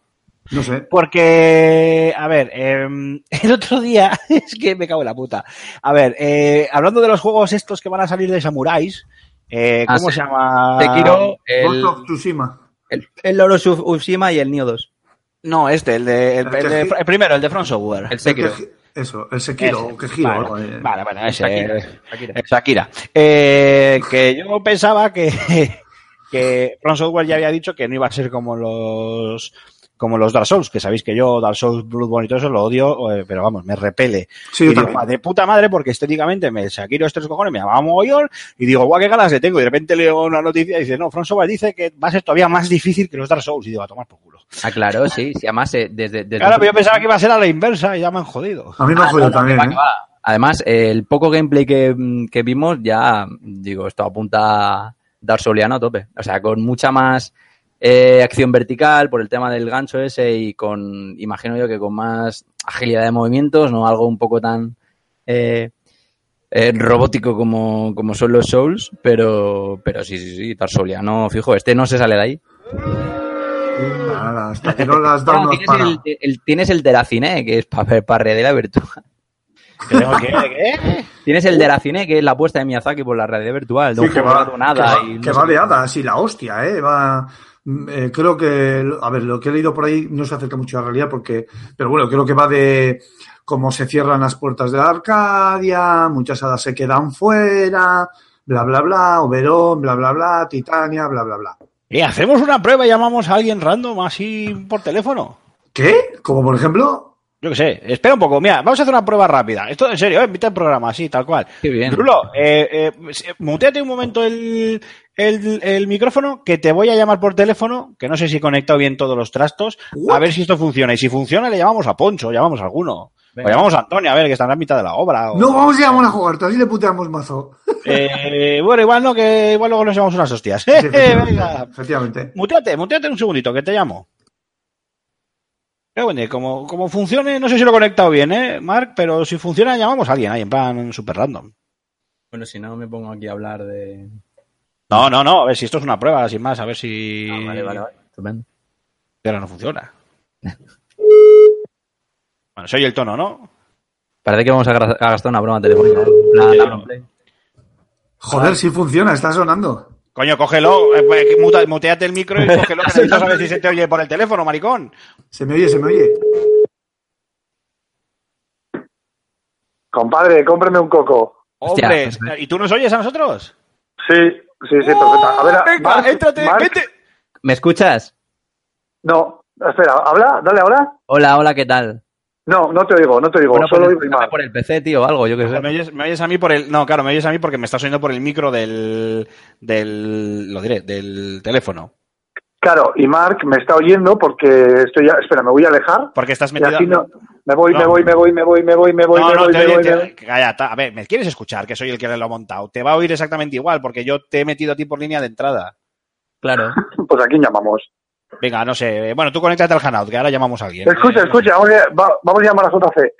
No sé. Porque, a ver, em, el otro día, es que me cago en la puta. A ver, eh, hablando de los juegos estos que van a salir de samuráis, eh, Ah, ¿cómo sí. se llama? Sekiro, el, Ghost of Tsushima. el, el Loro Tsushima y el Nioh 2. No, este, el de, el, El el de- el primero, el de Front Software. El Sekiro. Eso, el Sekiro, Ese. que giro. Vale, algo, eh. vale, bueno, ese. Shakira, eh, Shakira. eh, Shakira. Eh, que yo pensaba que, que From Software ya había dicho que no iba a ser como los como los Dark Souls, que sabéis que yo Dark Souls, Bloodborne y todo eso lo odio, eh, pero vamos, me repele. Sí, y yo digo, también. "Va, de puta madre, porque estéticamente me Shakiro estos cojones me llamaba mogollón, y digo, guau, qué ganas le tengo, y de repente leo una noticia y dice, no, Software dice que va a ser todavía más difícil que los Dark Souls, y digo, a tomar por culo. Ah, claro, sí, sí, además eh, desde, desde Claro, pero yo pensaba que iba a ser a la inversa, y ya me han jodido. A mí me ha Ah, jodido no, también, ¿eh? Además, el poco gameplay que, que vimos ya, digo, esto apunta Dark Souliano a tope. O sea, con mucha más eh, acción vertical por el tema del gancho ese y con, imagino yo que con más agilidad de movimientos, no algo un poco tan eh, eh, robótico como, como son los Souls, pero, pero sí, sí, sí, Dark Souliano, fijo, este no se sale de ahí. Nada, hasta que no las da No, no tienes, para. el, el- tienes el de la cine, que es para pa de la virtual. ¿Que tengo que- ¿Qué? Tienes el de la cine, que es la apuesta de Miyazaki por la realidad virtual. Sí, que va, de nada que va, y no que va y la hostia, ¿eh? Va, eh, creo que, a ver, lo que he leído por ahí no se acerca mucho a la realidad porque, pero bueno, creo que va de cómo se cierran las puertas de la Arcadia, muchas hadas se quedan fuera, bla, bla, bla, Oberón, bla, bla, bla, Titania, bla, bla, bla. Eh, hacemos una prueba y llamamos a alguien random así por teléfono. ¿Qué? Como por ejemplo, Yo qué sé, espera un poco. Mira, vamos a hacer una prueba rápida. Esto en serio, eh, invita el programa, así, tal cual. Qué bien. Rulo, eh, eh, muteate un momento el, el, el micrófono, que te voy a llamar por teléfono, que no sé si he conectado bien todos los trastos, a ver si esto funciona. Y si funciona, le llamamos a Poncho, llamamos a alguno. Venga. O llamamos a Antonio, a ver, que está en la mitad de la obra. o- no vamos a llamar a jugar, así le puteamos mazo. Eh, bueno, igual no, que igual luego nos llevamos unas hostias. Sí, efectivamente, Venga, efectivamente. Muteate, muteate un segundito, que te llamo. Pero bueno, como, como funcione, no sé si lo he conectado bien, ¿eh, Mark? Pero si funciona, llamamos a alguien ahí, en plan super random. Bueno, si no me pongo aquí a hablar de... No, no, no, a ver si esto es una prueba, sin más, a ver si. Ah, vale, vale, vale. Estupendo. Pero no funciona. Bueno, soy el tono, ¿no? Parece que vamos a, gastar una broma telefónica. plan. Play. Joder, sí funciona, está sonando. Coño, cógelo, eh, pues, muteate el micro y cógelo, que necesito saber si se te oye por el teléfono, maricón. Se me oye, se me oye. Compadre, cómpreme un coco. Hombre, pues, ¿y tú nos oyes a nosotros? Sí, sí, sí, perfecto. A ver, ¡Oh, venga, Marc, éntrate, vete. ¿Me escuchas? No, espera, ¿habla? Dale ahora. Hola, hola, ¿qué tal? No, no te oigo, no te oigo, Bueno, solo pues, oigo y escúchame mal. por el PC, tío, algo, yo qué sé. ¿Me oyes, me oyes a mí por el. No, claro, me oyes a mí porque me estás oyendo por el micro del. del. lo diré, del teléfono. Claro, y Mark me está oyendo porque estoy ya... Espera, me voy a alejar. Porque estás metido. no... Me voy, No. me voy, me voy, me voy, me voy, me voy, no, me no, voy, te me oye, voy, te- me voy. Calla, ta- a ver, ¿me quieres escuchar? Que soy el que lo ha montado. Te va a oír exactamente igual, porque yo te he metido a ti por línea de entrada. Claro. Pues a quién llamamos. Venga, no sé. Bueno, tú conéctate al Hanout, que ahora llamamos a alguien. Escucha, Eh, escucha, vamos a, va- vamos a llamar a JC.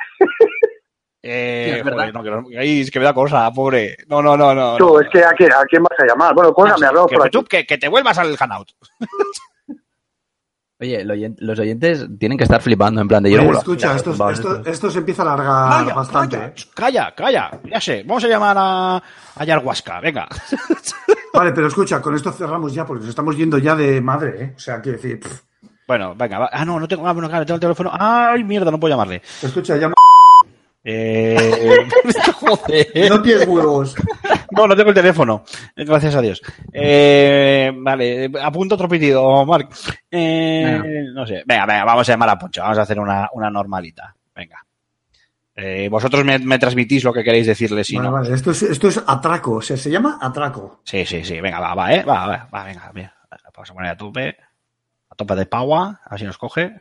Eh, Sí, es verdad. joder, no, que no- ay, es que me da cosa, pobre. No, no, no, no. Tú, no. es que ¿a quién, a quién vas a llamar? Bueno, cuéntame, hablamos que, por aquí. tú- que, que te vuelvas al Hanout. Oye, lo oyen- los oyentes tienen que estar flipando en plan de yo. escucha, esto, esto, esto- esto se empieza a alargar bastante. calla, ¿eh? calla, calla. Ya sé, vamos a llamar a, a Yarhuasca, venga. Vale, pero escucha, con esto cerramos ya porque nos estamos yendo ya de madre, ¿eh? O sea, quiero decir, pff, Bueno, venga, va. Ah, no, no tengo, ah, bueno, claro, tengo el teléfono. Ay, mierda, no puedo llamarle. escucha, llama. Eh... Joder. No tienes huevos. No, no tengo el teléfono. Gracias a Dios. Eh, vale, apunta otro pitido, Marc. Eh, no sé. Venga, venga, vamos a llamar a Poncho. Vamos a hacer una, una normalita. Venga. Eh, vosotros me, me transmitís lo que queréis decirle si vale, no. vale, esto es, esto es atraco, o sea, se llama atraco. Sí, sí, sí. Venga, va, va, eh. Va, va, va, venga, mira. Vamos a poner a tope. A tope de power. A ver si nos coge.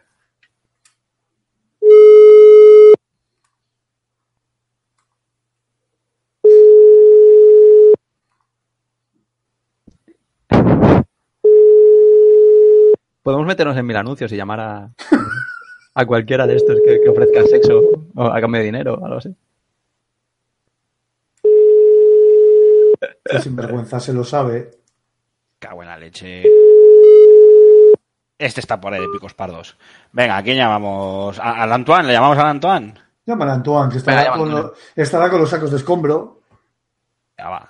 Podemos meternos en mil anuncios y llamar a, a cualquiera de estos que, que ofrezcan sexo o a cambio de dinero o algo así. Que sinvergüenza se lo sabe. Cago en la leche. Este está por ahí de picos pardos. Venga, ¿a quién llamamos? ¿A- ¿Al Antoine? ¿Le llamamos al Antoine? Llama a Antoine, que estará, Venga, con a lo- estará con los sacos de escombro. Ya va.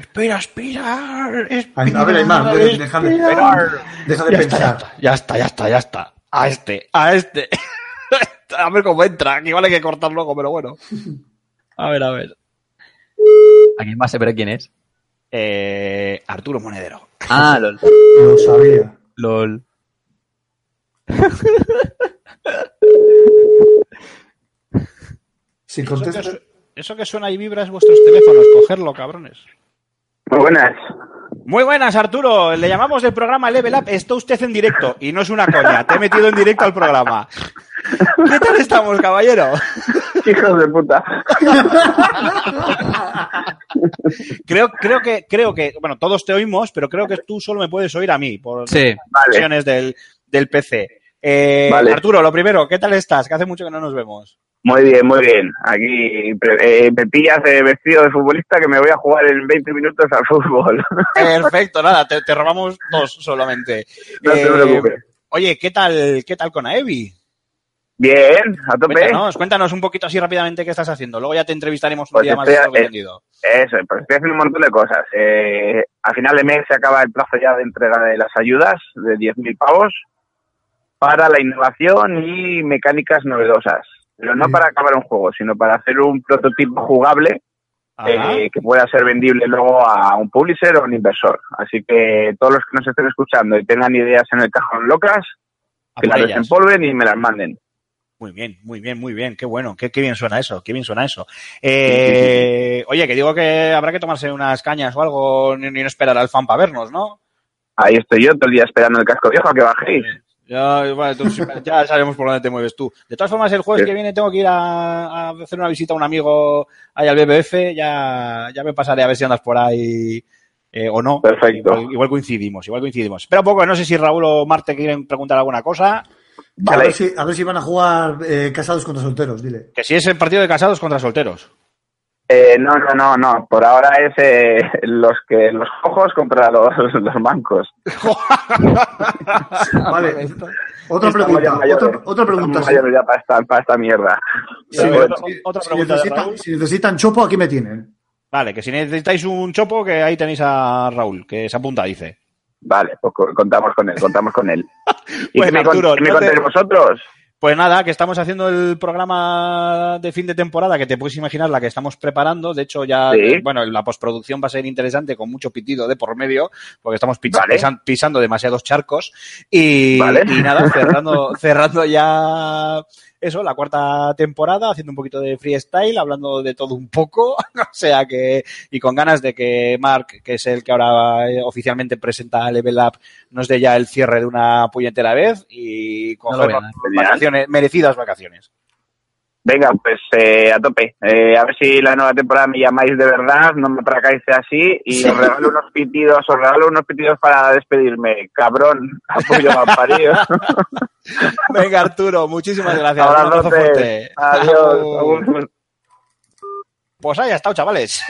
Espera, espera. Ay, a ver, Aymar, de- deja de- esperar. Deja de Ya está, ya pensar. está, ya está, ya está, ya está. A este, a este. a ver cómo entra, igual hay que cortar luego, pero bueno. A ver, a ver. ¿A quién más se verá quién es? Eh, Arturo Monedero. Ah, LOL. Lo sabía. LOL. Si Eso que, contesta... su- eso que suena y vibra es vuestros teléfonos, cogerlo, cabrones. Muy buenas. Muy buenas, Arturo. Le llamamos del programa Level Up. Está usted en directo y no es una coña. Te he metido en directo al programa. ¿Qué tal estamos, caballero? Hijos de puta. Creo, creo que, creo que, bueno, todos te oímos, pero creo que tú solo me puedes oír a mí por Sí. Vale. conexiones del, del PC. Eh, Vale. Arturo, lo primero, ¿qué tal estás? Que hace mucho que no nos vemos. Muy bien, muy bien. Aquí eh, me pillas eh, vestido de futbolista que me voy a jugar en 20 minutos al fútbol. Perfecto, nada, te, te robamos dos solamente. No te Eh, preocupes. Oye, ¿qué tal, qué tal con Aevi? Bien, a tope. Cuéntanos, cuéntanos un poquito así rápidamente qué estás haciendo. Luego ya te entrevistaremos un Pues día más estoy- y eh, tendido. Eso, pues estoy haciendo un montón de cosas. Eh, a final de mes se acaba el plazo ya de entrega de las ayudas de 10.000 pavos para la innovación y mecánicas novedosas. Pero no Sí. para acabar un juego, sino para hacer un prototipo jugable eh, que pueda ser vendible luego a un publisher o un inversor. Así que todos los que nos estén escuchando y tengan ideas en el cajón locas, A que las ellas. desempolven y me las manden. Muy bien, muy bien, muy bien. Qué bueno, qué, qué bien suena eso, qué bien suena eso. Eh, Oye, que digo que habrá que tomarse unas cañas o algo ni, ni no esperar al fan para vernos, ¿no? Ahí estoy yo todo el día esperando el casco viejo a que bajéis. Ya, bueno, tú ya sabemos por dónde te mueves tú. De todas formas, el jueves Sí. que viene tengo que ir a, a hacer una visita a un amigo ahí al BBF. Ya, ya me pasaré a ver si andas por ahí eh, o no. Perfecto. Igual, igual coincidimos, igual coincidimos. Espera un poco, no sé si Raúl o Marte quieren preguntar alguna cosa. A, Vale. ver si, a ver si van a jugar eh, casados contra solteros, dile. Que si es el partido de casados contra solteros. Eh, no, no, no, no. Por ahora es eh, los que los ojos contra los, los bancos. Vale. Otra pregunta, otra, otra pregunta. Mayores ya para esta, para esta mierda. si- Sí, Bueno, otra- otra si necesitan, si necesitan chopo, aquí me tienen. Vale, que si necesitáis un chopo, que ahí tenéis a Raúl, que se apunta, dice. Vale, pues co- contamos con él, contamos con él. ¿Y Bueno, qué me, con- Arturo, qué me no te- contáis vosotros? Pues nada, que estamos haciendo el programa de fin de temporada, que te puedes imaginar la que estamos preparando. De hecho, ya, Sí. bueno, la postproducción va a ser interesante con mucho pitido de por medio, porque estamos pisa- Vale. pisan- pisando demasiados charcos. Y, Vale. y nada, cerrando, cerrando ya eso, la cuarta temporada, haciendo un poquito de freestyle, hablando de todo un poco. o sea que, y con ganas de que Mark, que es el que ahora eh, oficialmente presenta Level Up, nos dé ya el cierre de una puñetera vez y No a coger dar. vacaciones, merecidas vacaciones. Venga, pues eh, a tope. Eh, a ver si la nueva temporada me llamáis de verdad, no me atracáis así y os regalo unos pitidos, os regalo unos pitidos para despedirme. Cabrón, apoyo mal parido. Venga, Arturo, muchísimas gracias. Un abrazo Abrazote. fuerte. Adiós. Pues ahí ha estado, chavales.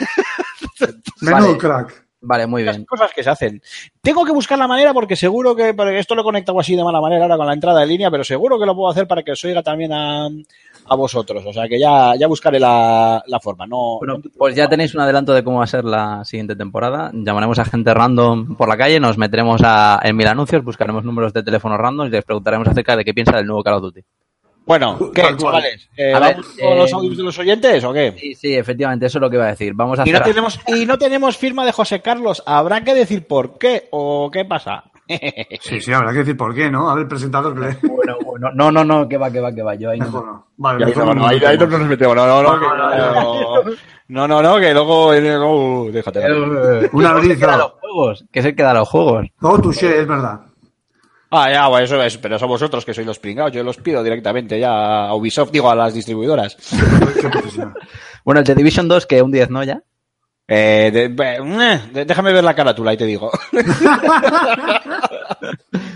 Menudo Vale. crack. Vale, muy bien. cosas que se hacen. Tengo que buscar la manera porque seguro que, esto lo he conectado así de mala manera ahora con la entrada de línea, pero seguro que lo puedo hacer para que os oiga también a, a vosotros. O sea que ya, ya buscaré la, la forma. No, Bueno, pues ya tenéis un adelanto de cómo va a ser la siguiente temporada. Llamaremos a gente random por la calle, nos meteremos a, en mil anuncios, buscaremos números de teléfono random y les preguntaremos acerca de qué piensa del nuevo Call of Duty. Bueno, ¿qué, chavales? Eh, A ver, ¿Vamos con los eh, audios de los oyentes o qué? Sí, sí, efectivamente, eso es lo que iba a decir. Vamos a Y no, tenemos, y no tenemos firma de José Carlos. ¿Habrá que decir por qué o qué pasa? Sí, sí, habrá que decir por qué, ¿no? A ver, presentador que. Bueno, bueno, no, no, no, que va, que va, que va. Yo ahí no. No. Vale, Ya, mejor no, no no, ahí, ahí no nos metemos. No, no, no, que- No, no, no, no, que luego, eh, luego- déjate. Un Que se queda los juegos, que se queda a los juegos. No, touché, es verdad. Ah, ya, bueno, eso es, pero son vosotros que sois los pringados. Yo los pido directamente ya a Ubisoft, digo a las distribuidoras. Bueno, el The Division 2, que un 10, ¿no? Ya. Eh, de- eh, de- déjame ver la carátula y te digo.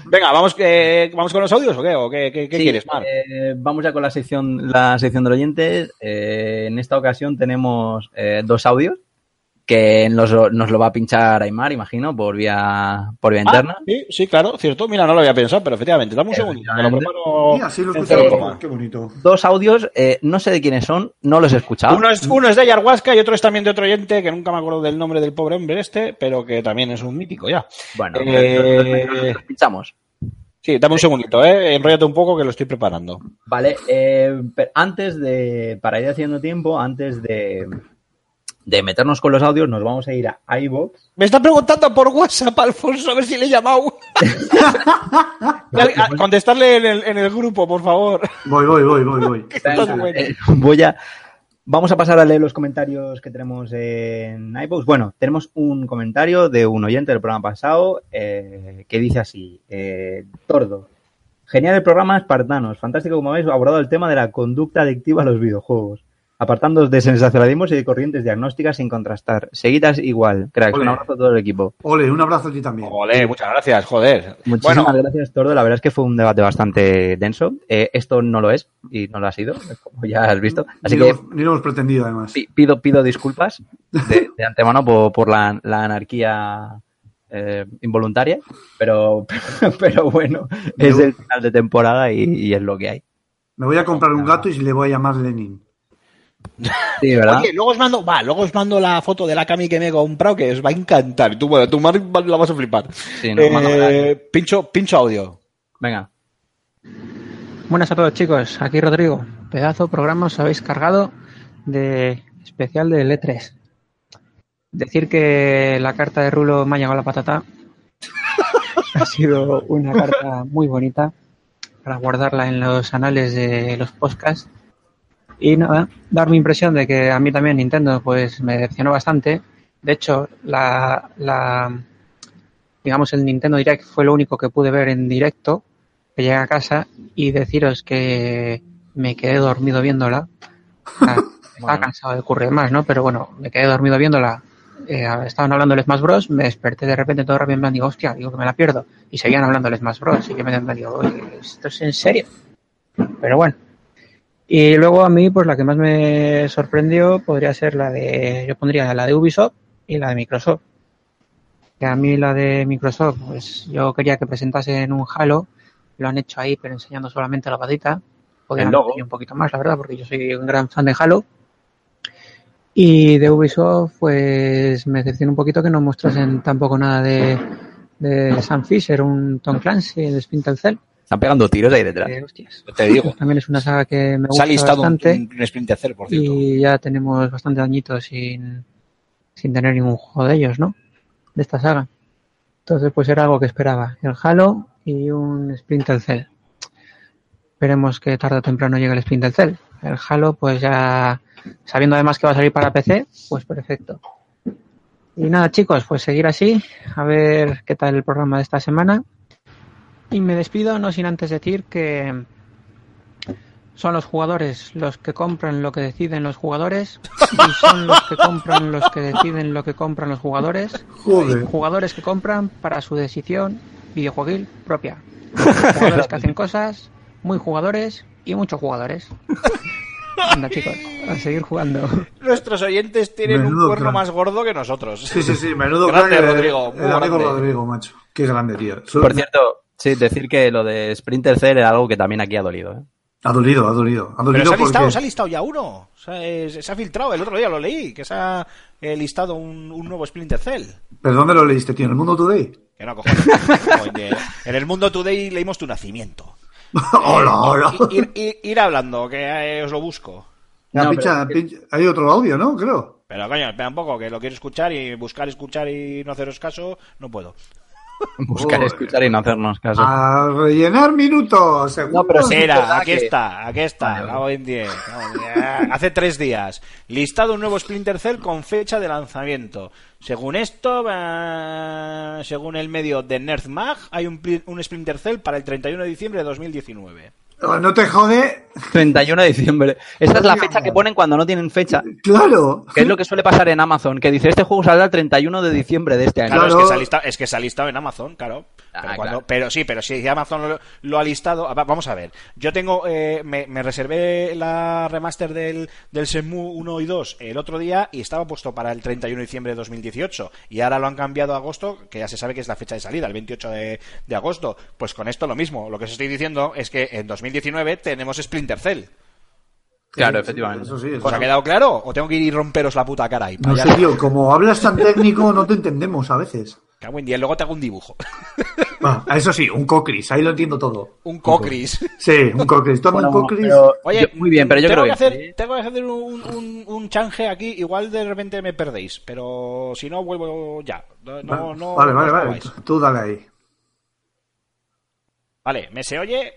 Venga, vamos, que vamos con los audios o qué? ¿O qué, qué- qué Sí, quieres, Mar? eh, vamos ya con la sección, la sección del oyentes. Eh, en esta ocasión tenemos eh, dos audios que nos, lo- nos lo va a pinchar Aymar, imagino, por vía, por vía interna. Ah, sí, sí, claro, cierto. Mira, no lo había pensado, pero efectivamente, dame un segundo. Me lo preparo Mira, sí lo escuchamos. Qué bonito. Dos audios, eh, no sé de quiénes son, no los he escuchado. Uno es, uno es de Ayahuasca y otro es también de otro oyente que nunca me acuerdo del nombre del pobre hombre este, pero que también es un mítico ya. Bueno, Eh, los pinchamos. Sí, dame un segundito, ¿eh? Enróllate un poco que lo estoy preparando. Vale, eh, pero antes de, para ir haciendo tiempo, antes de, de meternos con los audios, nos vamos a ir a iVoox. Me está preguntando por WhatsApp, Alfonso, a ver si le he llamado. A- contestarle en el, en el grupo, por favor. Voy, voy, voy, voy, voy. Eh, voy a, vamos a pasar a leer los comentarios que tenemos en iVoox. Bueno, tenemos un comentario de un oyente del programa pasado eh, que dice así, eh, Tordo. Genial el programa Espartanos. Fantástico como habéis abordado el tema de la conducta adictiva a los videojuegos. Apartándoos de sensacionalismos y de corrientes diagnósticas sin contrastar. Seguidas igual. Cracks, un abrazo a todo el equipo. Ole, un abrazo a ti también. Ole, muchas gracias, joder. Muchísimas Bueno, gracias, Tordo. La verdad es que fue un debate bastante denso. Eh, esto no lo es y no lo ha sido, como ya has visto. Así ni, que lo hemos, ni lo hemos pretendido, además. pi- pido, pido disculpas de, de antemano por, por la, la anarquía eh, involuntaria, pero, pero bueno, es el final de temporada y, y es lo que hay. Me voy a comprar un gato y le voy a llamar Lenin. Sí, ¿verdad? Oye, luego os mando, va, luego os mando la foto de la cami que me he comprado que os va a encantar. Y tú, bueno, tu madre la vas a flipar. Sí, Eh, pincho, pincho audio. Venga. Buenas a todos chicos, aquí Rodrigo. Pedazo de programa os habéis cargado de especial del E3. Decir que la carta de Rulo me ha llegado a la patata. ha sido una carta muy bonita para guardarla en los anales de los podcasts. Y nada, dar mi impresión de que a mí también Nintendo pues me decepcionó bastante. De hecho, la, la digamos el Nintendo Direct fue lo único que pude ver en directo que llegué a casa y deciros que me quedé dormido viéndola. Estaba cansado de ocurrir más, ¿no? Pero bueno, me quedé dormido viéndola. Eh, estaban hablando del Smash Bros. Me desperté de repente todo rápido en plan, digo, hostia, digo que me la pierdo. Y seguían hablando del Smash Bros. Y yo me digo, oye, ¿esto es en serio? Pero bueno. Y luego a mí, pues la que más me sorprendió podría ser la de, yo pondría la de Ubisoft y la de Microsoft. Que a mí la de Microsoft, pues yo quería que presentasen un Halo lo han hecho ahí, pero enseñando solamente la patita. Podrían haber un poquito más, la verdad, porque yo soy un gran fan de Halo. Y de Ubisoft, pues me decepciona un poquito que no mostrasen tampoco nada de, de Sam Fisher, un Tom Clancy, de Splinter Cell. Están pegando tiros ahí detrás. que, hostias, Te digo. también es una saga que me Se ha gusta listado bastante un, Cell, por cierto. y ya tenemos bastante añitos sin, sin tener ningún juego de ellos, ¿no? De esta saga. Entonces, pues era algo que esperaba. El Halo y un Splinter Cell. Esperemos que tarde o temprano llegue el Splinter Cell. El Halo, pues ya, sabiendo además que va a salir para PC, pues perfecto. Y nada, chicos, pues seguir así, a ver qué tal el programa de esta semana. Y me despido, no sin antes decir que son los jugadores los que compran lo que deciden los jugadores y son los que compran los que deciden lo que compran los jugadores. Joder. Jugadores que compran para su decisión videojueguil propia. Jugadores que hacen cosas, muy jugadores y muchos jugadores. Anda chicos, a seguir jugando. Nuestros oyentes tienen Menudo un cuerno crack. más gordo que nosotros. Sí, sí, sí, menudo Grande, crack, eh, Rodrigo, El amigo grande. Rodrigo, macho. Qué grande, tío. Por cierto, sí, decir que lo de Sprinter Cell era algo que también aquí ha dolido. ¿eh? Ha dolido, ha dolido. Ha Pero dolido se ha, listado, porque... se ha listado ya uno. O sea, es- se ha filtrado, el otro día lo leí, que se ha eh, listado un, un nuevo Splinter Cell. ¿Pero dónde lo leíste, tío? ¿En el Mundo Today? Que no, cojones. Oye, en el mundo today leímos tu nacimiento. hola, hola. Ir, ir- ir hablando, que eh, os lo busco. No, pincha- pincha- Hay otro audio, ¿no? Creo. Pero coño, espera un poco, que lo quiero escuchar y buscar, escuchar y no haceros caso, no puedo. Buscar, escuchar y no hacernos caso. A rellenar minutos. No, pero verdad aquí está, aquí está, Vale, vale. cago en 10. cago en 10. Hace tres días. Listado un nuevo Splinter Cell con fecha de lanzamiento. Según esto, según el medio de Nerd Mag, hay un, un Splinter Cell para el 31 de diciembre de 2019. Oh, No te jode. 31 de diciembre. Esa es la fecha que ponen cuando no tienen fecha. Claro. Que es lo que suele pasar en Amazon, que dice este juego saldrá el 31 de diciembre de este año. Claro, Claro. Es, que se ha listado, es que se ha listado en Amazon, claro. Ah, Pero, cuando- claro. pero sí, pero si Amazon lo, lo ha listado. va- Vamos a ver. Yo tengo. eh, me, me reservé la remaster del, del Shenmue 1 y 2 el otro día y estaba puesto para el 31 de diciembre de 2018. Y ahora lo han cambiado a agosto, que ya se sabe que es la fecha de salida, el 28 de, de agosto. Pues con esto lo mismo. Lo que os estoy diciendo es que en 2019 tenemos Splinter Cell. Claro, efectivamente. Eso sí, eso ¿Os ha quedado claro? ¿O tengo que ir y romperos la puta cara ahí? No sé, tío, como hablas tan técnico, no te entendemos a veces. Cago en día, luego te hago un dibujo. Ah, eso sí, un cocris, ahí lo entiendo todo. un cocris. Sí, un cocris. Toma Bueno, un cocris. pero- Oye, yo- muy bien, pero yo tengo creo que que hacer, tengo que hacer un, un, un change aquí, igual de repente me perdéis, pero si no vuelvo ya. No, no, no- vale, vale, vale. mováis. Tú dale ahí. Vale, ¿me se oye?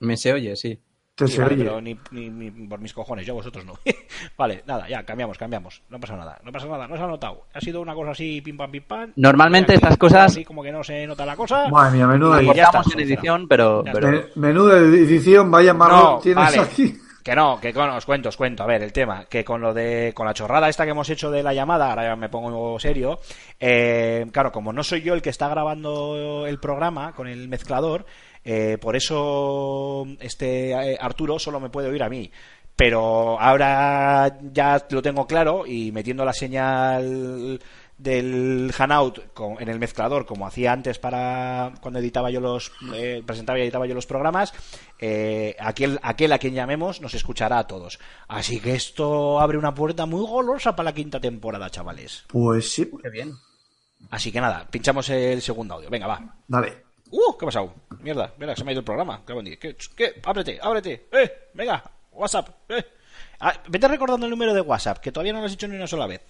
Me se oye, sí. Te Sí, se vale, oye. pero ni, ni- ni por mis cojones, yo vosotros no. vale, nada, ya, cambiamos, cambiamos. No pasa nada, no pasa nada, no se ha notado. Ha sido una cosa así, pim pam, pim pam. Normalmente estas cosas- Así como que no se nota la cosa. Madre mía, menuda edición. en edición, pero, pero- Me- Menuda edición, vaya marrón No, tienes vale. aquí. Que no, que con, os cuento, os cuento. A ver, el tema, que con lo de, con la chorrada esta que hemos hecho de la llamada, ahora ya me pongo serio, eh, claro, como no soy yo el que está grabando el programa con el mezclador, eh, por eso este eh, Arturo solo me puede oír a mí. Pero ahora ya lo tengo claro y metiendo la señal del Hanout con- en el mezclador como hacía antes para cuando editaba yo los eh, presentaba y editaba yo los programas eh, aquel aquel a quien llamemos nos escuchará a todos así que esto abre una puerta muy golosa para la quinta temporada chavales Pues sí, Qué bien. así que nada pinchamos el segundo audio venga va dale. Uh qué ha pasado mierda mira se me ha ido el programa. Qué ¿Qué, qué? ábrete ábrete. Eh venga WhatsApp eh. Ah, vete recordando el número de WhatsApp que todavía no lo has hecho ni una sola vez.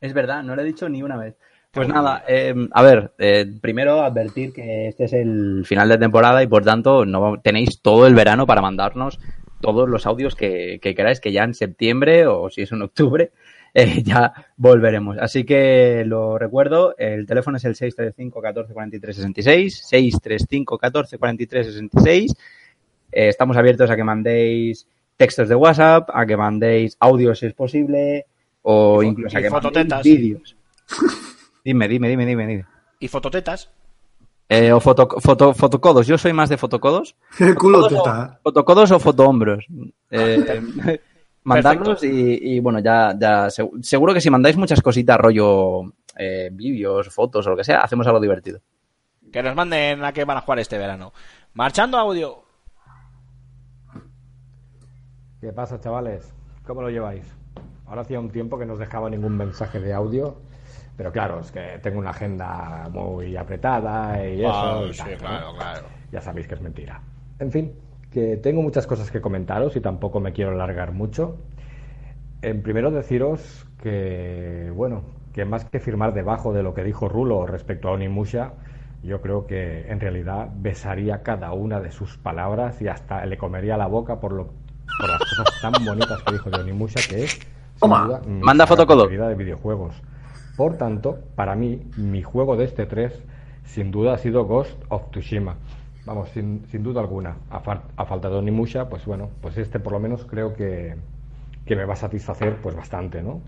Es verdad, no lo he dicho ni una vez. Pues nada, eh, a ver, eh, primero advertir que este es el final de temporada y por tanto no tenéis todo el verano para mandarnos todos los audios que, que queráis, que ya en septiembre o si es en octubre eh, ya volveremos. Así que lo recuerdo, el teléfono es el 635 14 43 66, 635 14 43 66. Eh, estamos abiertos a que mandéis textos de WhatsApp, a que mandéis audios si es posible, o Y incluso y a que mandéis vídeos. dime, dime, dime, dime, dime. y fototetas Eh, o foto, foto, fotocodos. Yo soy más de fotocodos. El culo te Fotocodos o, fotocodos o fotohombros. Eh, mandarlos y, y, bueno, ya, ya seg- seguro que si mandáis muchas cositas, rollo eh, vídeos, fotos o lo que sea, hacemos algo divertido. Que nos manden a qué van a jugar este verano. Marchando audio. ¿Qué pasa, chavales? ¿Cómo lo lleváis? Ahora hacía un tiempo que no os dejaba ningún mensaje de audio, pero claro, es que tengo una agenda muy apretada y eso. Ah, y sí, tal, ¿no? claro, claro. Ya sabéis que es mentira. En fin, que tengo muchas cosas que comentaros y tampoco me quiero alargar mucho. En primero deciros que, bueno, que más que firmar debajo de lo que dijo Rulo respecto a Onimusha, yo creo que en realidad besaría cada una de sus palabras y hasta le comería la boca por, lo, por las cosas tan bonitas que dijo de Onimusha, que es, Toma, duda, manda fotocodo. de videojuegos. Por tanto, para mí, mi juego de este 3 sin duda ha sido Ghost of Tsushima. Vamos, sin, sin duda alguna. A, fal- a falta de Onimusha, pues bueno, pues este por lo menos creo que, que me va a satisfacer pues bastante, ¿no?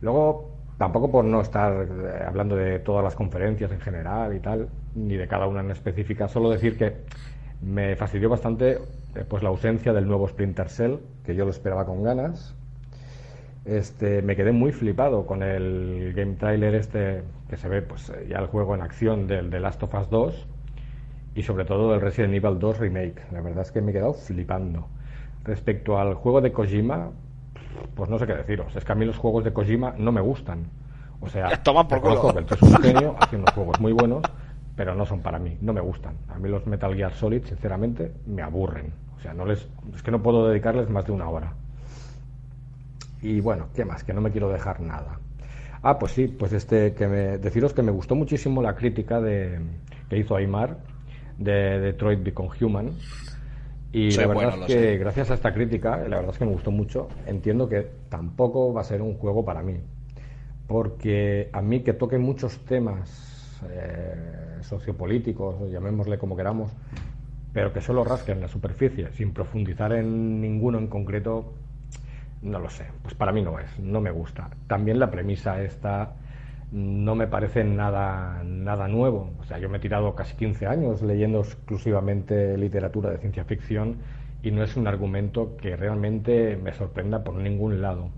Luego, tampoco por no estar eh, hablando de todas las conferencias en general y tal, ni de cada una en específica, solo decir que me fastidió bastante eh, pues la ausencia del nuevo Splinter Cell, que yo lo esperaba con ganas. Este, me quedé muy flipado con el game trailer este que se ve pues eh, ya el juego en acción del The Last of Us 2 y sobre todo del Resident Evil 2 Remake. La verdad es que me he quedado flipando. Respecto al juego de Kojima, pues no sé qué deciros. Es que a mí los juegos de Kojima no me gustan. O sea, Ya, toma por culo. que el es un genio, hace unos juegos muy buenos, pero no son para mí, no me gustan. A mí los Metal Gear Solid, sinceramente, me aburren. O sea, no les, es que no puedo dedicarles más de una hora. Y bueno, ¿qué más? Que no me quiero dejar nada. Ah, pues sí, pues este, que me, deciros que me gustó muchísimo la crítica de, que hizo Aymar de Detroit Become Human. Y Soy la verdad bueno, es que sé. gracias a esta crítica, la verdad es que me gustó mucho, entiendo que tampoco va a ser un juego para mí. Porque a mí que toque muchos temas eh, sociopolíticos, llamémosle como queramos, pero que solo rasquen la superficie, sin profundizar en ninguno en concreto, no lo sé. Pues para mí no es, no me gusta. También la premisa esta no me parece nada, nada nuevo. O sea, yo me he tirado casi 15 años leyendo exclusivamente literatura de ciencia ficción y no es un argumento que realmente me sorprenda por ningún lado.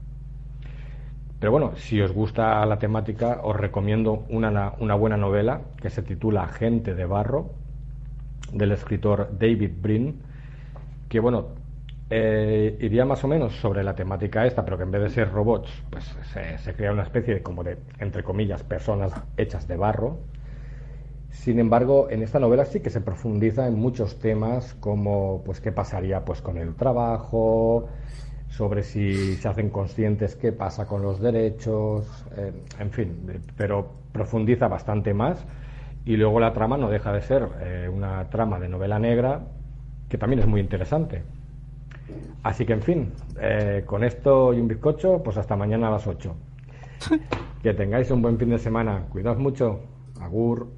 Pero bueno, si os gusta la temática, os recomiendo una, una buena novela que se titula Gente de Barro, del escritor David Brin, que bueno, eh, iría más o menos sobre la temática esta, pero que en vez de ser robots, pues se, crea una especie de, como de, entre comillas, personas hechas de barro, Sin embargo, en esta novela sí que se profundiza en muchos temas como pues qué pasaría pues con el trabajo, sobre si se hacen conscientes qué pasa con los derechos, eh, en fin, pero profundiza bastante más y luego la trama no deja de ser eh, una trama de novela negra que también es muy interesante. Así que, en fin, eh, con esto y un bizcocho, pues hasta mañana a las 8. que tengáis un buen fin de semana. Cuidaos mucho. Agur.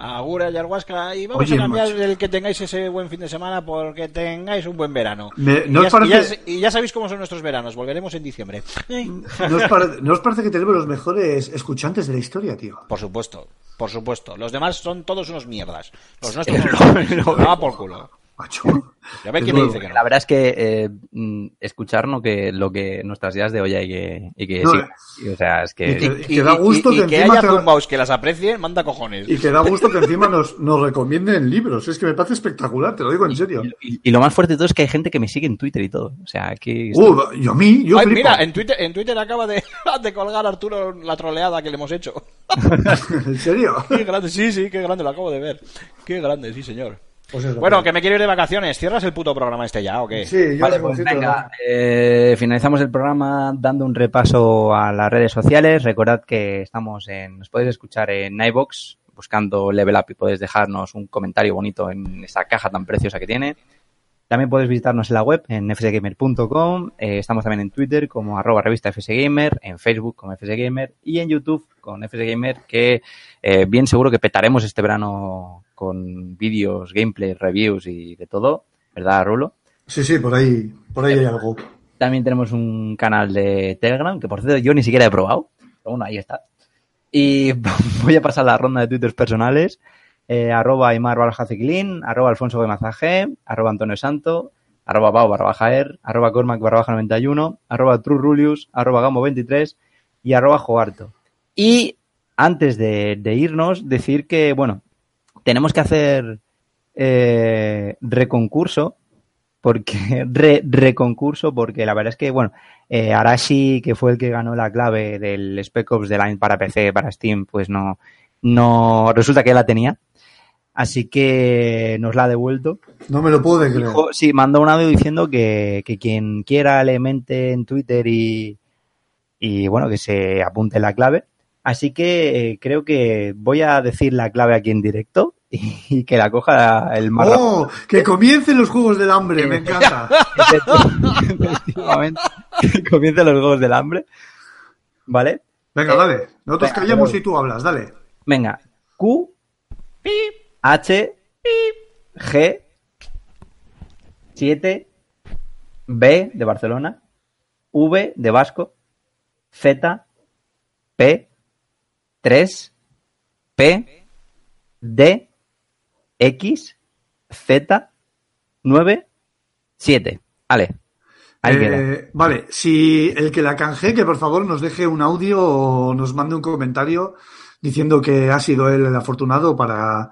Agur, ayahuasca. Y vamos Oye, a cambiar macho. el que tengáis ese buen fin de semana porque tengáis un buen verano. Me- y, ¿no ya, os parece- y ya- y ya sabéis cómo son nuestros veranos. Volveremos en diciembre. ¿No os, pare- no os parece que tenemos los mejores escuchantes de la historia, tío? Por supuesto, por supuesto. Los demás son todos unos mierdas. Los nuestros son Daba por culo. Macho. Ya me dice que no. La verdad es que eh, mm, escuchar no que lo que nuestras ideas de olla y que, y que No, sí. eh. Y, o sea, es que Y que- que da gusto y que que encima haya te- zumbaos que las aprecien, manda cojones. Y que da gusto que encima nos, nos recomienden libros. Es que me parece espectacular, te lo digo en serio. y, y lo más fuerte de todo es que hay gente que me sigue en Twitter y todo. O sea, que Uh, yo a mí, yo Ay, flipo. mira, en Twitter, en Twitter acaba de, de colgar Arturo la troleada que le hemos hecho. ¿En serio? Qué grande, sí, sí, qué grande, lo acabo de ver. Qué grande, sí, señor. Pues eso, Bueno, pues. que me quiero ir de vacaciones. ¿Cierras el puto programa este ya o qué? Sí, yo Vale, pues venga, eh, finalizamos el programa dando un repaso a las redes sociales. Recordad que estamos en, nos podéis escuchar en iBox buscando Level Up y podéis dejarnos un comentario bonito en esa caja tan preciosa que tiene. También podéis visitarnos en la web en fsgamer.com. Eh, estamos también en Twitter como arroba revista fsgamer, en Facebook como fsgamer y en YouTube con fsgamer que eh, bien seguro que petaremos este verano con vídeos, gameplay, reviews y de todo. ¿Verdad, Rulo? Sí, sí, por ahí, por ahí hay algo. También tenemos un canal de Telegram, que por cierto yo ni siquiera he probado. Pero bueno, ahí está. Y voy a pasar la ronda de twitters personales. Eh, arroba Aymar barra Jacequilín, arroba Alfonso G. arroba Antonio Santo, arroba Pau barra er, arroba Cormac barra baja 91, arroba Trurulius, arroba Gamo 23 y arroba Jogarto. Y antes de, irnos, decir que, bueno, tenemos que hacer eh, reconcurso porque re, reconcurso porque la verdad es que bueno eh, Arashi que fue el que ganó la clave del Spec Ops de Line para PC para Steam pues no no resulta que la tenía así que nos la ha devuelto No me lo puedo creer. Dijo- sí mandó un audio diciendo que, que quien quiera le mente en Twitter y y bueno que se apunte la clave así que eh, creo que voy a decir la clave aquí en directo y, y que la coja el más rápido ¡Oh! ¡Que comiencen los Juegos del Hambre! ¡Me encanta! Efectivamente. Que comiencen los juegos del hambre. ¿Vale? Venga, dale. Nosotros venga, callamos pero- y tú hablas, dale. Venga. Q, H, G, 7, B de Barcelona, V de Vasco, Z, P, 3, P, D, X, Z, 9, 7. Vale. Ahí queda. Vale, si el que la canje, que por favor nos deje un audio o nos mande un comentario diciendo que ha sido él el afortunado para...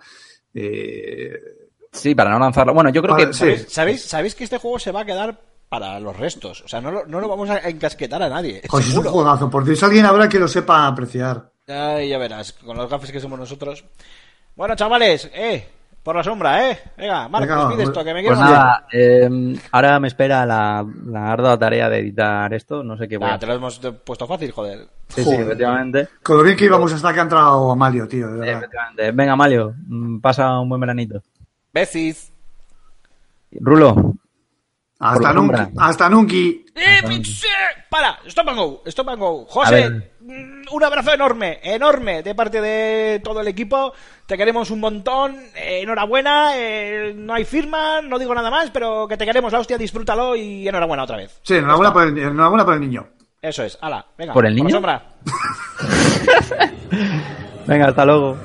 eh, Sí, para no lanzarlo. Bueno, yo creo que sí. ¿Sabéis, sabéis, que este juego se va a quedar para los restos? O sea, no lo, no lo vamos a encasquetar a nadie. joder, es un juegazo. Por Dios, alguien habrá que lo sepa apreciar. Ay, ya verás, con los gafes que somos nosotros. Bueno, chavales, eh, por la sombra, eh. Venga, Marcos, pide esto, que me quiero Pues nada, eh, ahora me espera la, la ardua tarea de editar esto. No sé qué voy a Ah, te lo hemos puesto fácil, joder. Sí, sí, efectivamente. Con lo bien que íbamos hasta que ha entrado Amalio, tío, de verdad. Efectivamente. Venga, Malio, mm, pasa un buen veranito. Becis. Rulo, Hasta nunca. Hasta nunca. ¡Eh! ¡Para! ¡Stop and go! ¡Stop and go! José, mm, un abrazo enorme, enorme de parte de todo el equipo. Te queremos un montón. eh, enhorabuena. eh, no hay firma, no digo nada más, pero que te queremos la hostia, disfrútalo y enhorabuena otra vez. Sí, enhorabuena por el, enhorabuena por el niño. Eso es, ala, venga. ¿Por el la niño? sombra. venga, hasta luego.